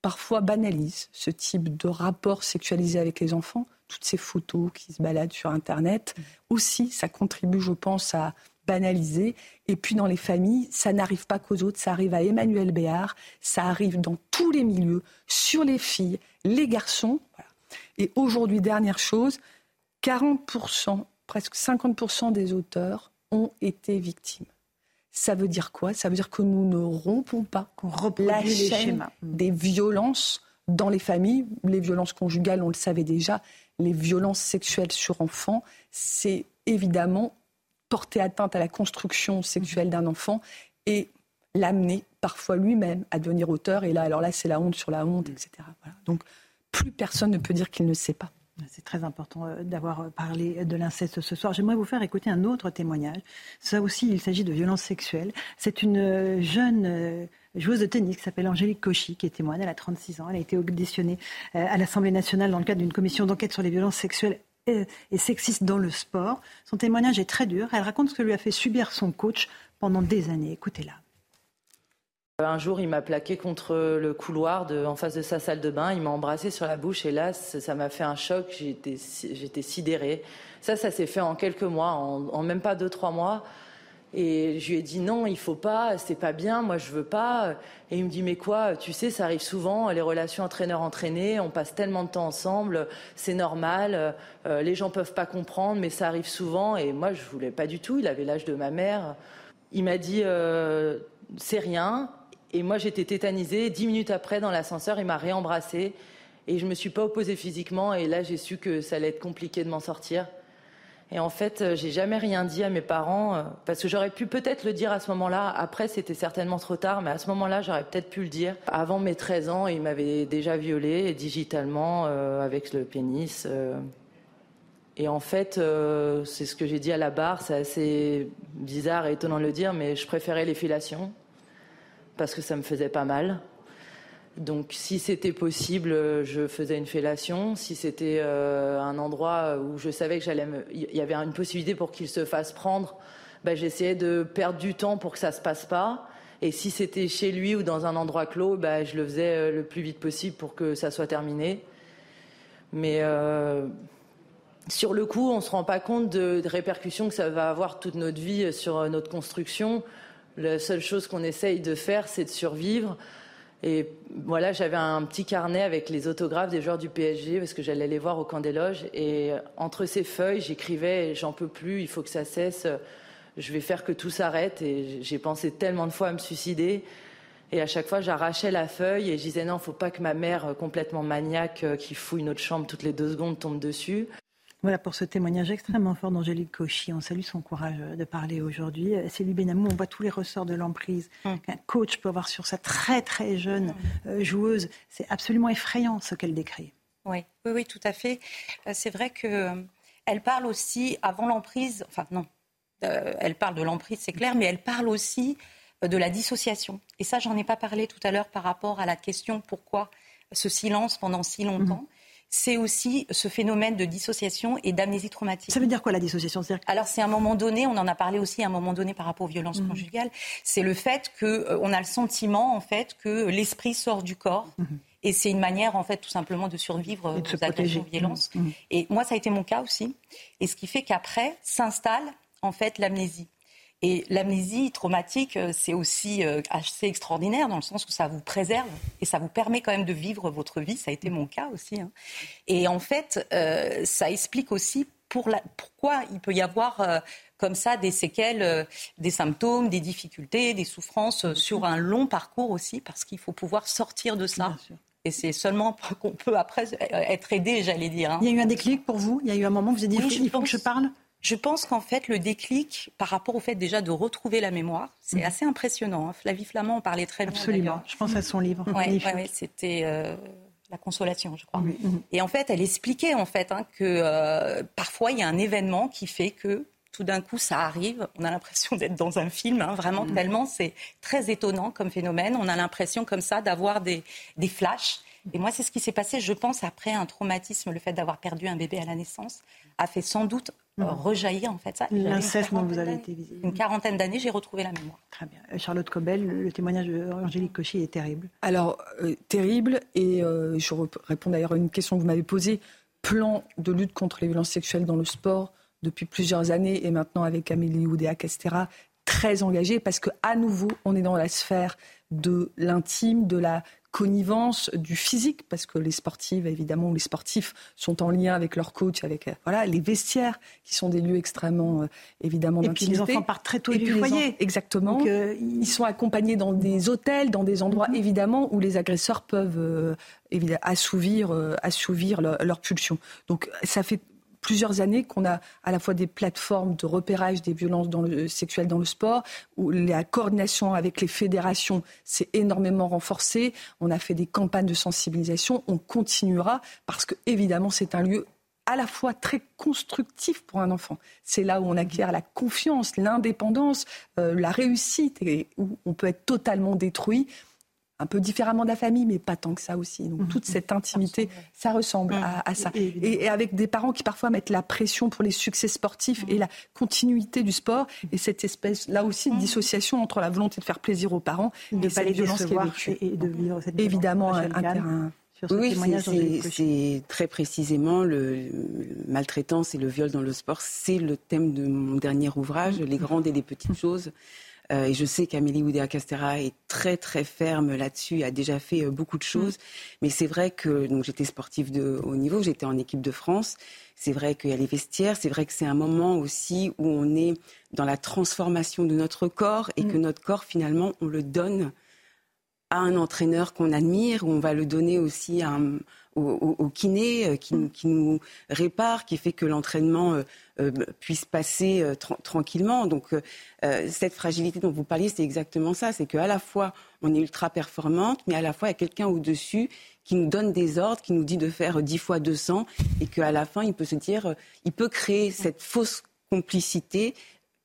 parfois banalisent ce type de rapport sexualisé avec les enfants, toutes ces photos qui se baladent sur Internet. Aussi, ça contribue, je pense, à banaliser. Et puis dans les familles, ça n'arrive pas qu'aux autres, ça arrive à Emmanuel Béard, ça arrive dans tous les milieux, sur les filles, les garçons. Et aujourd'hui, dernière chose, 40%, presque 50% des auteurs ont été victimes. Ça veut dire quoi? Ça veut dire que nous ne rompons pas la chaîne mm. des violences dans les familles. Les violences conjugales, on le savait déjà. Les violences sexuelles sur enfants, c'est évidemment porter atteinte à la construction sexuelle d'un enfant et l'amener parfois lui-même à devenir auteur. Et là, alors là, c'est la honte sur la honte, etc. Donc, plus personne ne peut dire qu'il ne sait pas. C'est très important euh, d'avoir euh, parlé de l'inceste ce soir. J'aimerais vous faire écouter un autre témoignage. Ça aussi, il s'agit de violences sexuelles. C'est une euh, jeune joueuse de tennis qui s'appelle Angélique Cauchy qui est témoigne. Elle a 36 ans. Elle a été auditionnée à l'Assemblée nationale dans le cadre d'une commission d'enquête sur les violences sexuelles et sexistes dans le sport. Son témoignage est très dur. Elle raconte ce que lui a fait subir son coach pendant des années. Écoutez-la. Un jour, il m'a plaqué contre le couloir en face de sa salle de bain. Il m'a embrassé sur la bouche et là, ça m'a fait un choc. J'étais sidérée. Ça, ça s'est fait en quelques mois, en, même pas deux, trois mois. Et je lui ai dit non, il faut pas, c'est pas bien, moi je veux pas. Et il me dit mais quoi, tu sais, ça arrive souvent, les relations entraîneur-entraîné, on passe tellement de temps ensemble, c'est normal, euh, les gens peuvent pas comprendre, mais ça arrive souvent. Et moi je voulais pas du tout, il avait l'âge de ma mère. Il m'a dit euh, c'est rien, et moi, j'étais tétanisée. Dix minutes après, dans l'ascenseur, il m'a réembrassée. Et je ne me suis pas opposée physiquement. Et là, j'ai su que ça allait être compliqué de m'en sortir. Et en fait, euh, j'ai jamais rien dit à mes parents euh, parce que j'aurais pu peut-être le dire à ce moment-là. Après, c'était certainement trop tard, mais à ce moment-là, j'aurais peut-être pu le dire. Avant mes 13 ans, il m'avait déjà violée digitalement euh, avec le pénis. Et en fait, c'est ce que j'ai dit à la barre. C'est assez bizarre et étonnant de le dire, mais je préférais les filations parce que ça me faisait pas mal. Donc si c'était possible, je faisais une fellation. Si c'était euh, un endroit où je savais que y avait une possibilité pour qu'il se fasse prendre, bah, j'essayais de perdre du temps pour que ça se passe pas. Et si c'était chez lui ou dans un endroit clos, bah, je le faisais euh, le plus vite possible pour que ça soit terminé. Mais euh, sur le coup, on ne se rend pas compte de, de répercussions que ça va avoir toute notre vie sur notre construction. La seule chose qu'on essaye de faire, c'est de survivre. Et voilà, j'avais un petit carnet avec les autographes des joueurs du PSG parce que j'allais les voir au camp des loges. Et entre ces feuilles, j'écrivais J'en peux plus, il faut que ça cesse, je vais faire que tout s'arrête. Et j'ai pensé tellement de fois à me suicider. Et à chaque fois, j'arrachais la feuille et je disais Non, faut pas que ma mère, complètement maniaque, qui fouille notre chambre toutes les deux secondes, tombe dessus. Voilà pour ce témoignage extrêmement fort d'Angélique Cauchy. On salue son courage de parler aujourd'hui. Céline Benamou, on voit tous les ressorts de l'emprise hum. qu'un coach peut avoir sur sa très très jeune hum. euh, joueuse. C'est absolument effrayant ce qu'elle décrit. Oui, oui, oui, tout à fait. Euh, c'est vrai qu'elle euh, parle aussi avant l'emprise, enfin non, elle parle de l'emprise, c'est clair, mais elle parle aussi de la dissociation. Et ça, j'en ai pas parlé tout à l'heure par rapport à la question pourquoi ce silence pendant si longtemps. Hum c'est aussi ce phénomène de dissociation et d'amnésie traumatique. Ça veut dire quoi la dissociation? Alors c'est un moment donné, on en a parlé aussi à un moment donné par rapport aux violences mhm. conjugales, c'est le fait qu'on euh, a le sentiment en fait que l'esprit sort du corps. Mhm. Et c'est une manière, en fait, tout simplement de survivre de aux agressions, violences. Mhm. Et moi, ça a été mon cas aussi. Et ce qui fait qu'après s'installe, en fait, l'amnésie. Et l'amnésie traumatique, euh, c'est aussi euh, assez extraordinaire dans le sens où ça vous préserve et ça vous permet quand même de vivre votre vie. Ça a été mon cas aussi. Hein. Et en fait, euh, ça explique aussi pour la, pourquoi il peut y avoir comme ça des séquelles, des symptômes, des difficultés, des souffrances sur un long parcours aussi, parce qu'il faut pouvoir sortir de ça. Et c'est seulement qu'on peut après être aidé, j'allais dire. Hein. Il y a eu un déclic pour vous? Il y a eu un moment où vous avez dit il faut que je parle? Je pense qu'en fait, le déclic par rapport au fait déjà de retrouver la mémoire, c'est mhm. assez impressionnant. Hein. Flavie Flamand en parlait très bien. Absolument. Je pense à son livre. Oui, c'était euh, La Consolation, je crois. Mhm. Et en fait, elle expliquait en fait hein, que euh, parfois il y a un événement qui fait que tout d'un coup, ça arrive. On a l'impression d'être dans un film, hein, vraiment, mm. tellement c'est très étonnant comme phénomène. On a l'impression comme ça d'avoir des, des flashs. Et moi, c'est ce qui s'est passé, je pense, après un traumatisme, le fait d'avoir perdu un bébé à la naissance, a fait sans doute euh, rejaillir en fait ça. L'inceste dont vous avez été visé. Une quarantaine d'années, j'ai retrouvé la mémoire. Très bien. Euh, Charlotte Cobel, le témoignage d'Angélique Cauchy est terrible. Alors, euh, terrible, et je réponds d'ailleurs à une question que vous m'avez posée. Plan de lutte contre les violences sexuelles dans le sport, depuis plusieurs années et maintenant avec Amélie Oudéa-Castera, très engagée parce qu'à nouveau, on est dans la sphère de l'intime, de la connivence, du physique, parce que les sportives, évidemment, les sportifs sont en lien avec leur coach, avec euh, voilà, les vestiaires, qui sont des lieux extrêmement, euh, évidemment. Et puis les enfants partent très tôt du foyer. exactement. Euh, ils sont accompagnés dans des hôtels, dans des endroits, mhm. évidemment, où les agresseurs peuvent assouvir, assouvir leur, leur, pulsion. Donc ça fait plusieurs années qu'on a à la fois des plateformes de repérage des violences dans le, sexuelles dans le sport, où la coordination avec les fédérations s'est énormément renforcée. On a fait des campagnes de sensibilisation. On continuera parce que, évidemment, c'est un lieu à la fois très constructif pour un enfant. C'est là où on acquiert la confiance, l'indépendance, euh, la réussite, et où on peut être totalement détruit un peu différemment de la famille, mais pas tant que ça aussi. Donc toute cette intimité, ça ressemble à, ça. Et, avec des parents qui parfois mettent la pression pour les succès sportifs et la continuité du sport, et cette espèce là aussi de dissociation entre la volonté de faire plaisir aux parents et de pas les violences et de vivre cette Évidemment, un, terrain. Oui, c'est très précisément le, maltraitance et le viol dans le sport. C'est le thème de mon dernier ouvrage, Les grandes et les petites choses. Euh, et je sais qu'Amélie Oudéa-Castera est très très ferme là-dessus, a déjà fait euh, beaucoup de choses. Mm. Mais c'est vrai que donc j'étais sportive de haut niveau, j'étais en équipe de France. C'est vrai qu'il y a les vestiaires, c'est vrai que c'est un moment aussi où on est dans la transformation de notre corps et que mm. notre corps finalement on le donne à un entraîneur qu'on admire, ou on va le donner aussi à un, au, kiné euh, qui, qui, nous répare, qui fait que l'entraînement euh, euh, puisse passer tranquillement. Donc cette fragilité dont vous parliez, c'est exactement ça. C'est qu'à la fois on est ultra performante, mais à la fois il y a quelqu'un au-dessus qui nous donne des ordres, qui nous dit de faire 10 fois 200 et qu'à la fin il peut se dire, il peut créer cette fausse complicité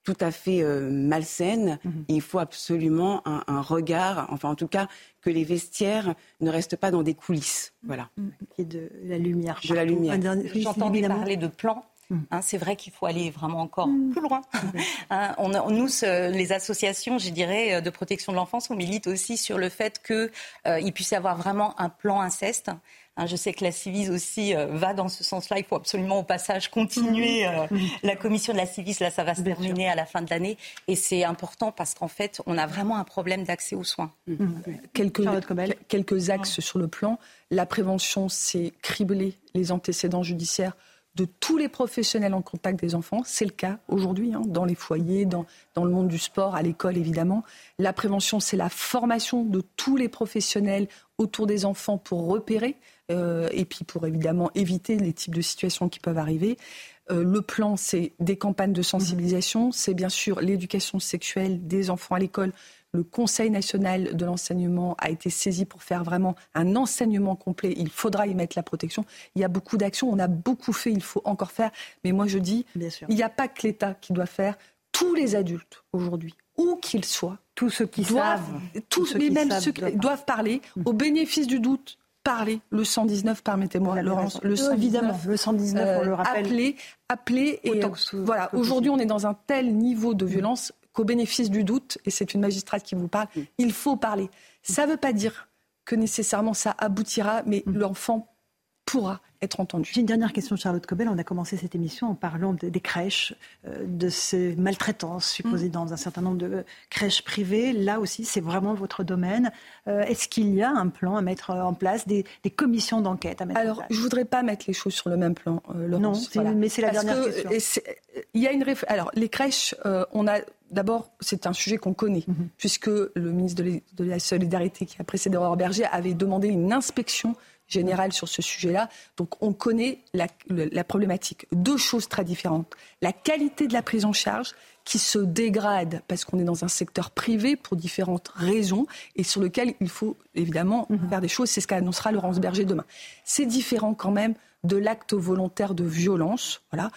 tout à fait malsaine. Mhm. il faut absolument un, un, regard, enfin en tout cas que les vestiaires ne restent pas dans des coulisses. Voilà. Et de la lumière. De la lumière. J'entends parler de plans. Mm. Hein, c'est vrai qu'il faut aller vraiment encore plus loin. Hein, on, nous, les associations, je dirais, de protection de l'enfance, on milite aussi sur le fait qu'il euh, puisse y avoir vraiment un plan inceste. Hein, je sais que la Civis aussi euh, va dans ce sens-là. Il faut absolument au passage continuer euh, la commission de la Civis. Là, ça va se terminer à la fin de l'année. Et c'est important parce qu'en fait, on a vraiment un problème d'accès aux soins. Quelques, quelques axes sur le plan. La prévention, c'est cribler les antécédents judiciaires de tous les professionnels en contact des enfants. C'est le cas aujourd'hui, hein, dans les foyers, dans, dans le monde du sport, à l'école évidemment. La prévention, c'est la formation de tous les professionnels autour des enfants pour repérer euh, et puis pour évidemment éviter les types de situations qui peuvent arriver. Euh, le plan, c'est des campagnes de sensibilisation, c'est bien sûr l'éducation sexuelle des enfants à l'école. Le Conseil national de l'enseignement a été saisi pour faire vraiment un enseignement complet. Il faudra y mettre la protection. Il y a beaucoup d'actions, on a beaucoup fait, il faut encore faire. Mais moi je dis, il n'y a pas que l'État qui doit faire. Tous les adultes aujourd'hui, où qu'ils soient, tous ceux qui doivent, savent, tous, mais même ceux qui doivent parler, au bénéfice du doute, parler. Le 119, permettez-moi, Laurence. Le 119, Évidemment, le 119, on le rappelle. Appeler, appeler. Et voilà, aujourd'hui, on est dans un tel niveau de violence qu'au bénéfice du doute, et c'est une magistrate qui vous parle, il faut parler. Ça ne veut pas dire que nécessairement ça aboutira, mais mm. l'enfant pourra être. J'ai une dernière question, Charlotte Cobel. On a commencé cette émission en parlant des crèches, euh, de ces maltraitances supposées mm. dans un certain nombre de crèches privées. Là aussi, c'est vraiment votre domaine. Euh, est-ce qu'il y a un plan à mettre en place, des, commissions d'enquête à mettre Alors, en place? je voudrais pas mettre les choses sur le même plan, euh, Laurence. Non, mais c'est la dernière question. Il y a une Alors, les crèches, on a D'abord, c'est un sujet qu'on connaît, mm-hmm. puisque le ministre de la Solidarité qui a précédé Aurore Berger avait demandé une inspection générale sur ce sujet-là. Donc on connaît la, problématique. Deux choses très différentes. La qualité de la prise en charge qui se dégrade parce qu'on est dans un secteur privé pour différentes raisons et sur lequel il faut évidemment mhm. faire des choses. C'est ce qu'annoncera Laurence Berger demain. C'est différent quand même de l'acte volontaire de violence. Voilà.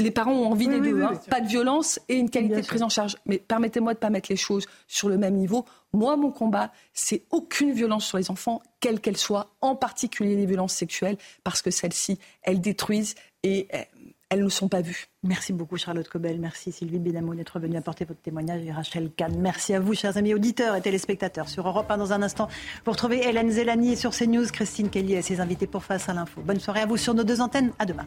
Les parents ont envie des deux, hein. pas de violence et une qualité de prise en charge. Mais permettez-moi de ne pas mettre les choses sur le même niveau. Moi, mon combat, c'est aucune violence sur les enfants, quelle qu'elle soit, en particulier les violences sexuelles, parce que celles-ci, elles détruisent et eh, elles ne sont pas vues. Merci beaucoup Charlotte Cobel, merci Sylvie Bénamo d'être venue apporter votre témoignage et Rachel Kahn. Merci à vous chers amis auditeurs et téléspectateurs sur Europe 1 dans un instant. Vous retrouvez Hélène Zélani sur CNews, Christine Kelly et ses invités pour Face à l'info. Bonne soirée à vous sur nos deux antennes, à demain.